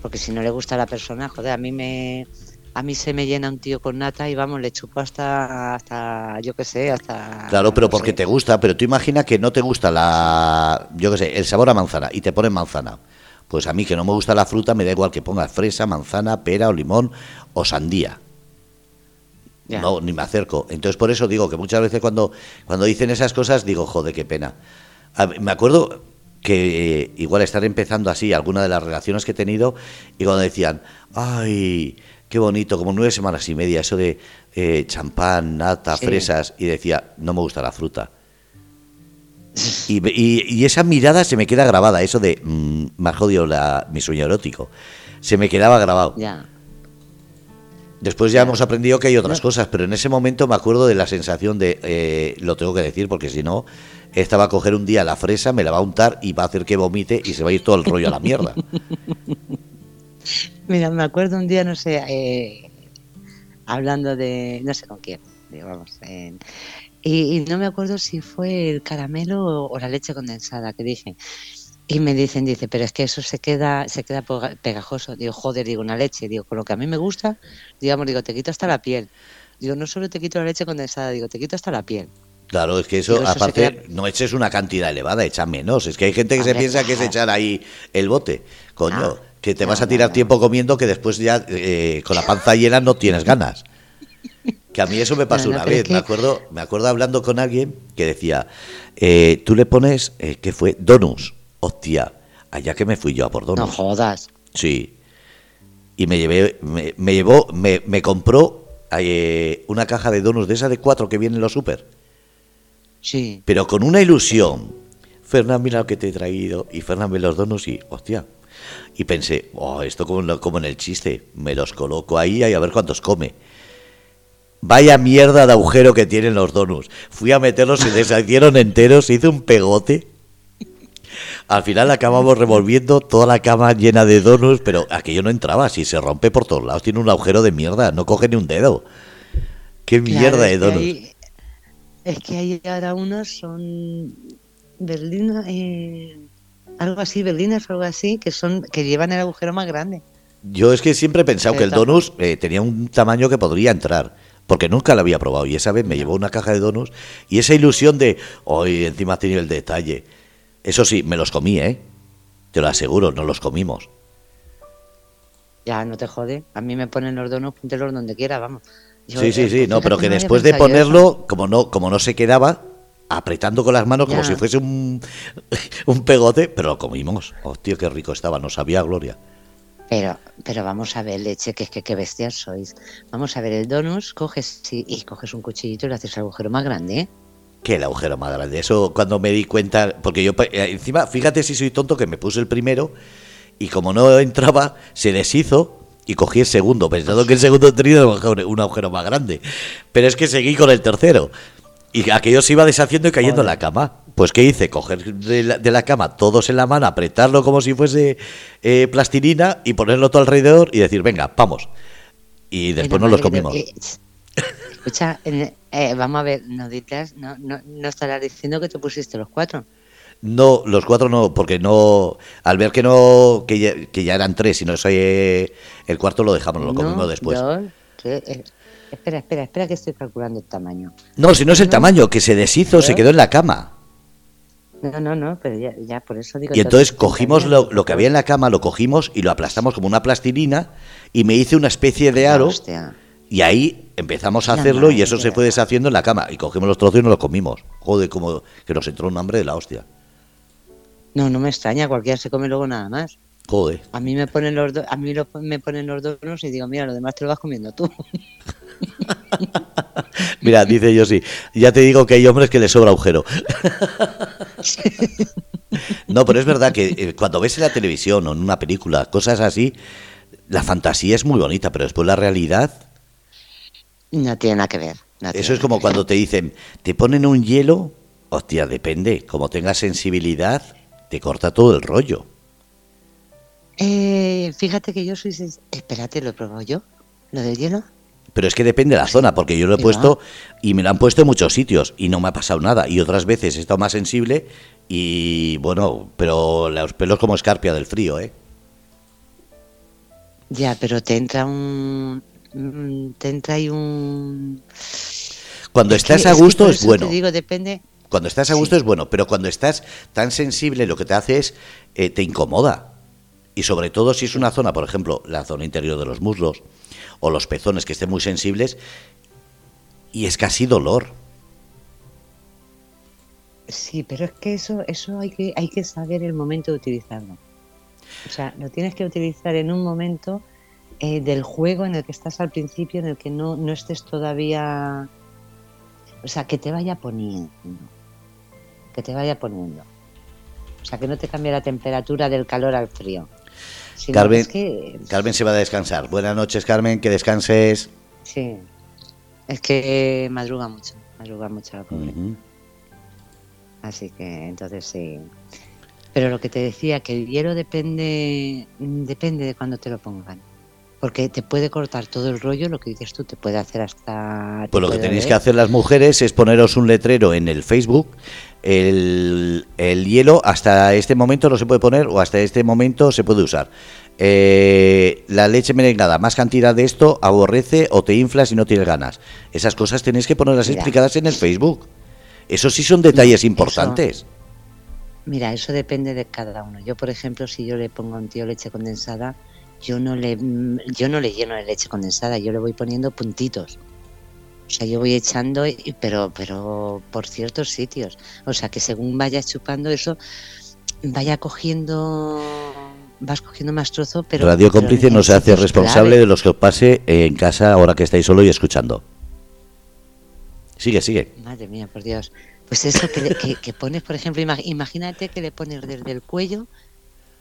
Porque si no le gusta a la persona, joder, a mí me a mí se me llena un tío con nata y vamos, le chupo hasta hasta yo qué sé, hasta
Claro, pero
no
porque
sé.
te gusta, pero tú imagina que no te gusta la, yo qué sé, el sabor a manzana y te ponen manzana. Pues a mí que no me gusta la fruta, me da igual que pongas fresa, manzana, pera o limón o sandía.
Ya.
No, ni me acerco. Entonces por eso digo que muchas veces cuando, cuando dicen esas cosas digo, joder, qué pena. A me acuerdo que eh, igual estar empezando así alguna de las relaciones que he tenido y cuando decían, ay, qué bonito, como nueve semanas y media, eso de eh, champán, nata,
Sí.
fresas, y decía, no me gusta la fruta. Y, me- y- y esa mirada se me queda grabada, eso de, mm, me ha jodido la, mi sueño erótico. Se me quedaba grabado.
Ya.
Después ya
Ya.
hemos aprendido que hay otras
No.
cosas, pero en ese momento me acuerdo de la sensación de, eh, lo tengo que decir porque si no, esta va a coger un día la fresa, me la va a untar y va a hacer que vomite y se va a ir todo el rollo a la mierda.
Mira, me acuerdo un día, no sé, eh, hablando de, no sé con quién, digo, vamos, eh, y, y no me acuerdo si fue el caramelo o, o la leche condensada que dije. Y me dicen, dice, pero es que eso se queda, se queda pegajoso. Digo, joder, digo, una leche, digo, con lo que a mí me gusta, digamos, digo, te quito hasta la piel. Digo, no solo te quito la leche condensada, digo, te quito hasta la piel.
Claro, es que eso, aparte,
queda-
no eches una cantidad elevada, echa menos. Es que hay gente que se piensa que es echar ahí el bote. Coño,
No,
que te
no,
vas a
no,
tirar
no.
tiempo comiendo que después ya eh, con la panza llena no tienes ganas. Que a mí eso me pasó
No, no,
una vez.
que-
Me acuerdo, me acuerdo hablando con alguien que decía, eh, tú le pones, eh, ¿qué fue? Donuts. Hostia, allá que me fui yo a por
No
donuts.
jodas.
Sí. Y me llevé, me, me llevó, me, me compró eh, una caja de donuts de esa de cuatro que vienen en los super.
Sí.
Pero con una ilusión. Fernán, mira lo que te he traído. Y Fernán ve los donuts y, hostia. Y pensé, oh, esto como, como en el chiste. Me los coloco ahí y a ver cuántos come. Vaya mierda de agujero que tienen los donuts. Fui a meterlos, se deshicieron enteros, se hizo un pegote. Al final acabamos revolviendo toda la cama llena de donuts, pero aquello no entraba, si se rompe por todos lados, tiene un agujero de mierda, no coge ni un dedo. Qué
Claro,
mierda de donuts.
es que hay ahora unos son berlina, eh, algo así, berlinas o algo así, que son que llevan el agujero más grande.
Yo es que siempre he pensado que el donus eh, tenía un tamaño que podría entrar, porque nunca lo había probado. Y esa vez me llevó una caja de donuts y esa ilusión de, hoy encima ha tenido el detalle. Eso sí, me los comí, ¿eh? Te lo aseguro, no los comimos.
Ya, no te jode. A mí me ponen los donuts, póntelos donde quiera, vamos. Yo,
sí, sí,
eh,
sí, no, pero que después de ponerlo, como no, como no se quedaba, apretando con las manos como
Ya.
si fuese un, un pegote, pero lo comimos. Hostia, qué rico estaba, no sabía Gloria.
Pero, pero vamos a ver, leche, que es que qué bestias sois. Vamos a ver, el donus, coges sí, y coges un cuchillito y le haces el agujero más grande, ¿eh?
Que el agujero más grande. Eso cuando me di cuenta, porque yo eh, encima, fíjate si soy tonto que me puse el primero y como no entraba, se deshizo y cogí el segundo, pensando que el segundo tenía un agujero más grande. Pero es que seguí con el tercero. Y aquello se iba deshaciendo y cayendo en la cama. Pues ¿qué hice? Coger de la, de la cama todos en la mano, apretarlo como si fuese eh, plastilina y ponerlo todo alrededor y decir, venga, vamos. Y después nos los
que
comimos.
escucha, eh, vamos a ver, no no, no, no estarás diciendo que te pusiste los cuatro.
No, los cuatro no, porque no. Al ver que no. que ya, que ya eran tres y no soy eh, el cuarto, lo dejamos, lo comimos después.
dos, tres, eh, espera, espera, espera, que estoy calculando el tamaño.
No, si no es el tamaño, que se deshizo, se quedó en la cama.
No, no, no, pero ya, ya por eso digo.
Y entonces
¿te
cogimos lo, lo que había en la cama, lo cogimos y lo aplastamos como una plastilina y me hice una especie de aro
Hostia.
Y ahí empezamos a
La
hacerlo y eso se fue deshaciendo en la cama. Y cogimos los trozos y nos los comimos. Joder, como que nos entró un hambre de la hostia.
No, no me extraña, cualquiera se come luego nada más.
Joder.
A mí me ponen los do- a mí lo- me ponen los donos y digo, mira, lo demás te lo vas comiendo tú.
Mira, dice yo sí. Ya te digo que hay hombres que les sobra agujero. No, pero es verdad que eh, cuando ves en la televisión o en una película cosas así, la fantasía es muy bonita, pero después la realidad,
No tiene nada que ver. no
eso es como cuando te dicen, te ponen un hielo, hostia, depende, como tengas sensibilidad, te corta todo el rollo.
Eh, fíjate que yo soy... sens- Espérate, ¿lo he probado yo? ¿Lo del hielo?
Pero es que depende de la zona, porque yo lo he puesto y me lo han puesto en muchos sitios y no me ha pasado nada. Y otras veces he estado más sensible y bueno, pero los pelos como escarpia del frío, ¿eh?
Ya, pero te entra un... mm, Te entra ahí un...
Cuando
Es que-
estás a
es que
gusto es bueno.
Te digo, depende...
Cuando estás a
Sí.
gusto es bueno, pero cuando estás tan sensible lo que te hace es eh, te incomoda. Y sobre todo si es una zona, por ejemplo, la zona interior de los muslos o los pezones que estén muy sensibles y es casi dolor.
Sí, pero es que eso, eso hay que, hay que saber el momento de utilizarlo. O sea, lo tienes que utilizar en un momento eh, del juego en el que estás al principio, en el que no, no estés todavía. O sea, que te vaya poniendo. Que te vaya poniendo. O sea, que no te cambie la temperatura del calor al frío.
Carmen-
es que,
Carmen se va a descansar. Buenas noches, Carmen, que descanses.
sí. Es que madruga mucho. Madruga mucho la pobre. Así que entonces sí. Pero lo que te decía, que el hielo depende, depende de cuándo te lo pongan. Porque te puede cortar todo el rollo, lo que dices tú, te puede hacer hasta...
Pues lo que tenéis que hacer las mujeres es poneros un letrero en el Facebook. El, el hielo hasta este momento no se puede poner o hasta este momento se puede usar. Eh, la leche merengada, más cantidad de esto, aborrece o te inflas y no tienes ganas. Esas cosas tenéis que ponerlas
Mira.
explicadas en el Facebook. Eso sí son detalles importantes.
Mira, eso depende de cada uno. Yo, por ejemplo, si yo le pongo a un tío leche condensada, yo no le, yo no le lleno de leche condensada, yo le voy poniendo puntitos. O sea, yo voy echando, pero, pero por ciertos sitios. O sea, que según vayas chupando eso, vaya cogiendo, vas cogiendo más trozo, pero...
Radio
pero
Cómplice no se hace responsable
clave.
de los que os pase en casa ahora que estáis solo y escuchando. Sigue, sigue.
Madre mía, por Dios. Pues eso que, le- que, que pones, por ejemplo, ima- imagínate que le pones desde el cuello,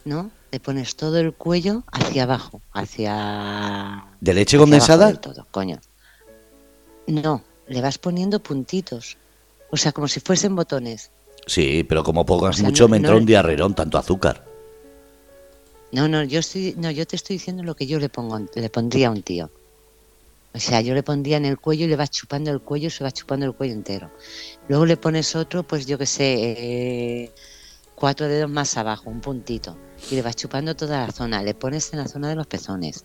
¿no? Le pones todo el cuello hacia abajo, hacia...
¿De leche
hacia
condensada?
todo, coño. No, le vas poniendo puntitos. O sea, como si fuesen botones.
Sí, pero como pongas
O sea,
mucho
no-
me entra
no-
un diarrerón, tanto azúcar.
No, no, yo estoy, no, yo te estoy diciendo lo que yo le pongo, le pondría a un tío. O sea, yo le pondría en el cuello y le vas chupando el cuello y se va chupando el cuello entero. Luego le pones otro, pues yo qué sé, eh, cuatro dedos más abajo, un puntito. Y le vas chupando toda la zona. Le pones en la zona de los pezones.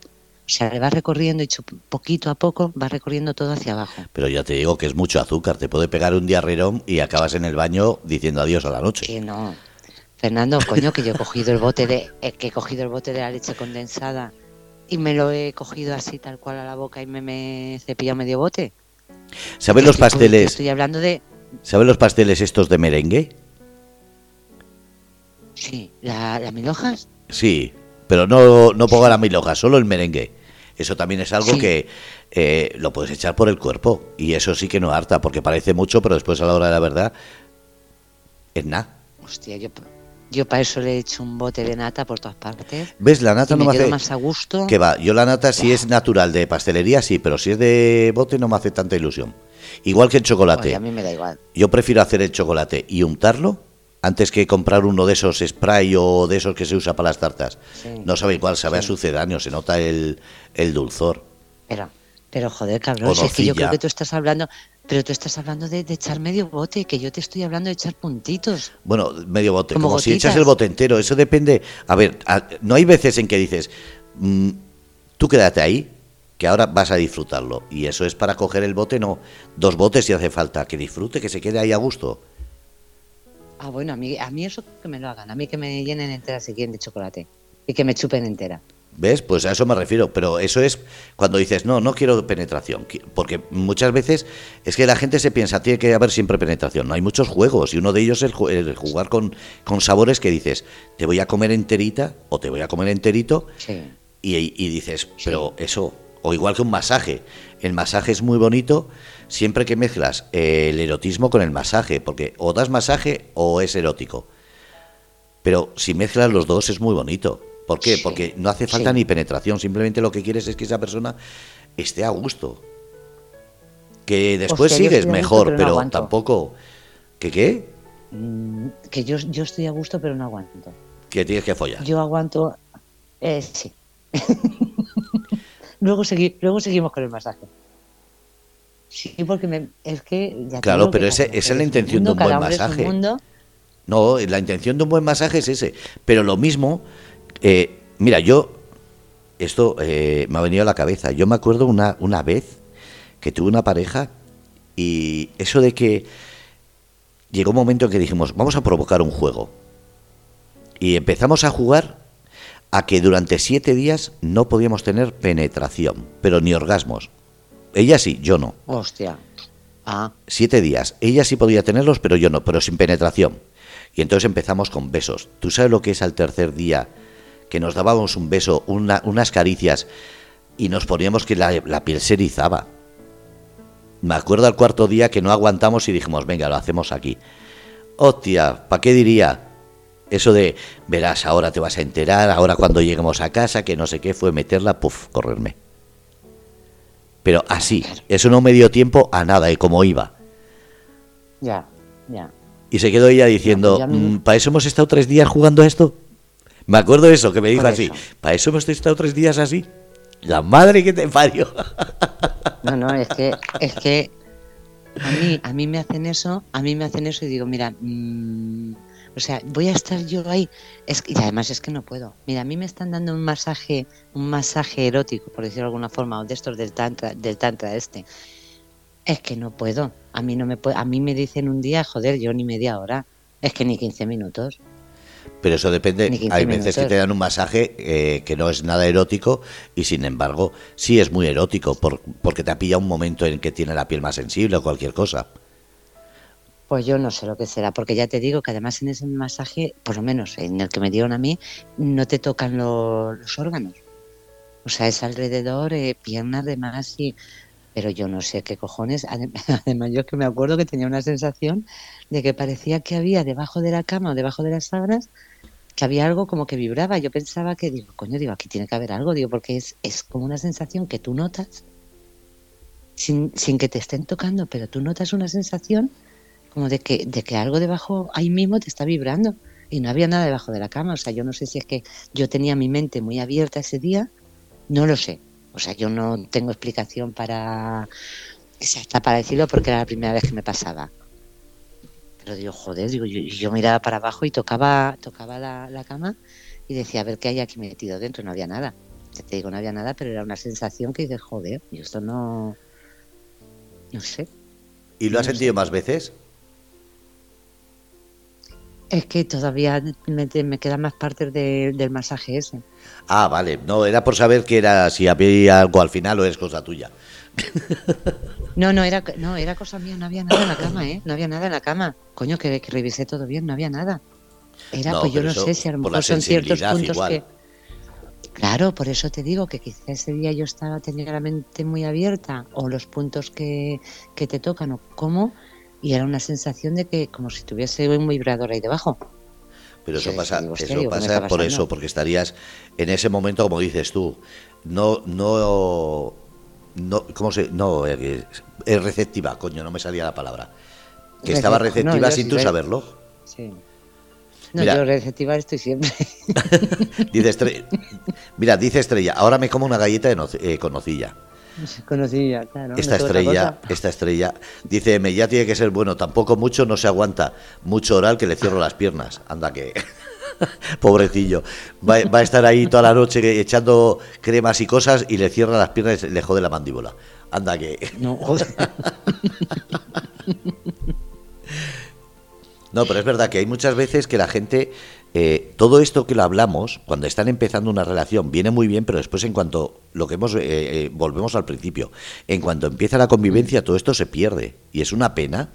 O sea, le vas recorriendo y poquito a poco vas recorriendo todo hacia abajo.
Pero ya te digo que es mucho azúcar, te puede pegar un diarrerón y acabas en el baño diciendo adiós a la noche.
Que no. Fernando, coño, que yo he cogido el bote de, eh, que he cogido el bote de la leche condensada y me lo he cogido así tal cual a la boca y me, me he cepillado medio bote.
¿Sabes los pasteles?
Estoy hablando de,
¿Sabes los pasteles estos de merengue?
Sí, la, las mil hojas.
Sí, pero no, no ponga la mil hojas, solo el merengue. Eso también es algo
Sí.
que eh, lo puedes echar por el cuerpo. Y eso sí que no harta, porque parece mucho, pero después a la hora de la verdad es nada.
Hostia, yo, yo para eso le he hecho un bote de nata por todas partes.
¿Ves? La nata
y
no
me
me hace...
más a gusto.
Que va, yo la nata si es natural de pastelería, sí, pero si es de bote no me hace tanta ilusión. Igual que el chocolate.
Oye, a mí me da igual.
Yo prefiero hacer el chocolate y untarlo antes que comprar uno de esos spray o de esos que se usa para las tartas.
Sí.
No sabe igual, sabe a sucedáneo, se nota el, el dulzor.
Pero, pero joder, cabrón, si es que yo creo que tú estás hablando, pero tú estás hablando de, de echar medio bote, que yo te estoy hablando de echar puntitos.
Bueno, medio bote, como,
Como
si echas el bote entero, eso depende. A ver, a- no hay veces en que dices, mm, tú quédate ahí, que ahora vas a disfrutarlo. Y eso es para coger el bote, no. Dos botes si hace falta, que disfrute, que se quede ahí a gusto.
Ah, bueno, a mí, a mí eso que me lo hagan, a mí que me llenen entera si quieren de chocolate y que me chupen entera.
¿Ves? Pues a eso me refiero. Pero eso es cuando dices, no, no quiero penetración. Porque muchas veces es que la gente se piensa, tiene que haber siempre penetración. No hay muchos juegos y uno de ellos es el, ju- el jugar con, con sabores que dices, te voy a comer enterita o te voy a comer enterito
Sí.
y, y dices, pero eso, o igual que un masaje. El masaje es muy bonito siempre que mezclas el erotismo con el masaje, porque o das masaje o es erótico. Pero si mezclas los dos es muy bonito. ¿Por qué?
Sí,
Porque no hace falta
sí.
ni penetración, simplemente lo que quieres es que esa persona esté a gusto. Que después sigues
gusto,
mejor,
pero no
tampoco... ¿Que qué?
Mm, que yo, yo estoy a gusto, pero no aguanto.
Que tienes que follar.
Yo aguanto. Eh, sí. luego, segui- luego seguimos con el masaje. Sí, porque me- es que. ya
Claro,
digo que
pero ese- esa es la
un
intención de un buen
un
masaje.
mundo.
No, la intención de un buen masaje es ese. Pero lo mismo, eh, mira, yo, esto eh, me ha venido a la cabeza. Yo me acuerdo una, una vez que tuve una pareja y eso de que llegó un momento en que dijimos, vamos a provocar un juego. Y empezamos a jugar a que durante siete días no podíamos tener penetración, pero ni orgasmos. Ella sí, yo no
Hostia. Ah,
siete días. Ella sí podía tenerlos, pero yo no, pero sin penetración. Y entonces empezamos con besos. ¿Tú sabes lo que es al tercer día? Que nos dábamos un beso, una- unas caricias y nos poníamos que la, la piel se erizaba. Me acuerdo al cuarto día que no aguantamos y dijimos, venga, lo hacemos aquí. Hostia, ¿para qué diría? Eso de, verás, ahora te vas a enterar, ahora cuando lleguemos a casa, que no sé qué, fue meterla, puf, correrme. Pero así, eso no me dio tiempo a nada, y como iba.
ya, ya.
Y se quedó ella diciendo,
Ya, pues ya me-
"Mm, ¿para eso hemos estado tres días jugando a esto? Me acuerdo de eso, que me dijo
Por
así,
eso.
¿para eso hemos estado tres días así? La madre que te parió.
No, no, es que, es que a mí, a mí me hacen eso, a mí me hacen eso y digo, mira, mm, o sea, voy a estar yo ahí. Es y además es que no puedo. Mira, a mí me están dando un masaje, un masaje erótico, por decirlo de alguna forma, o de estos del tantra, del tantra este. Es que no puedo. A mí no me puedo, a mí me dicen un día, joder, yo ni media hora. Es que ni 15 minutos.
Pero eso depende,
Ni 15
hay veces que te dan un masaje eh, que no es nada erótico y sin embargo sí es muy erótico por- porque te ha pillado un momento en que tiene la piel más sensible o cualquier cosa.
Pues yo no sé lo que será, porque ya te digo que además en ese masaje, por lo menos en el que me dieron a mí, no te tocan lo- los órganos. O sea, es alrededor, eh, piernas, demás, y... pero yo no sé qué cojones. Adem- Además, yo es que me acuerdo que tenía una sensación de que parecía que había debajo de la cama o debajo de las sábanas que había algo como que vibraba. Yo pensaba que, digo, coño, digo, aquí tiene que haber algo, digo, porque es, es como una sensación que tú notas sin, sin que te estén tocando, pero tú notas una sensación como de que, de que algo debajo ahí mismo te está vibrando. Y no había nada debajo de la cama. O sea, yo no sé si es que yo tenía mi mente muy abierta ese día, no lo sé. O sea, yo no tengo explicación para exacta para decirlo porque era la primera vez que me pasaba. Pero digo, joder, digo, yo, yo miraba para abajo y tocaba, tocaba la, la cama y decía, a ver qué hay aquí metido dentro. No había nada. Ya te digo, no había nada, pero era una sensación que dices, joder, y esto no. No sé.
¿Y lo has
sé.
sentido más veces?
Es que todavía me, me quedan más partes de- del masaje ese.
Ah, vale, no, era por saber que era si había algo al final o es cosa tuya.
No, no era, no, era cosa mía, no había nada en la cama, ¿eh? No había nada en la cama. Coño, que, que revisé todo bien, no había nada. Era,
No,
pues yo no sé si a lo mejor son ciertos puntos
igual.
que. Claro, por eso te digo que quizá ese día yo estaba, tenía la mente muy abierta, o los puntos que, que te tocan, o cómo, y era una sensación de que como si tuviese un vibrador ahí debajo.
Pero eso
Sí,
pasa, eso
digo, ¿qué me
pasa por eso, porque estarías en ese momento, como dices tú, no, no, no, ¿cómo se? No, eh, es receptiva, coño, no me salía la palabra. Que estaba
Recep- no,
receptiva sin
sí
tú saberlo.
Sí. No,
Mira.
yo receptiva estoy siempre.
Dice Estre- Mira, dice Estrella, ahora me como una galleta de noci- eh, con nocilla.
Claro.
esta estrella, esta estrella, dice, me ya tiene que ser bueno, tampoco mucho, no se aguanta, mucho oral que le cierro las piernas. Anda que, pobrecillo, va, va a estar ahí toda la noche echando cremas y cosas y le cierra las piernas y le jode la mandíbula. Anda que...
No, joder.
No, pero es verdad que hay muchas veces que la gente, eh, todo esto que lo hablamos, cuando están empezando una relación, viene muy bien, pero después en cuanto, lo que hemos, eh, eh, volvemos al principio, en cuanto empieza la convivencia, todo esto se pierde. Y es una pena.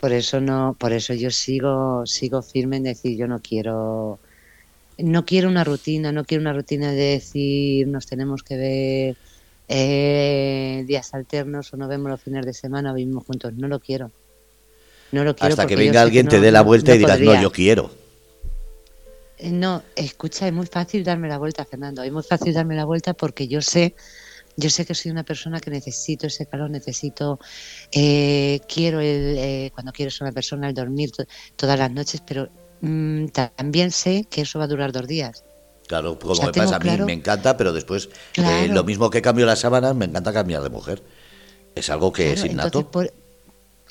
Por eso no, por eso yo sigo, sigo firme en decir yo no quiero, no quiero una rutina, no quiero una rutina de decir nos tenemos que ver eh, días alternos o nos vemos los fines de semana o vivimos juntos. No lo quiero. No lo quiero
Hasta que venga alguien,
no-
te dé la vuelta
no
y digas, no, yo quiero.
Eh, No, escucha, es muy fácil darme la vuelta, Fernando. Es muy fácil darme la vuelta porque yo sé, yo sé que soy una persona que necesito ese calor, necesito, eh, quiero el, eh, cuando quieres una persona el dormir to- todas las noches, pero mm, también sé que eso va a durar dos días.
Claro, como
sea,
me pasa a mí, me encanta, pero después, eh, lo mismo que cambio las sábanas, me encanta cambiar de mujer. Es algo que
Claro,
es innato.
entonces, por,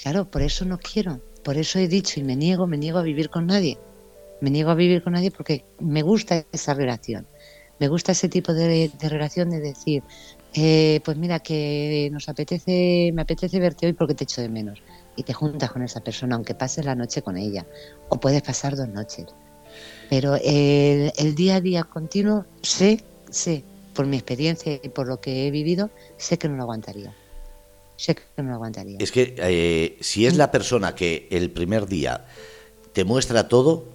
claro, por eso no quiero. Por eso he dicho y me niego, me niego a vivir con nadie. Me niego a vivir con nadie porque me gusta esa relación. Me gusta ese tipo de, relación de decir, eh, pues mira que nos apetece, me apetece verte hoy porque te echo de menos. Y te juntas con esa persona, aunque pases la noche con ella. O puedes pasar dos noches. Pero el, el día a día continuo, sé, sé, por mi experiencia y por lo que he vivido, sé que no lo aguantaría. Sé que no lo aguantaría.
Es que eh, si es la persona que el primer día te muestra todo,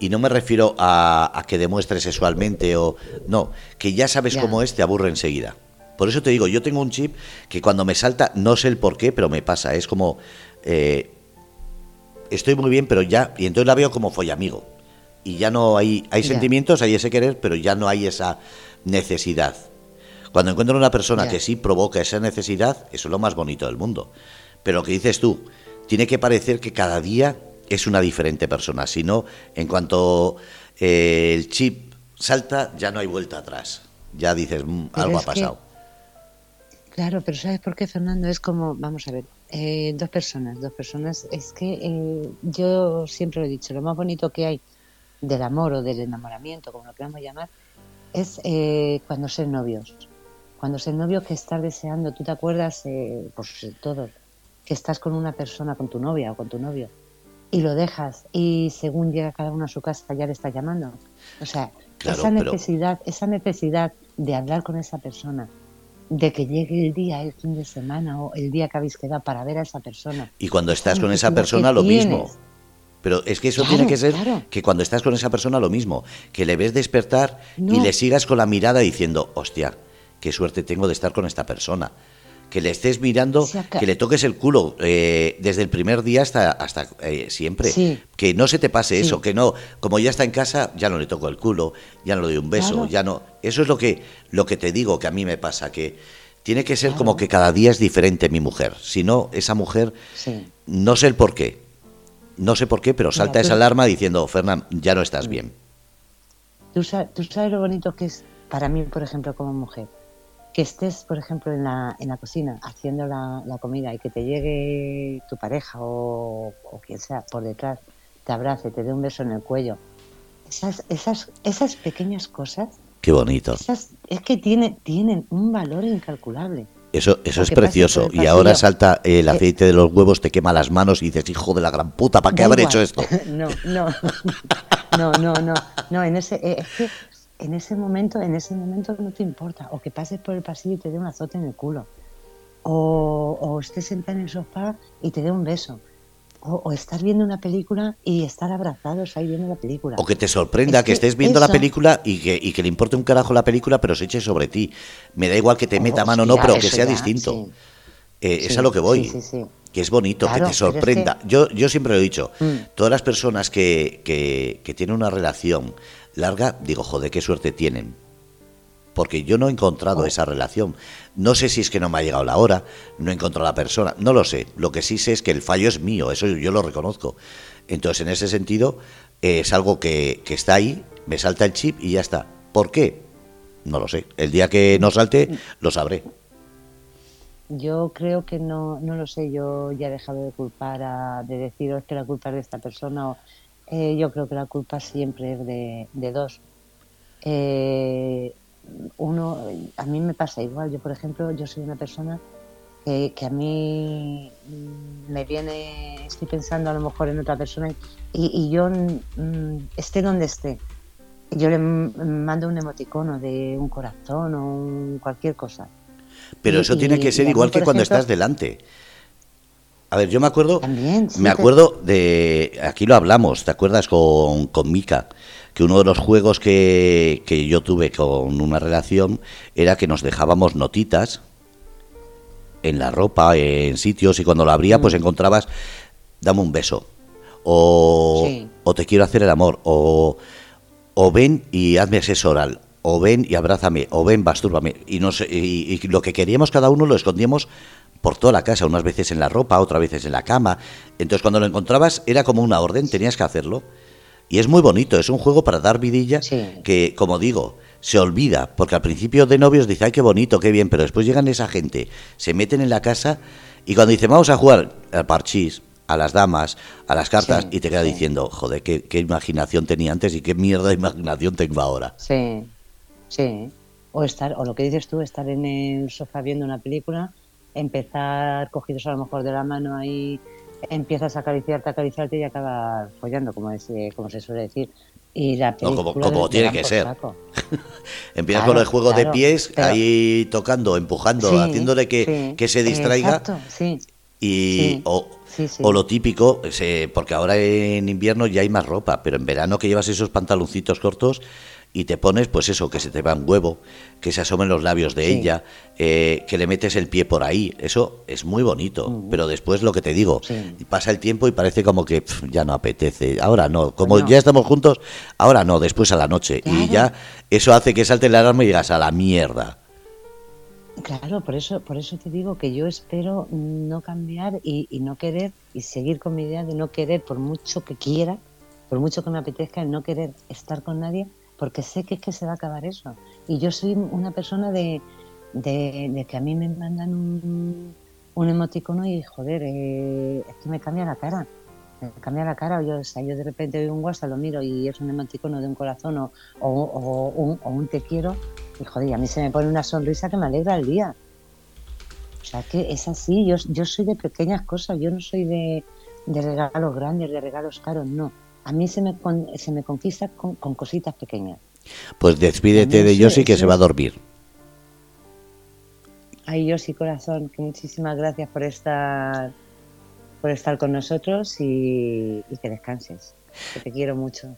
y no me refiero a, a que demuestre sexualmente o... No, que ya sabes
Ya.
cómo es, te aburre enseguida. Por eso te digo, yo tengo un chip que cuando me salta, no sé el por qué, pero me pasa. Es como... eh, estoy muy bien, pero ya... Y entonces la veo como follamigo. Y ya no hay... Hay
Ya.
sentimientos, hay ese querer, pero ya no hay esa necesidad. Cuando encuentro una persona
Ya.
que sí provoca esa necesidad, eso es lo más bonito del mundo. Pero lo que dices tú, tiene que parecer que cada día es una diferente persona. Si no, en cuanto eh, el chip salta, ya no hay vuelta atrás. Ya dices, "Mm,
Pero
algo ha
que-
pasado.
Claro, pero ¿sabes por qué, Fernando? Es como, vamos a ver, eh, dos personas, dos personas. Es que eh, yo siempre lo he dicho, lo más bonito que hay del amor o del enamoramiento, como lo queramos llamar, es eh, cuando ser novios. Cuando ser novios que estás deseando, tú te acuerdas, eh, pues todos, que estás con una persona, con tu novia o con tu novio, y lo dejas y según llega cada uno a su casa ya le estás llamando. O sea,
Claro,
esa
pero-
necesidad, esa necesidad de hablar con esa persona, de que llegue el día, el fin de semana o el día que habéis quedado para ver a esa persona.
Y cuando estás con esa persona, lo mismo. Pero es que eso
Claro,
tiene que ser
claro.
que cuando estás con esa persona, lo mismo. Que le ves despertar y le sigas con la mirada diciendo, hostia, qué suerte tengo de estar con esta persona. Que le estés mirando, que le toques el culo eh, desde el primer día hasta, hasta eh, siempre.
Sí.
Que no se te pase
Sí.
eso, que no, como ya está en casa, ya no le toco el culo, ya no le doy un beso,
Claro.
ya no. Eso es lo que, lo que te digo que a mí me pasa, que tiene que ser
Claro.
como que cada día es diferente mi mujer. Si no, esa mujer, no sé el por qué. No sé por qué, pero salta
Mira,
esa alarma diciendo, Fernán, ya no estás bien.
¿Tú sabes, tú sabes lo bonito que es para mí, por ejemplo, como mujer. Que estés, por ejemplo, en la, en la cocina haciendo la, la comida y que te llegue tu pareja o, o quien sea por detrás, te abrace, te dé un beso en el cuello. Esas, esas, esas pequeñas cosas,
Qué bonito.
esas, es que tiene, tienen un valor incalculable.
Eso, eso es precioso. Y ahora salta el
Eh,
aceite de los huevos, te quema las manos y dices, hijo de la gran puta, ¿para qué haber
igual.
hecho esto?
No, no, no, no, no, no, en ese, eh, es que en ese momento, en ese momento no te importa, o que pases por el pasillo y te dé un azote en el culo, o, o estés sentada en el sofá y te dé un beso, o, o estar viendo una película y estar abrazados ahí viendo la película.
O que te sorprenda
Es
que,
que
estés viendo la película y que, y que le importe un carajo la película, pero se eche sobre ti. Me da igual que te meta mano o no, pero que sea
ya,
distinto.
sí.
Eh, es a lo que voy.
sí.
Que es bonito,
Claro,
que te
pero es que-
sorprenda. Yo, yo siempre lo he dicho,
Mm.
todas las personas que, que, que tienen una relación larga, digo, joder, qué suerte tienen. Porque yo no he encontrado
Oh.
esa relación. No sé si es que no me ha llegado la hora, no he encontrado la persona, no lo sé. Lo que sí sé es que el fallo es mío, eso yo lo reconozco. Entonces, en ese sentido, eh, es algo que, que está ahí, me salta el chip y ya está. ¿Por qué? No lo sé. El día que no salte, lo sabré.
Yo creo que no, no lo sé, yo ya he dejado de culpar, a, de decir, "Oh, que la culpa es de esta persona. O, eh, yo creo que la culpa siempre es de, de dos. Eh, uno, a mí me pasa igual, yo por ejemplo, yo soy una persona que, que a mí me viene, estoy pensando a lo mejor en otra persona y, y yo mm, esté donde esté. Yo le mando un emoticono de un corazón o un- cualquier cosa.
Pero
Y-
eso tiene que ser igual que cuando
ejemplo-
estás delante. A ver, yo me acuerdo,
También, sí,
me acuerdo de, aquí lo hablamos, ¿te acuerdas con, con Mika? Que uno de los juegos que, que yo tuve con una relación era que nos dejábamos notitas en la ropa, en sitios, y cuando lo abría, pues encontrabas, dame un beso, o,
Sí.
o te quiero hacer el amor, o, o ven y hazme sexo oral, o ven y abrázame, o ven, mastúrbame. Y, no sé, y, y lo que queríamos cada uno lo escondíamos por toda la casa, unas veces en la ropa, otras veces en la cama. Entonces cuando lo encontrabas era como una orden, tenías que hacerlo. Y es muy bonito, es un juego para dar vidilla
Sí.
que, como digo, se olvida, porque al principio de novios dice, ay, qué bonito, qué bien, pero después llegan esa gente, se meten en la casa y cuando dicen, vamos a jugar al parchís, a las damas, a las cartas,
Sí,
y te queda
sí.
diciendo, joder, qué, qué imaginación tenía antes y qué mierda de imaginación tengo ahora.
Sí, sí. O estar, o lo que dices tú, estar en el sofá viendo una película, empezar cogidos a lo mejor de la mano ahí, empiezas a acariciarte, acariciarte y acabas follando, como, es, eh, como se suele decir. Y la
No, como- como tiene que ser. Empiezas
Claro,
con el juego de pies,
pero-
ahí tocando, empujando,
Sí,
haciéndole que,
sí,
que se distraiga.
Exacto, sí.
Y, o, o lo típico, se- porque ahora en invierno ya hay más ropa, pero en verano que llevas esos pantaloncitos cortos y te pones, pues eso, que se te va un huevo, que se asomen los labios de
Sí.
ella, eh, que le metes el pie por ahí, eso es muy bonito. Pero después lo que te digo,
Sí.
pasa el tiempo y parece como que ya no apetece, ahora no, como ya estamos juntos, ahora no, después a la noche. Y ya eso hace que salte la alarma y digas a la mierda.
Claro, por eso, por eso te digo que yo espero no cambiar y, y no querer y seguir con mi idea de no querer, por mucho que quiera, por mucho que me apetezca, no querer estar con nadie, porque sé que es que se va a acabar eso. Y yo soy una persona de, de, que a mí me mandan un, un emoticono y joder, eh, es que me cambia la cara. Me cambia la cara, o yo, o sea, yo de repente veo un WhatsApp, lo miro y es un emoticono de un corazón o, o, un, o un te quiero y joder, a mí se me pone una sonrisa que me alegra el día. O sea que es así, yo, yo soy de pequeñas cosas, yo no soy de regalos grandes, de regalos caros, no. A mí se me, con- se me conquista con, con cositas pequeñas.
Pues despídete de Yossi que se va a dormir.
Ay, yo sí, corazón, que muchísimas gracias por estar, por estar con nosotros y, y que descanses. Que te quiero mucho.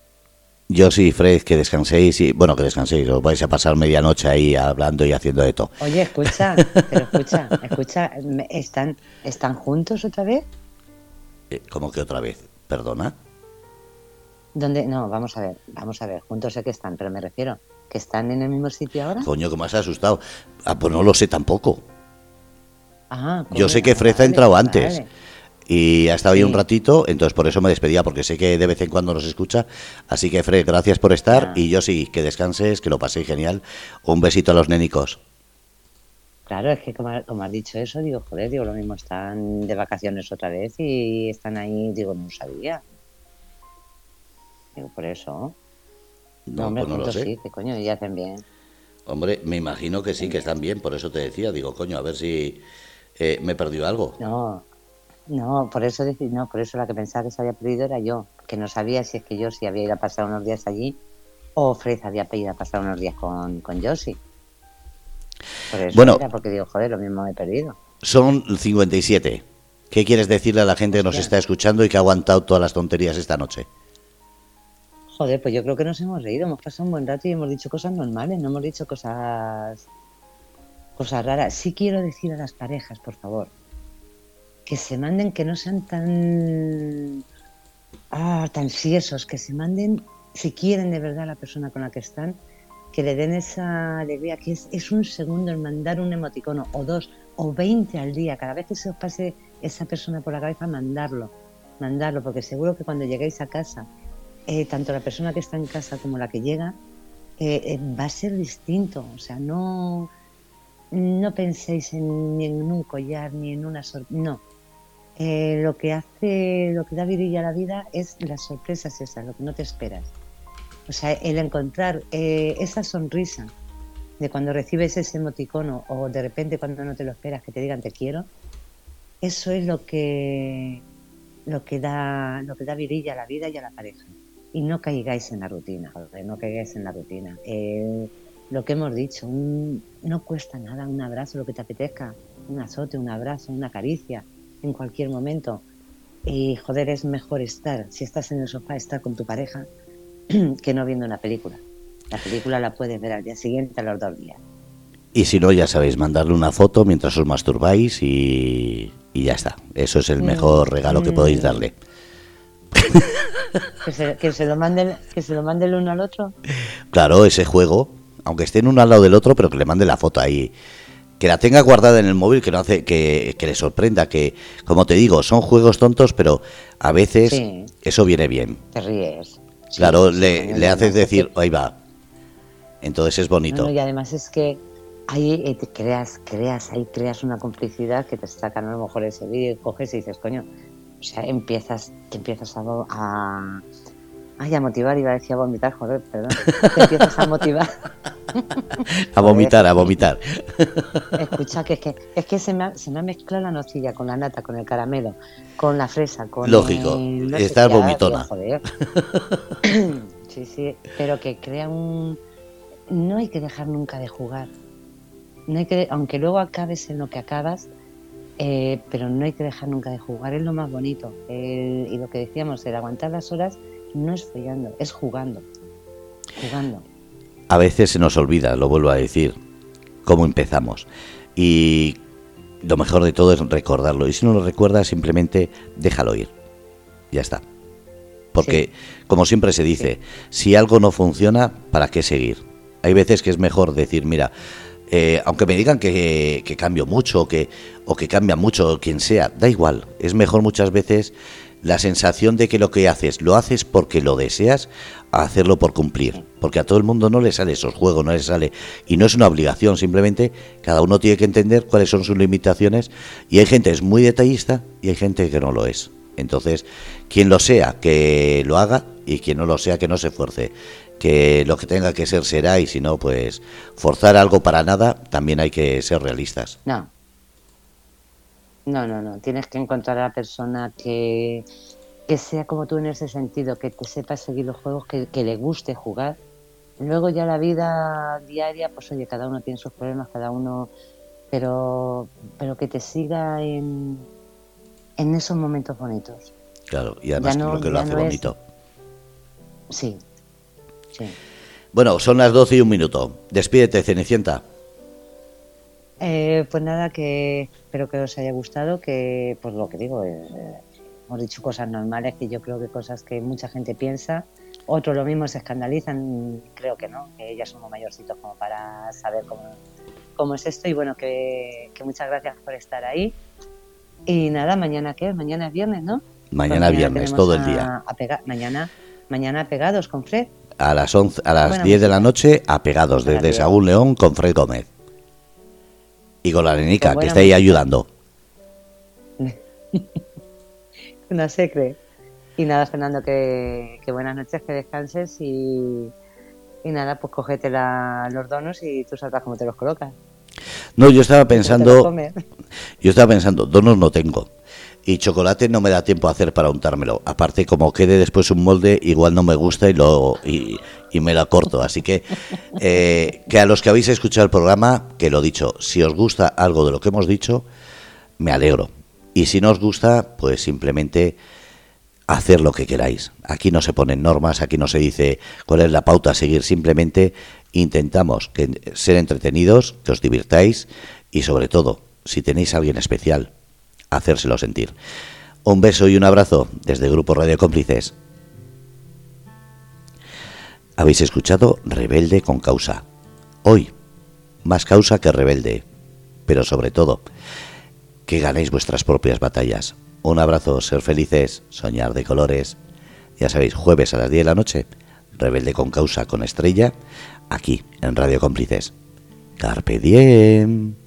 Yo sí, Fred, que descanséis y bueno, que descanséis, os vais a pasar medianoche ahí hablando y haciendo de todo.
Oye, escucha, pero escucha, escucha, ¿están, ¿están juntos otra vez?
Eh, ¿Cómo que otra vez? ¿Perdona?
¿Dónde? No, vamos a ver, vamos a ver, juntos sé que están, pero me refiero, ¿que están en el mismo sitio ahora?
Coño, me has asustado. Ah, pues no lo sé tampoco.
Ah,
Yo sé que Fred ha
vale,
entrado antes
vale.
y ha estado ahí un ratito, entonces por eso me despedía, porque sé que de vez en cuando nos escucha. Así que Fred, gracias por estar
Ah.
y yo sí, que descanses, que lo paséis genial. Un besito a los nénicos.
Claro, es que como, como has dicho eso, digo, joder, digo, lo mismo están de vacaciones otra vez y están ahí, digo, no sabía. Digo, por eso.
No,
hombre,
pues no lo sé.
sí, que coño, y hacen bien.
Hombre, me imagino que sí, que están bien, por eso te decía. Digo, coño, a ver si eh, me perdió algo.
No, no, por eso decir, no, por eso la que pensaba que se había perdido era yo, que no sabía si es que yo si había ido a pasar unos días allí o Fred había ido a pasar unos días con, con Josie. Por eso
Bueno.
era porque digo, joder, lo mismo me he perdido.
Son 57. ¿Qué quieres decirle a la gente que nos está escuchando y que ha aguantado todas las tonterías esta noche?
Joder, pues yo creo que nos hemos reído, hemos pasado un buen rato y hemos dicho cosas normales, no hemos dicho cosas cosas raras. Sí quiero decir a las parejas, por favor, que se manden, que no sean tan ah, tan siesos, que se manden, si quieren de verdad a la persona con la que están, que le den esa alegría, que es, es un segundo el mandar un emoticono, o dos, o veinte al día, cada vez que se os pase esa persona por la cabeza, mandarlo, mandarlo, porque seguro que cuando lleguéis a casa eh, tanto la persona que está en casa como la que llega, eh, eh, va a ser distinto. O sea, no, no penséis en, ni en un collar ni en una sorpresa. No. Lo que hace, lo que da vidilla a la vida es las sorpresas esas, lo que no te esperas. O sea, el encontrar esa sonrisa de cuando recibes ese emoticono o de repente cuando no te lo esperas que te digan te quiero, eso es lo que lo que da lo que da virilla a la vida y a la pareja. Y no caigáis en la rutina, joder, no caigáis en la rutina. Eh, lo que hemos dicho, un- no cuesta nada un abrazo, lo que te apetezca, un azote, un abrazo, una caricia, en cualquier momento. Y joder, es mejor estar, si estás en el sofá, estar con tu pareja que no viendo una película. La película la puedes ver al día siguiente, a los dos días.
Y si no, ya sabéis, mandarle una foto mientras os masturbáis y, y ya está. Eso es el mejor regalo que
Mm.
podéis darle.
Que se, que se lo mande que se lo mande el uno al otro.
Claro, ese juego, aunque estén uno al lado del otro, pero que le mande la foto ahí. Que la tenga guardada en el móvil, que no hace que, que le sorprenda, que, como te digo, son juegos tontos, pero a veces
Sí.
eso viene bien.
Te ríes. Sí,
claro,
sí,
le, le haces decir, ahí va. Entonces es bonito.
no, y además es que ahí eh, te creas, creas, ahí creas una complicidad que te sacan a lo mejor ese vídeo y coges y dices, coño, o sea, empiezas, te empiezas a, a, ay, a motivar, iba a decir a vomitar, joder, perdón, te empiezas a motivar.
A vomitar, a vomitar.
Escucha, que es que, es que se, me ha, se me ha mezclado la nocilla con la nata, con el caramelo, con la fresa, con
Lógico,
el no
estás vomitona.
joder. sí, sí, pero que crea un... No hay que dejar nunca de jugar. No hay que, aunque luego acabes en lo que acabas, eh, pero no hay que dejar nunca de jugar, es lo más bonito. El- y lo que decíamos, el aguantar las horas no es follando, es jugando. Jugando.
A veces se nos olvida, lo vuelvo a decir, cómo empezamos. Y lo mejor de todo es recordarlo. Y si no lo recuerdas, simplemente déjalo ir. Ya está. Porque, como siempre se dice, si algo no funciona, ¿para qué seguir? Hay veces que es mejor decir, mira, eh, aunque me digan que, cambio mucho o que, o que cambia mucho, quien sea, da igual. Es mejor muchas veces la sensación de que lo que haces lo haces porque lo deseas a hacerlo por cumplir. Porque a todo el mundo no le sale esos juegos, no le sale. Y no es una obligación, simplemente cada uno tiene que entender cuáles son sus limitaciones. Y hay gente que es muy detallista y hay gente que no lo es. Entonces, quien lo sea, que lo haga y quien no lo sea, que no se esfuerce. Que lo que tenga que ser será y si no, pues forzar algo para nada, también hay que ser realistas.
No. No, no, no. Tienes que encontrar a la persona que, que sea como tú en ese sentido, que te sepa seguir los juegos, que, que le guste jugar. Luego ya la vida diaria, pues oye, cada uno tiene sus problemas, cada uno, pero, pero que te siga en, en esos momentos bonitos.
Claro, y además
no-
lo que lo hace
no es-
bonito.
Sí, sí.
Bueno, son las 12 y un minuto. Despídete, Cenicienta.
Eh, pues nada, que espero que os haya gustado, que pues lo que digo, eh, eh, hemos dicho cosas normales, que yo creo que cosas que mucha gente piensa, otros lo mismo se escandalizan, creo que no, que ya somos mayorcitos como para saber cómo, cómo es esto y bueno, que, que muchas gracias por estar ahí. Y nada, mañana qué, mañana es viernes, ¿no?
Mañana
Pues
viernes, todo el día.
a pega- mañana, mañana pegados con Fred.
A las 11, a las
Buena
10 de la noche, apegados
Buena
desde. Sagún León con Fred Gómez. Y con la nenica,
Pues
que está ahí
música.
ayudando.
No se cree. Y nada, Fernando, que, que buenas noches, que descanses y, y nada, pues cógete la- los donos y tú sabrás cómo te los colocas.
No, yo estaba pensando, yo estaba pensando, donos no tengo. Y chocolate no me da tiempo a hacer para untármelo. Aparte, como quede después un molde, igual no me gusta y lo y, me la corto. Así que, eh, que a los que habéis escuchado el programa, que lo dicho, si os gusta algo de lo que hemos dicho, me alegro. Y si no os gusta, pues simplemente hacer lo que queráis. Aquí no se ponen normas, aquí no se dice cuál es la pauta a seguir, simplemente intentamos que, ser entretenidos, que os divirtáis y sobre todo, si tenéis a alguien especial, hacérselo sentir. Un beso y un abrazo desde Grupo Radio Cómplices. Habéis escuchado Rebelde con causa. Hoy, más causa que rebelde, pero sobre todo, que ganéis vuestras propias batallas. Un abrazo, ser felices, soñar de colores. Ya sabéis, jueves a las 10 de la noche, Rebelde con causa con estrella, aquí en Radio Cómplices. Carpe diem.